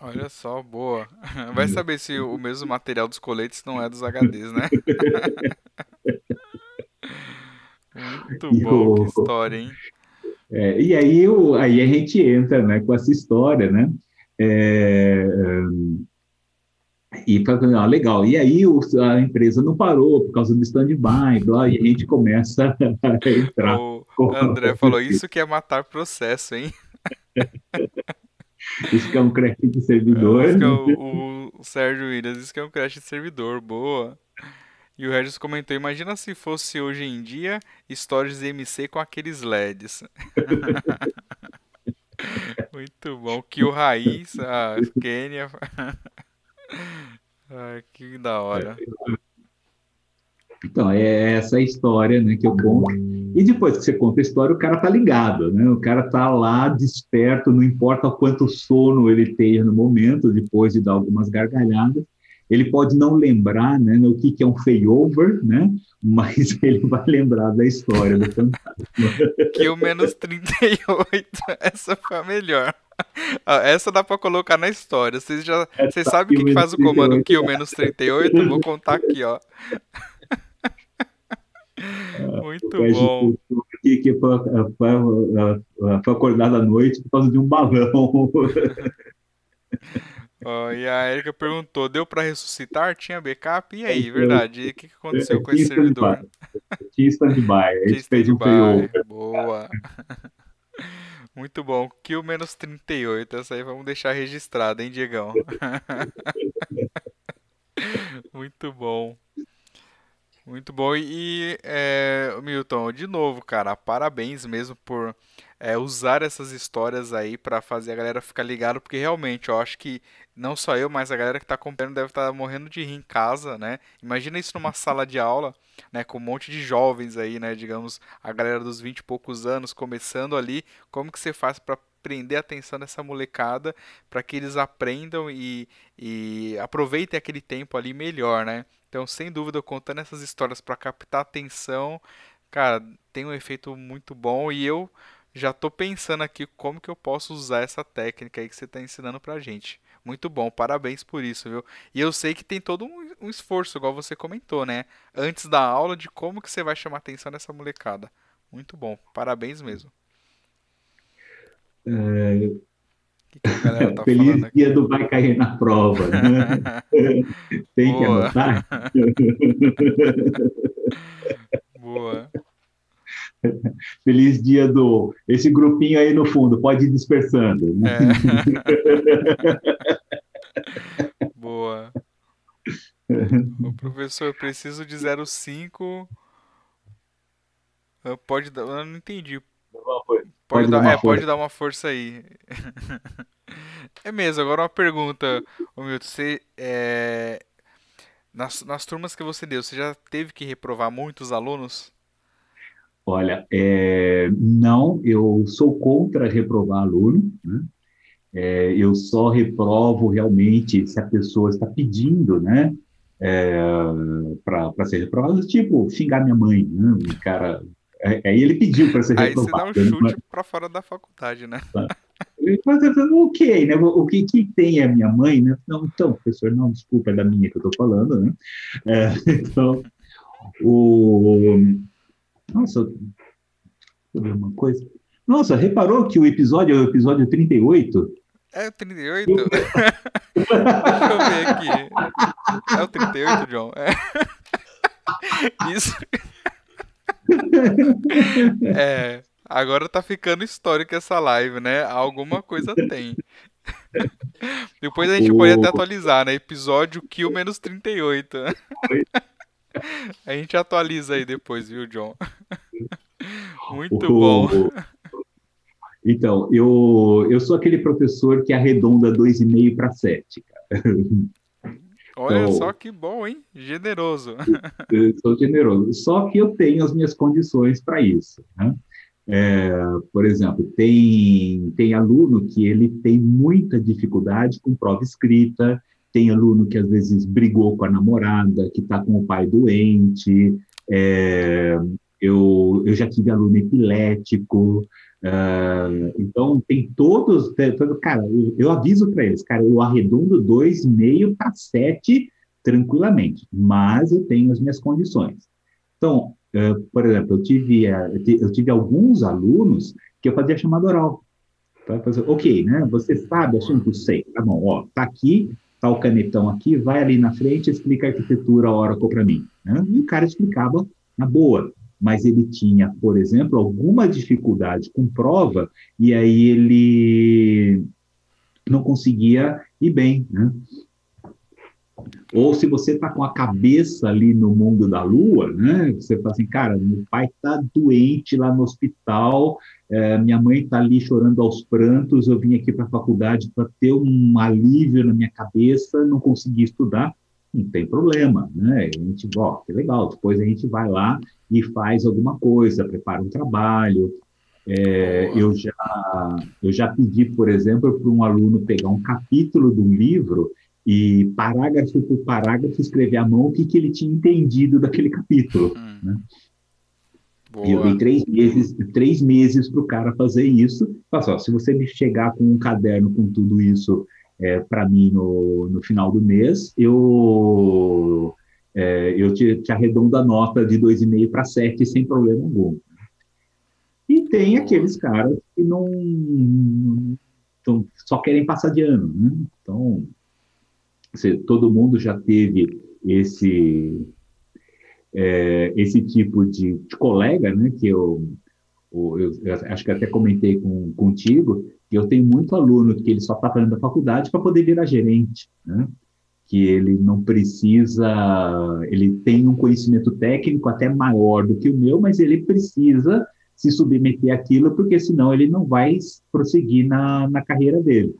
Olha só, boa. (laughs) Vai saber se o mesmo material dos coletes não é dos HDs, né? (laughs) Muito e bom, o, que história, hein? É, e aí, o, aí a gente entra né, com essa história, né? É, e falando, ah, legal. E aí o, a empresa não parou por causa do stand-by, e a gente começa (laughs) a entrar. O André falou, (laughs) isso que é matar processo, hein? (laughs) isso que é um crash de servidor. É o, o Sérgio Williams, isso que é um crash de servidor, boa. E o Regis comentou, imagina se fosse hoje em dia stories MC com aqueles LEDs. Muito bom. Que o Raiz, a Kênia. Ai, que da hora. Então, é essa história né, que eu conto. E depois que você conta a história, o cara tá ligado, né? O cara tá lá desperto, não importa quanto sono ele tenha no momento, depois de dar algumas gargalhadas. Ele pode não lembrar né, o que, que é um failover, né? Mas (laughs) ele vai lembrar da história do fantasma. Que o menos 38, (laughs) essa foi a melhor. (laughs) Ah, essa dá pra colocar na história. Vocês já vocês sabem o que, faz o comando kill menos 38? Vou contar aqui, ó. Muito bom. que, que foi, foi, foi acordado à noite por causa de um balão. (laughs) Oh, e a Erika perguntou: deu para ressuscitar? Tinha backup? E aí, verdade? E o que aconteceu com esse servidor? Tinha stand-by. A gente fez um Boa. (laughs) Muito bom. Kill menos 38. Essa aí vamos deixar registrada, hein, Diegão? (laughs) Muito bom. Muito bom. E, é, Milton, de novo, cara, parabéns mesmo por é, usar essas histórias aí para fazer a galera ficar ligada, porque realmente eu acho que não só eu, mas a galera que está acompanhando deve estar tá morrendo de rir em casa, né? Imagina isso numa sala de aula, né, com um monte de jovens aí, né, digamos, a galera dos 20 e poucos anos começando ali, como que você faz para prender a atenção dessa molecada para que eles aprendam e, e aproveitem aquele tempo ali melhor, né? Então, sem dúvida, contando essas histórias para captar atenção, cara, tem um efeito muito bom e eu já estou pensando aqui como que eu posso usar essa técnica aí que você está ensinando para gente. Muito bom, parabéns por isso, viu? E eu sei que tem todo um, um, esforço, igual você comentou, né? Antes da aula, de como que você vai chamar atenção nessa molecada. Muito bom, parabéns mesmo. É... Que que tá (laughs) Feliz dia do vai cair na prova. Né? (laughs) (laughs) tem Boa. que anotar? Boa. (laughs) Feliz dia do. Esse grupinho aí no fundo, pode ir dispersando. Né? É. (laughs) Boa. O professor, preciso de 05. Pode dar. Eu não entendi. Pode, pode dar, dar é, pode dar uma força aí. (laughs) é mesmo, agora uma pergunta, Milton. Você. É... Nas, nas turmas que você deu, você já teve que reprovar muitos alunos? Olha, é, não, eu sou contra reprovar aluno, né? É, eu só reprovo realmente se a pessoa está pedindo, né, é, para ser reprovado, tipo, xingar minha mãe, né? O cara, aí é, ele pediu para ser reprovado. Aí você dá um chute para fora da faculdade, né? Tá. (laughs) Ok, né? O que, que tem é minha mãe, né? Não, então, professor, não, desculpa, é da minha que eu estou falando, né? É, (laughs) então, o nossa, deixa eu ver uma coisa. Nossa, reparou que o episódio é o episódio 38? É o 38? (laughs) Deixa eu ver aqui. É o 38, John? É. (laughs) Isso. (laughs) É. Agora tá ficando histórica essa live, né? Alguma coisa tem. Depois a gente pode até atualizar, né? Episódio Kill menos 38. A gente atualiza aí depois, viu, John? (laughs) Muito bom. (laughs) Então, eu, eu sou aquele professor que arredonda 2,5 para 7, cara. (laughs) Olha então, só que bom, hein? Generoso. Eu sou generoso. Só que eu tenho as minhas condições para isso. Né? É, por exemplo, tem, tem aluno que ele tem muita dificuldade com prova escrita, tem aluno que às vezes brigou com a namorada, que está com o pai doente. É, eu, eu já tive aluno epilético. Uh, então, tem todos. Cara, eu, eu aviso para eles, cara, eu arredondo 2,5 para 7 tranquilamente, mas eu tenho as minhas condições. Então, uh, por exemplo, eu tive, uh, eu tive alguns alunos que eu fazia chamada oral. Ok, né? Você sabe assunto? Sei. Tá bom, ó, tá aqui, tá o canetão aqui, vai ali na frente, explica a arquitetura Oracle para mim. Né? E o cara explicava na boa, mas ele tinha, por exemplo, alguma dificuldade com prova e aí ele não conseguia ir bem, né? Ou se você está com a cabeça ali no mundo da lua, né? Você fala assim, cara, meu pai está doente lá no hospital, é, minha mãe está ali chorando aos prantos, eu vim aqui para a faculdade para ter um alívio na minha cabeça, não consegui estudar, não tem problema, né? A gente, ó, que legal, depois a gente vai lá e faz alguma coisa, prepara um trabalho. É, eu, já, eu já pedi, por exemplo, para um aluno pegar um capítulo de um livro e parágrafo por parágrafo escrever à mão o que, que ele tinha entendido daquele capítulo. Hum. Né? E eu dei três meses, três meses para o cara fazer isso. Fala se você me chegar com um caderno com tudo isso é, para mim no, no final do mês, eu, é, eu te, te arredondo a nota de 2,5 para 7 sem problema algum. tem aqueles caras que não, não só querem passar de ano, né? Então, você, todo mundo já teve esse é, esse tipo de, de, colega, né? Que eu, eu, eu, acho que até comentei com, contigo que eu tenho muito aluno que ele só está fazendo a faculdade para poder virar gerente, né? Que ele não precisa, ele tem um conhecimento técnico até maior do que o meu, mas ele precisa se submeter àquilo, porque senão ele não vai prosseguir na, na carreira dele.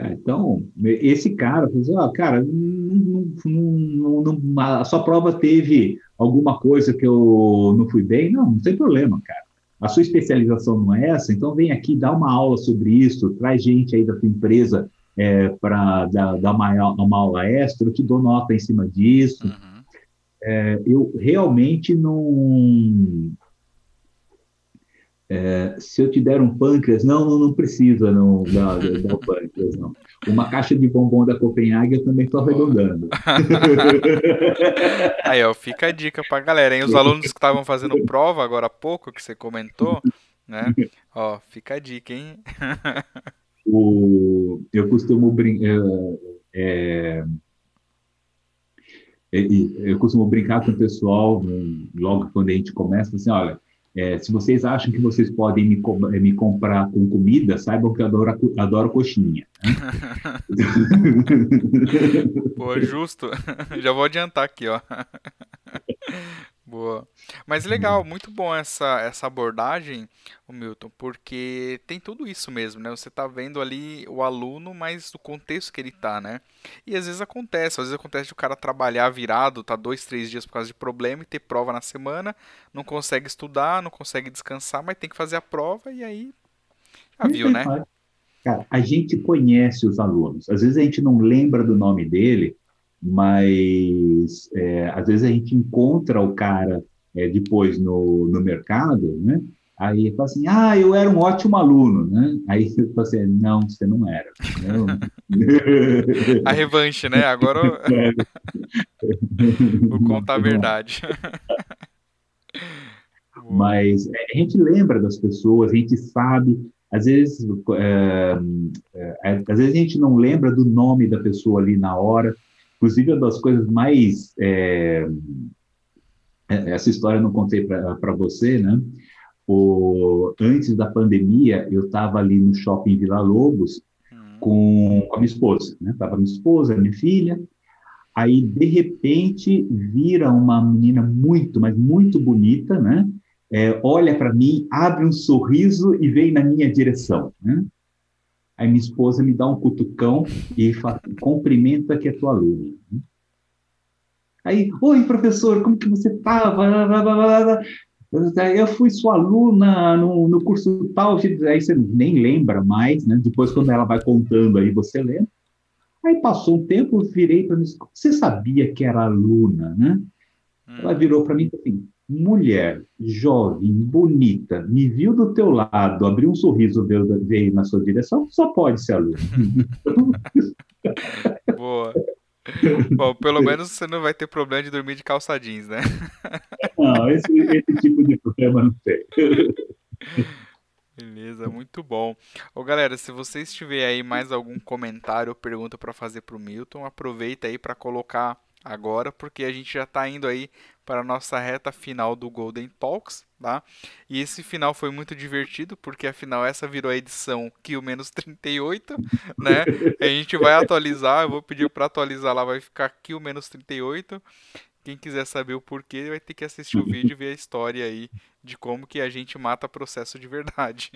Uhum. Então, esse cara, ah, cara, não, não, não, a sua prova teve alguma coisa que eu não fui bem? Não, não tem problema, cara. A sua especialização não é essa, então vem aqui, dá uma aula sobre isso, traz gente aí da tua empresa é, para dar, dar uma, uma, aula extra, eu te dou nota em cima disso. Uhum. É, eu realmente não, é, se eu te der um pâncreas, não, não, não precisa não dar, dar o pâncreas, não. Uma caixa de bombom da Copenhague eu também estou arredondando. (laughs) Aí, ó, fica a dica para a galera, hein? Os alunos que estavam fazendo prova agora há pouco, que você comentou, né? Ó, fica a dica, hein? (laughs) o, eu costumo brincar. É, é, eu costumo brincar com o pessoal, logo quando a gente começa, assim, olha, é, se vocês acham que vocês podem me, eh, me, comprar com comida, saibam que eu adoro, adoro coxinha. Né? (laughs) Pô, justo. (laughs) Já vou adiantar aqui, ó. (laughs) Boa. Mas legal, muito bom essa, essa abordagem, o Milton, porque tem tudo isso mesmo, né? Você tá vendo ali o aluno, mas o contexto que ele tá, né? E às vezes acontece, às vezes acontece de o cara trabalhar virado, tá dois, três dias por causa de problema e ter prova na semana, não consegue estudar, não consegue descansar, mas tem que fazer a prova e aí já viu, né? Cara, a gente conhece os alunos, às vezes a gente não lembra do nome dele, mas é, às vezes a gente encontra o cara é, depois no, no mercado, né? Aí fala assim, ah, eu era um ótimo aluno, né? Aí (laughs) você fala assim, não, você não era. Não. (laughs) a revanche, né? Agora é. (laughs) vou contar a verdade. Mas é, a gente lembra das pessoas, a gente sabe, às vezes, é, é, às vezes a gente não lembra do nome da pessoa ali na hora, Inclusive, uma das coisas mais. É, é essa história eu não contei para você, né? O, antes da pandemia, eu estava ali no shopping Vila Lobos uhum. com, com a minha esposa, né? Tava minha esposa, minha filha. Aí, de repente, vira uma menina muito, mas muito bonita, né? É, olha para mim, abre um sorriso e vem na minha direção, né? Aí minha esposa me dá um cutucão e fala, cumprimenta que é tua aluna. Aí, oi, professor, como que você tá? Eu fui sua aluna no, no curso tal, aí você nem lembra mais, né? Depois, quando ela vai contando aí, você lembra. Aí passou um tempo, eu virei para mim, você sabia que era aluna, né? Ela virou para mim e assim, mulher jovem, bonita, me viu do teu lado, abriu um sorriso, veio, veio na sua direção, só pode ser aluno. (laughs) Boa. Bom, pelo menos você não vai ter problema de dormir de calça jeans, né? (laughs) Não, esse, esse tipo de problema não tem. Beleza, muito bom. Ô galera, se vocês tiverem aí mais algum comentário ou pergunta para fazer para o Milton, aproveita aí para colocar agora, porque a gente já está indo aí para a nossa reta final do Golden Talks, tá? E esse final foi muito divertido, porque afinal essa virou a edição Q-38, né? A gente vai atualizar, eu vou pedir para atualizar lá, vai ficar Q-38. Quem quiser saber o porquê vai ter que assistir o vídeo e ver a história aí de como que a gente mata processo de verdade.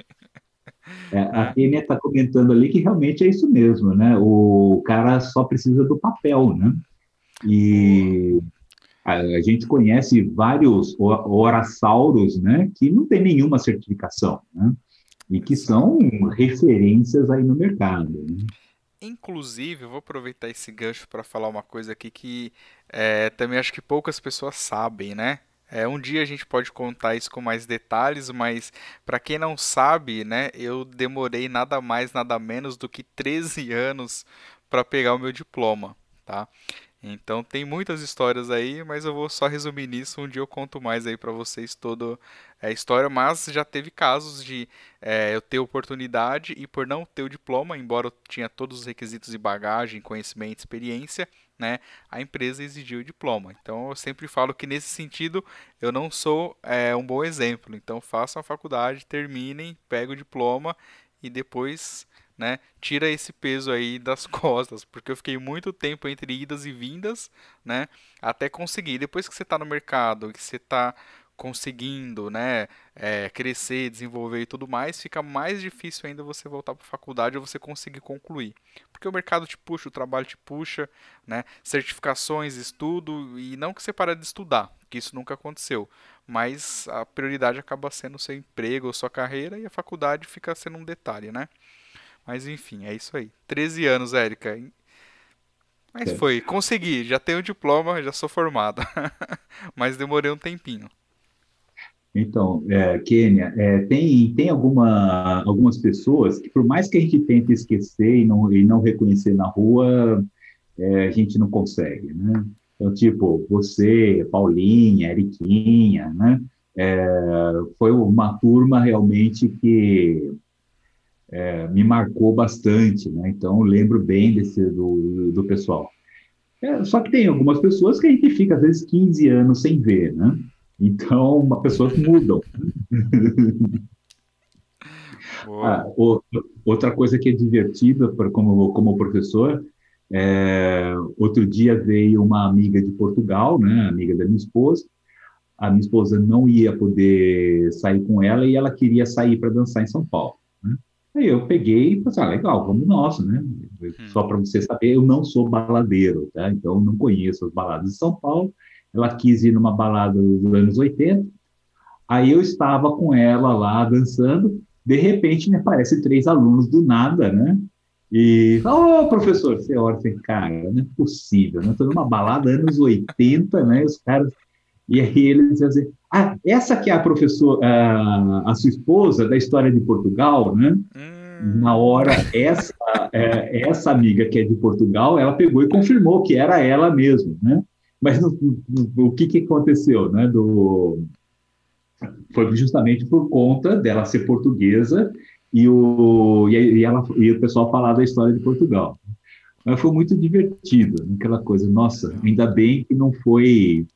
É, a Enia está comentando ali que realmente é isso mesmo, né? O cara só precisa do papel, né? E a, gente conhece vários orassauros, né, que não tem nenhuma certificação, né, e que são referências aí no mercado. Né? Inclusive, eu vou aproveitar esse gancho para falar uma coisa aqui que é, também acho que poucas pessoas sabem, né? É, um dia a gente pode contar isso com mais detalhes, mas para quem não sabe, né, eu demorei nada mais, nada menos do que 13 anos para pegar o meu diploma, tá? Então tem muitas histórias aí, mas eu vou só resumir nisso. Um dia eu conto mais aí para vocês toda a história. Mas já teve casos de é, eu ter oportunidade e por não ter o diploma, embora eu tinha todos os requisitos de bagagem, conhecimento, experiência, né, a empresa exigiu o diploma. Então eu sempre falo que nesse sentido eu não sou é, um bom exemplo. Então façam a faculdade, terminem, peguem o diploma e depois né, tira esse peso aí das (laughs) costas, porque eu fiquei muito tempo entre idas e vindas, né, até conseguir. Depois que você está no mercado, que você está conseguindo, né, é, crescer, desenvolver e tudo mais, fica mais difícil ainda você voltar para a faculdade ou você conseguir concluir, porque o mercado te puxa, o trabalho te puxa, né, certificações, estudo e não que você para de estudar, que isso nunca aconteceu, mas a prioridade acaba sendo o seu emprego ou sua carreira e a faculdade fica sendo um detalhe, né? Mas enfim, é isso aí. 13 anos, Érica. Mas é. foi, consegui, já tenho diploma, já sou formada. (laughs) Mas demorei um tempinho. Então, é, Kênia, é, tem, tem alguma, algumas pessoas que, por mais que a gente tente esquecer e não, e não reconhecer na rua, é, a gente não consegue, né? Então, tipo, você, Paulinha, Eriquinha, né? É, foi uma turma realmente que é, me marcou bastante, né? Então, lembro bem desse, do, do pessoal. É, só que tem algumas pessoas que a gente fica, às vezes, 15 anos sem ver, né? Então, uma pessoas mudam. (laughs) ah, outra coisa que é divertida para como, como professor, é, outro dia veio uma amiga de Portugal, né, amiga da minha esposa, a minha esposa não ia poder sair com ela e ela queria sair para dançar em São Paulo. Aí eu peguei e falei, ah, legal, vamos nós, né? Só para você saber, eu não sou baladeiro, tá? Então não conheço as baladas de São Paulo. Ela quis ir numa balada dos anos 80. Aí eu estava com ela lá dançando. De repente me aparecem três alunos do nada, né? E, ô oh, professor, você olha assim, cara, não é possível, né? Estou numa balada anos 80, né? Os caras. E aí eles diziam assim, ah, essa que é a professora, a, a sua esposa da história de Portugal, né? Hum. Na hora, essa, é, essa amiga que é de Portugal, ela pegou e confirmou que era ela mesmo, né? Mas no, no, o que, que aconteceu, né? Do, foi justamente por conta dela ser portuguesa e o, e, ela, e o pessoal falar da história de Portugal. Mas foi muito divertido, aquela coisa, nossa, ainda bem que não foi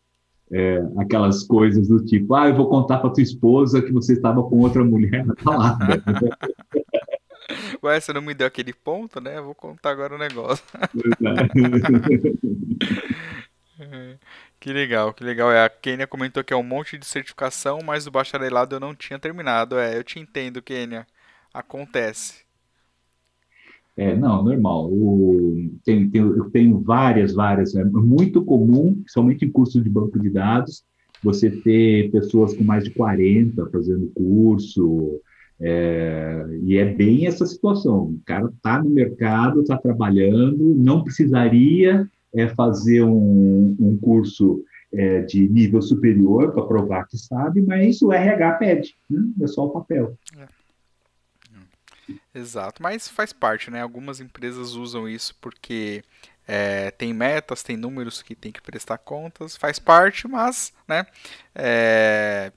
é, aquelas coisas do tipo, ah, eu vou contar para tua esposa que você estava com outra mulher na balada. (laughs) Ué, você não me deu aquele ponto, né? Eu vou contar agora o negócio. (laughs) Que legal, que legal. É, a Kênia comentou que é um monte de certificação, mas o bacharelado eu não tinha terminado. É, eu te entendo, Kênia. Acontece. É, não, normal. O, tem, tem, eu tenho várias, várias. É muito comum, somente em curso de banco de dados, você ter pessoas com mais de 40 fazendo curso. É, e é bem essa situação. O cara está no mercado, está trabalhando, não precisaria é, fazer um, um curso é, de nível superior para provar que sabe, mas o RH pede, né? é só o papel. É. Exato, mas faz parte, né? Algumas empresas usam isso porque é, tem metas, tem números que tem que prestar contas, faz parte, mas, né? É,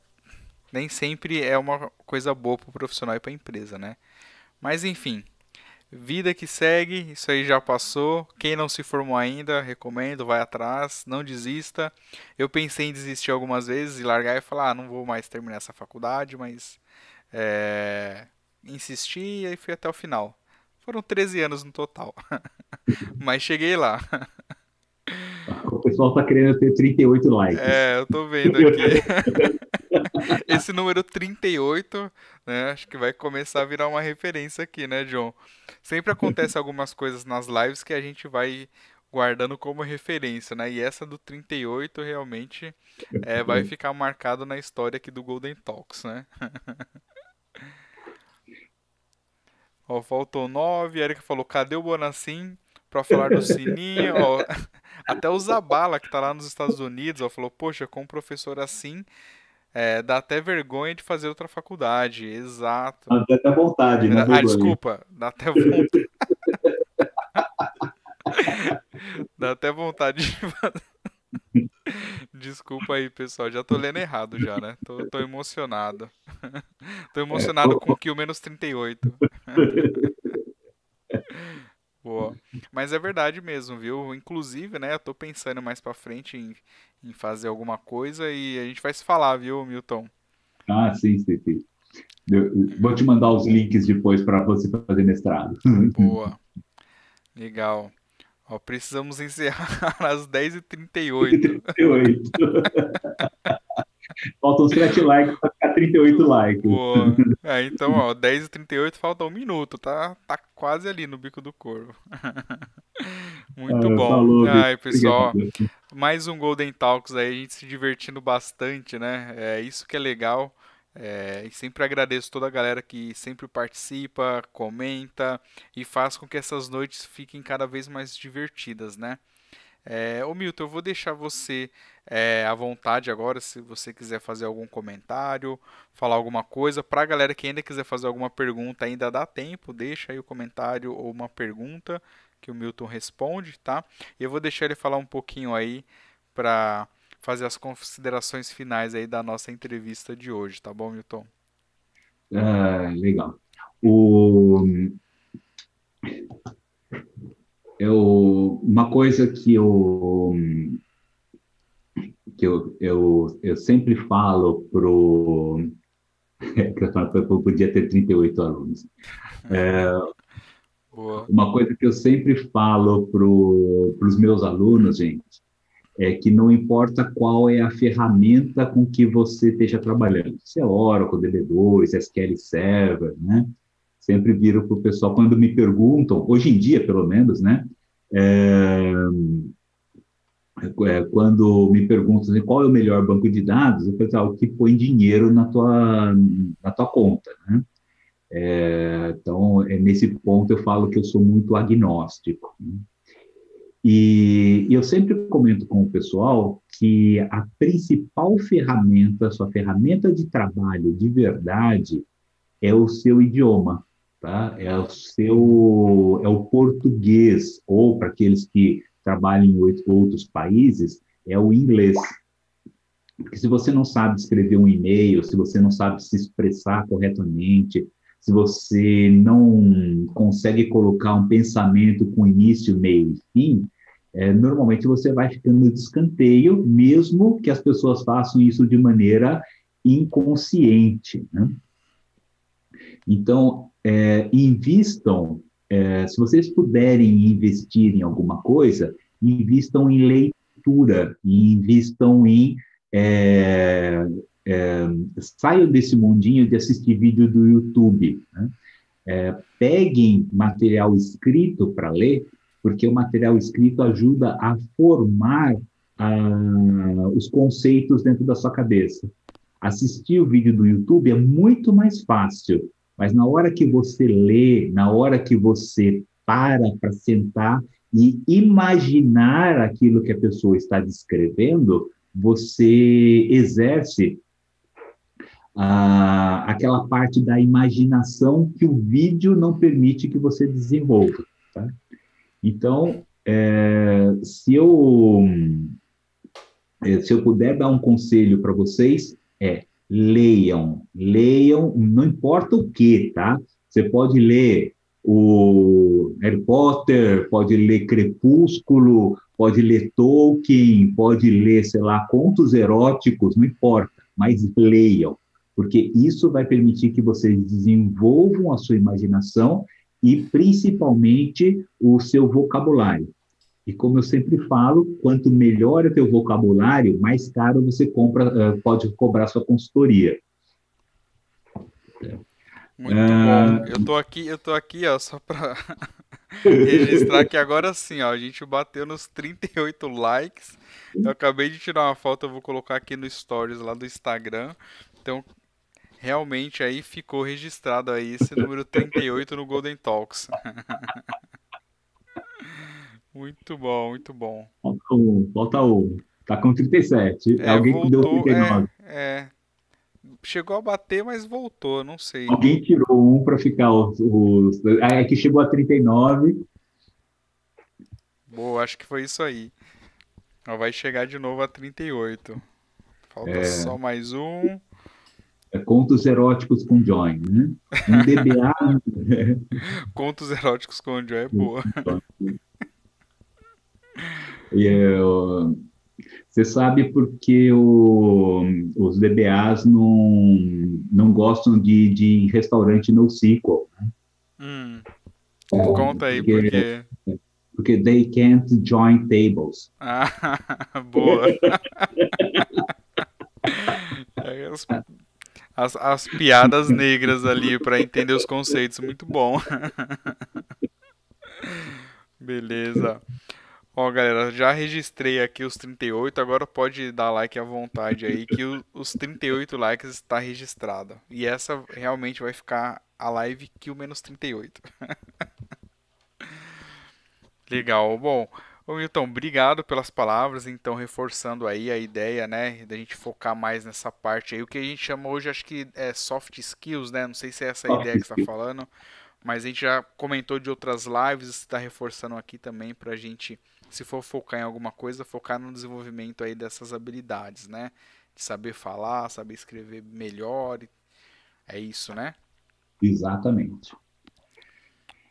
nem sempre é uma coisa boa para o profissional e para a empresa, né? Mas enfim, vida que segue, isso aí já passou. Quem não se formou ainda, recomendo, vai atrás, não desista. Eu pensei em desistir algumas vezes e largar e falar, ah, não vou mais terminar essa faculdade, mas é, insisti e fui até o final. Foram 13 anos no total. (laughs) Mas cheguei lá. O pessoal tá querendo ter 38 likes. É, eu tô vendo aqui. (laughs) Esse número 38, né? Acho que vai começar a virar uma referência aqui, né, John? Sempre acontece algumas coisas nas lives que a gente vai guardando como referência, né? E essa do 38 realmente é, vai ficar marcado na história aqui do Golden Talks, né? (laughs) Ó, faltou nove. Erika falou: cadê o Bonacim pra falar do sininho? ó, (laughs) até o Zabala, que tá lá nos Estados Unidos, ó, falou: poxa, com um professor assim. É, dá até vergonha de fazer outra faculdade. Exato. Dá até vontade, né? Ah, desculpa. Dá até vontade. (laughs) Dá até vontade de fazer. (laughs) Desculpa aí, pessoal. Já tô lendo errado já, né? Tô, tô emocionado. (laughs) tô emocionado é, com o Kill menos 38. (laughs) Boa. Mas é verdade mesmo, viu? Inclusive, né, eu tô pensando mais pra frente em, em fazer alguma coisa e a gente vai se falar, viu, Milton? Ah, sim, sim, sim. Eu vou te mandar os links depois para você fazer mestrado. Boa. Legal. Ó, precisamos encerrar (laughs) às 10h38. (laughs) 38. Faltam 7 likes para ficar 38 likes. Boa. É, então, ó, 10h38 falta um minuto, tá, tá quase ali no bico do corvo. (laughs) Muito ah, bom. Falou, Ai, pessoal, obrigado. mais um Golden Talks aí, a gente se divertindo bastante, né? É isso que é legal. É, e sempre agradeço toda a galera que sempre participa, comenta e faz com que essas noites fiquem cada vez mais divertidas, né? É, ô Milton, eu vou deixar você é, à vontade agora, se você quiser fazer algum comentário, falar alguma coisa. Para a galera que ainda quiser fazer alguma pergunta, ainda dá tempo, deixa aí o comentário ou uma pergunta que o Milton responde, tá? E eu vou deixar ele falar um pouquinho aí para fazer as considerações finais aí da nossa entrevista de hoje, tá bom, Milton? Ah, legal. O... Eu, uma coisa que eu que eu, eu, eu sempre falo pro (laughs) eu podia ter 38 alunos. É, uma coisa que eu sempre falo para os meus alunos, gente, é que não importa qual é a ferramenta com que você esteja trabalhando, se é Oracle, DB2, SQL Server, né? Sempre viro para o pessoal, quando me perguntam, hoje em dia, pelo menos, né? É, é, quando me perguntam assim, qual é o melhor banco de dados, eu falo, ah, o que põe dinheiro na tua, na tua conta, né? É, então, é, nesse ponto, eu falo que eu sou muito agnóstico. Né? E, eu sempre comento com o pessoal que a principal ferramenta, sua ferramenta de trabalho de verdade, é o seu idioma, tá? É o seu, é o português, ou para aqueles que trabalham em outros países, é o inglês. Porque se você não sabe escrever um e-mail, se você não sabe se expressar corretamente, se você não consegue colocar um pensamento com início, meio e fim, é, normalmente você vai ficando no descanteio, mesmo que as pessoas façam isso de maneira inconsciente. Né? Então, é, invistam, é, se vocês puderem investir em alguma coisa, invistam em leitura, invistam em é, é, saiam desse mundinho de assistir vídeo do YouTube. Né? É, peguem material escrito para ler, porque o material escrito ajuda a formar ah, os conceitos dentro da sua cabeça. Assistir o vídeo do YouTube é muito mais fácil, mas na hora que você lê, na hora que você para para sentar e imaginar aquilo que a pessoa está descrevendo, você exerce aquela parte da imaginação que o vídeo não permite que você desenvolva. Tá? Então, é, se eu é, se eu puder dar um conselho para vocês é leiam, leiam, não importa o que, tá? Você pode ler o Harry Potter, pode ler Crepúsculo, pode ler Tolkien, pode ler, sei lá, contos eróticos, não importa, mas leiam porque isso vai permitir que vocês desenvolvam a sua imaginação e principalmente o seu vocabulário. E como eu sempre falo, quanto melhor é o teu vocabulário, mais caro você compra, eh, pode cobrar sua consultoria. Muito ah, bom. Eu tô aqui, eu tô aqui, ó, só para (laughs) registrar que agora sim, ó, a gente bateu nos 38 likes. Eu acabei de tirar uma foto, eu vou colocar aqui no stories lá do Instagram. Então, realmente aí ficou registrado aí esse número 38 no Golden Talks. (laughs) muito bom, muito bom. Falta um, falta um. Tá com 37. É, Alguém voltou, que deu 39. É, é, Chegou a bater, mas voltou, não sei. Alguém tirou um para ficar os, os. É que chegou a 39. Boa, acho que foi isso aí. Vai chegar de novo a 38. Falta é... só mais um. É contos eróticos com Joy, né? Um DBA. (laughs) contos eróticos com Joy é boa. e eu, você sabe porque o, os DBAs não, não gostam de, de restaurante no sequel, né? Hum. Conta aí, porque... porque... Porque they can't join tables. Ah, (laughs) boa. (laughs) as, as, as piadas negras ali para entender os conceitos, muito bom. (laughs) Beleza. Ó, galera, já registrei aqui os 38, agora pode dar like à vontade aí, que o, os 38 likes está registrado. E essa realmente vai ficar a live que o menos 38. (laughs) Legal. Bom, ô Milton, obrigado pelas palavras, então reforçando aí a ideia, né, da gente focar mais nessa parte aí, o que a gente chama hoje, acho que é soft skills, né, não sei se é essa ideia que você está falando, mas a gente já comentou de outras lives, está reforçando aqui também para a gente se for focar em alguma coisa, focar no desenvolvimento aí dessas habilidades, né? De saber falar, saber escrever melhor. É isso, né? Exatamente.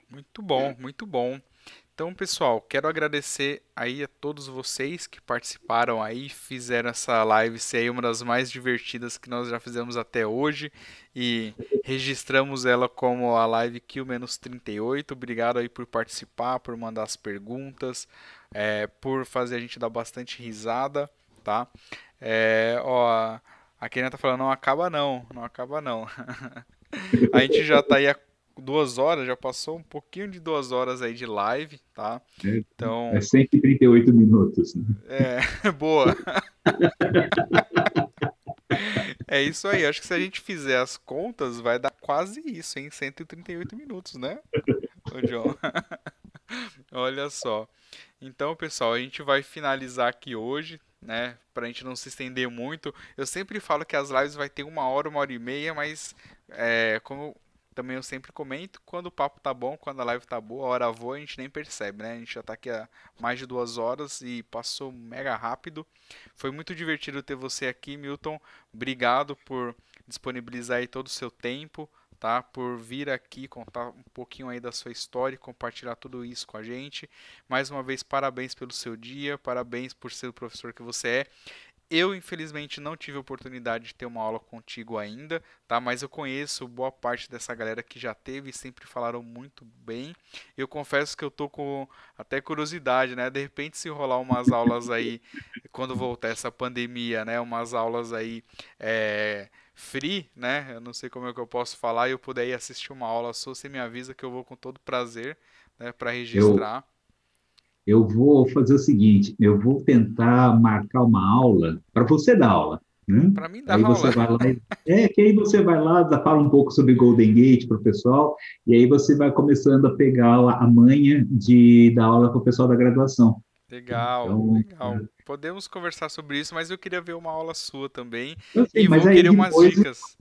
Muito bom, muito bom. Então, pessoal, quero agradecer aí a todos vocês que participaram aí, fizeram essa live ser aí uma das mais divertidas que nós já fizemos até hoje e registramos ela como a live Q-38. Obrigado aí por participar, por mandar as perguntas, é, por fazer a gente dar bastante risada, tá? É, ó, a Kenia tá falando, não acaba não, não acaba não. (laughs) a gente já tá aí há duas horas, já passou um pouquinho de duas horas aí de live, tá? É, então... É 138 minutos. Né? É, (laughs) boa. (laughs) é isso aí, acho que se a gente fizer as contas, vai dar quase isso, hein? 138 minutos, né? Ô, John. (laughs) Olha só. Então, pessoal, a gente vai finalizar aqui hoje, né? Pra gente não se estender muito. Eu sempre falo que as lives vai ter uma hora, uma hora e meia, mas é, como também eu sempre comento, quando o papo tá bom, quando a live tá boa, a hora voa, a gente nem percebe, né? A gente já tá aqui há mais de duas horas e passou mega rápido. Foi muito divertido ter você aqui, Milton. Obrigado por disponibilizar aí todo o seu tempo, tá? Por vir aqui contar um pouquinho aí da sua história e compartilhar tudo isso com a gente. Mais uma vez, parabéns pelo seu dia, parabéns por ser o professor que você é. Eu, infelizmente, não tive a oportunidade de ter uma aula contigo ainda, tá? Mas eu conheço boa parte dessa galera que já teve e sempre falaram muito bem. Eu confesso que eu tô com até curiosidade, né? De repente, se rolar umas aulas aí, quando voltar essa pandemia, né? Umas aulas aí é, free, né? Eu não sei como é que eu posso falar e eu puder ir assistir uma aula sua, você me avisa que eu vou com todo prazer, né? Para registrar. Eu eu vou fazer o seguinte, eu vou tentar marcar uma aula para você dar aula. Né? Para mim dar aí aula. Você vai lá e, (laughs) é, que aí você vai lá, fala um pouco sobre Golden Gate para o pessoal, e aí você vai começando a pegar a manha de dar aula para o pessoal da graduação. Legal, então, legal. É. Podemos conversar sobre isso, mas eu queria ver uma aula sua também. Sei, e vou querer umas dicas.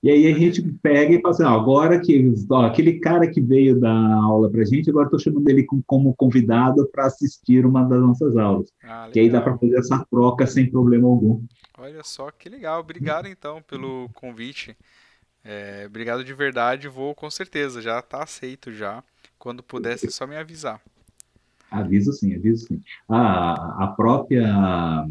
E aí a gente pega e fala assim, ó, agora que ó, aquele cara que veio dar aula para a gente, agora estou chamando ele como convidado para assistir uma das nossas aulas. Ah, que aí dá para fazer essa troca sem problema algum. Olha só que legal. Obrigado então pelo convite. É, obrigado de verdade. Vou com certeza. Já está aceito já. Quando pudesse, é só me avisar. Aviso sim, aviso sim. Ah, a própria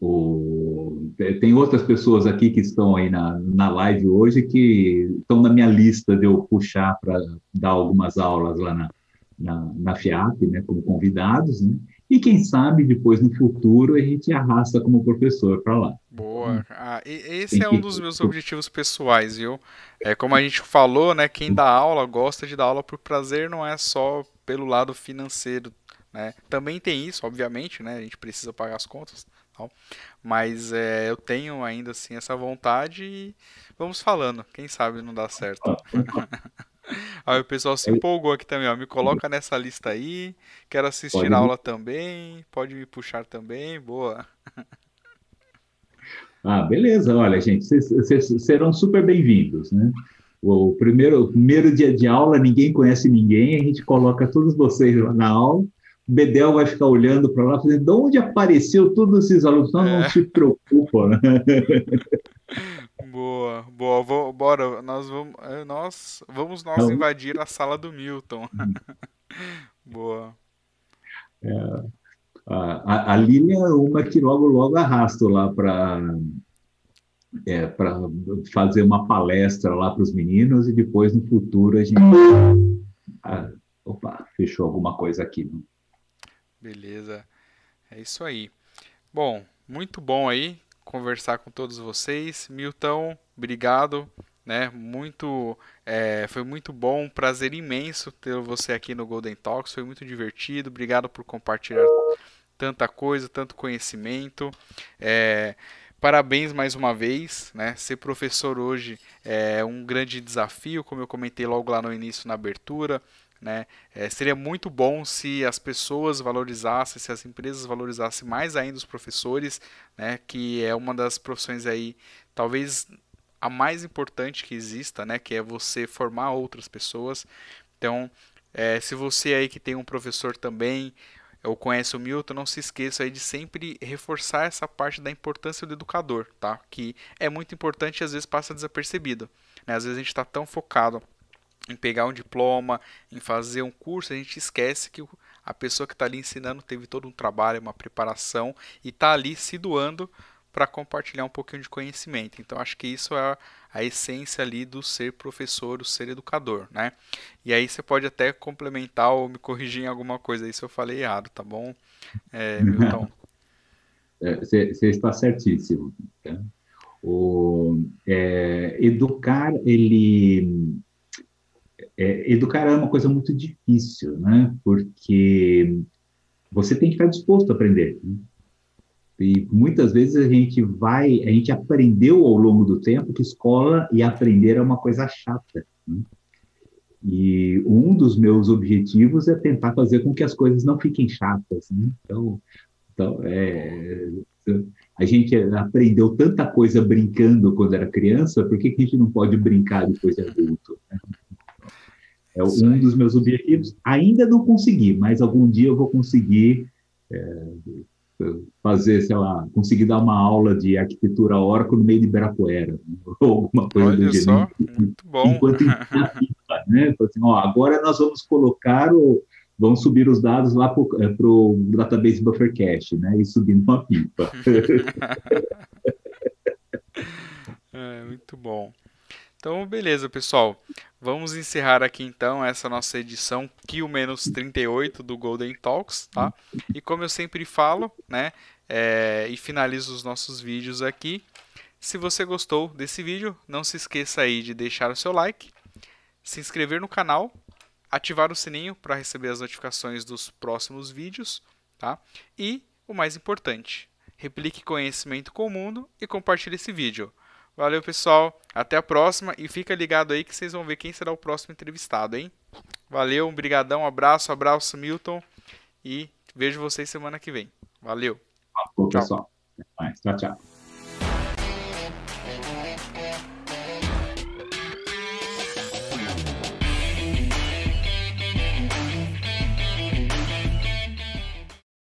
o, tem outras pessoas aqui que estão aí na, na live hoje que estão na minha lista de eu puxar para dar algumas aulas lá na, na, na FIAP, né, como convidados, né? E quem sabe depois no futuro a gente arrasta como professor para lá. Boa. Ah, esse é um dos meus objetivos pessoais, viu? É como a gente falou, né? Quem dá aula gosta de dar aula por prazer, não é só pelo lado financeiro, né? Também tem isso, obviamente, né? A gente precisa pagar as contas, tal. Mas é, eu tenho ainda assim essa vontade e vamos falando. Quem sabe não dá certo. (laughs) Aí o pessoal se empolgou aqui também, ó. Me coloca nessa lista aí. Quero assistir pode a aula também. Pode me puxar também. Boa. (laughs) Ah, beleza. Olha, gente, vocês serão super bem-vindos, né? o primeiro, o primeiro dia de aula, ninguém conhece ninguém, a gente coloca todos vocês lá na aula, Bedel vai ficar olhando para lá, fazendo, de onde apareceu todos esses alunos? Não, é. não se preocupa. Né? (laughs) Boa, boa, vou, bora, nós vamos, é, nós, vamos nós então, invadir a sala do Milton. Hum. (laughs) boa. É, a, a Lilian é uma que logo, logo arrasto lá para é, para fazer uma palestra lá para os meninos e depois no futuro a gente. Ah, opa, fechou alguma coisa aqui. Né? Beleza, é isso aí. Bom, muito bom aí conversar com todos vocês. Milton, obrigado. Né, muito, é, foi muito bom, um prazer imenso ter você aqui no Golden Talks, foi muito divertido. Obrigado por compartilhar tanta coisa, tanto conhecimento. É, Parabéns mais uma vez, né? Ser professor hoje é um grande desafio, como eu comentei logo lá no início na abertura. Né? É, seria muito bom se as pessoas valorizassem, se as empresas valorizassem mais ainda os professores, né? que é uma das profissões aí, talvez a mais importante que exista, né? que é você formar outras pessoas. Então, é, se você aí que tem um professor também, ou conhece o Milton, não se esqueça aí de sempre reforçar essa parte da importância do educador, tá? Que é muito importante e às vezes passa desapercebido. Né? Às vezes a gente está tão focado em pegar um diploma, em fazer um curso, a gente esquece que a pessoa que está ali ensinando teve todo um trabalho, uma preparação e está ali se doando para compartilhar um pouquinho de conhecimento. Então acho que isso é a essência ali do ser professor, o ser educador, né? E aí você pode até complementar ou me corrigir em alguma coisa aí se eu falei errado, tá bom, é, Milton? (laughs) Você é, está certíssimo. Tá? O, é, educar, ele... É, educar é uma coisa muito difícil, né? Porque você tem que estar disposto a aprender. Né? E muitas vezes a gente vai, a gente aprendeu ao longo do tempo que escola e aprender é uma coisa chata. Né? E um dos meus objetivos é tentar fazer com que as coisas não fiquem chatas. Né? Então, então é, a gente aprendeu tanta coisa brincando quando era criança, por que, que a gente não pode brincar depois de adulto? Né? É um dos meus objetivos. Ainda não consegui, mas algum dia eu vou conseguir. É, fazer, sei lá, conseguir dar uma aula de arquitetura orco no meio de Ibirapuera, (laughs) ou alguma coisa Olha do gênero. Só, muito bom. Enquanto pipa, né? Assim, ó, agora nós vamos colocar o, vamos subir os dados lá para o é, database Buffer Cache, né? E subir numa pipa. (laughs) é, muito bom. Então, beleza, pessoal. Vamos encerrar aqui então essa nossa edição Q-38 do Golden Talks, tá? E como eu sempre falo, né, é, e finalizo os nossos vídeos aqui, se você gostou desse vídeo, não se esqueça aí de deixar o seu like, se inscrever no canal, ativar o sininho para receber as notificações dos próximos vídeos, tá? E o mais importante, replique conhecimento com o mundo e compartilhe esse vídeo. Valeu, pessoal. Até a próxima e fica ligado aí que vocês vão ver quem será o próximo entrevistado, hein? Valeu, um brigadão, um abraço, abraço, Milton. E vejo vocês semana que vem. Valeu. Falou, pessoal. Tchau, tchau.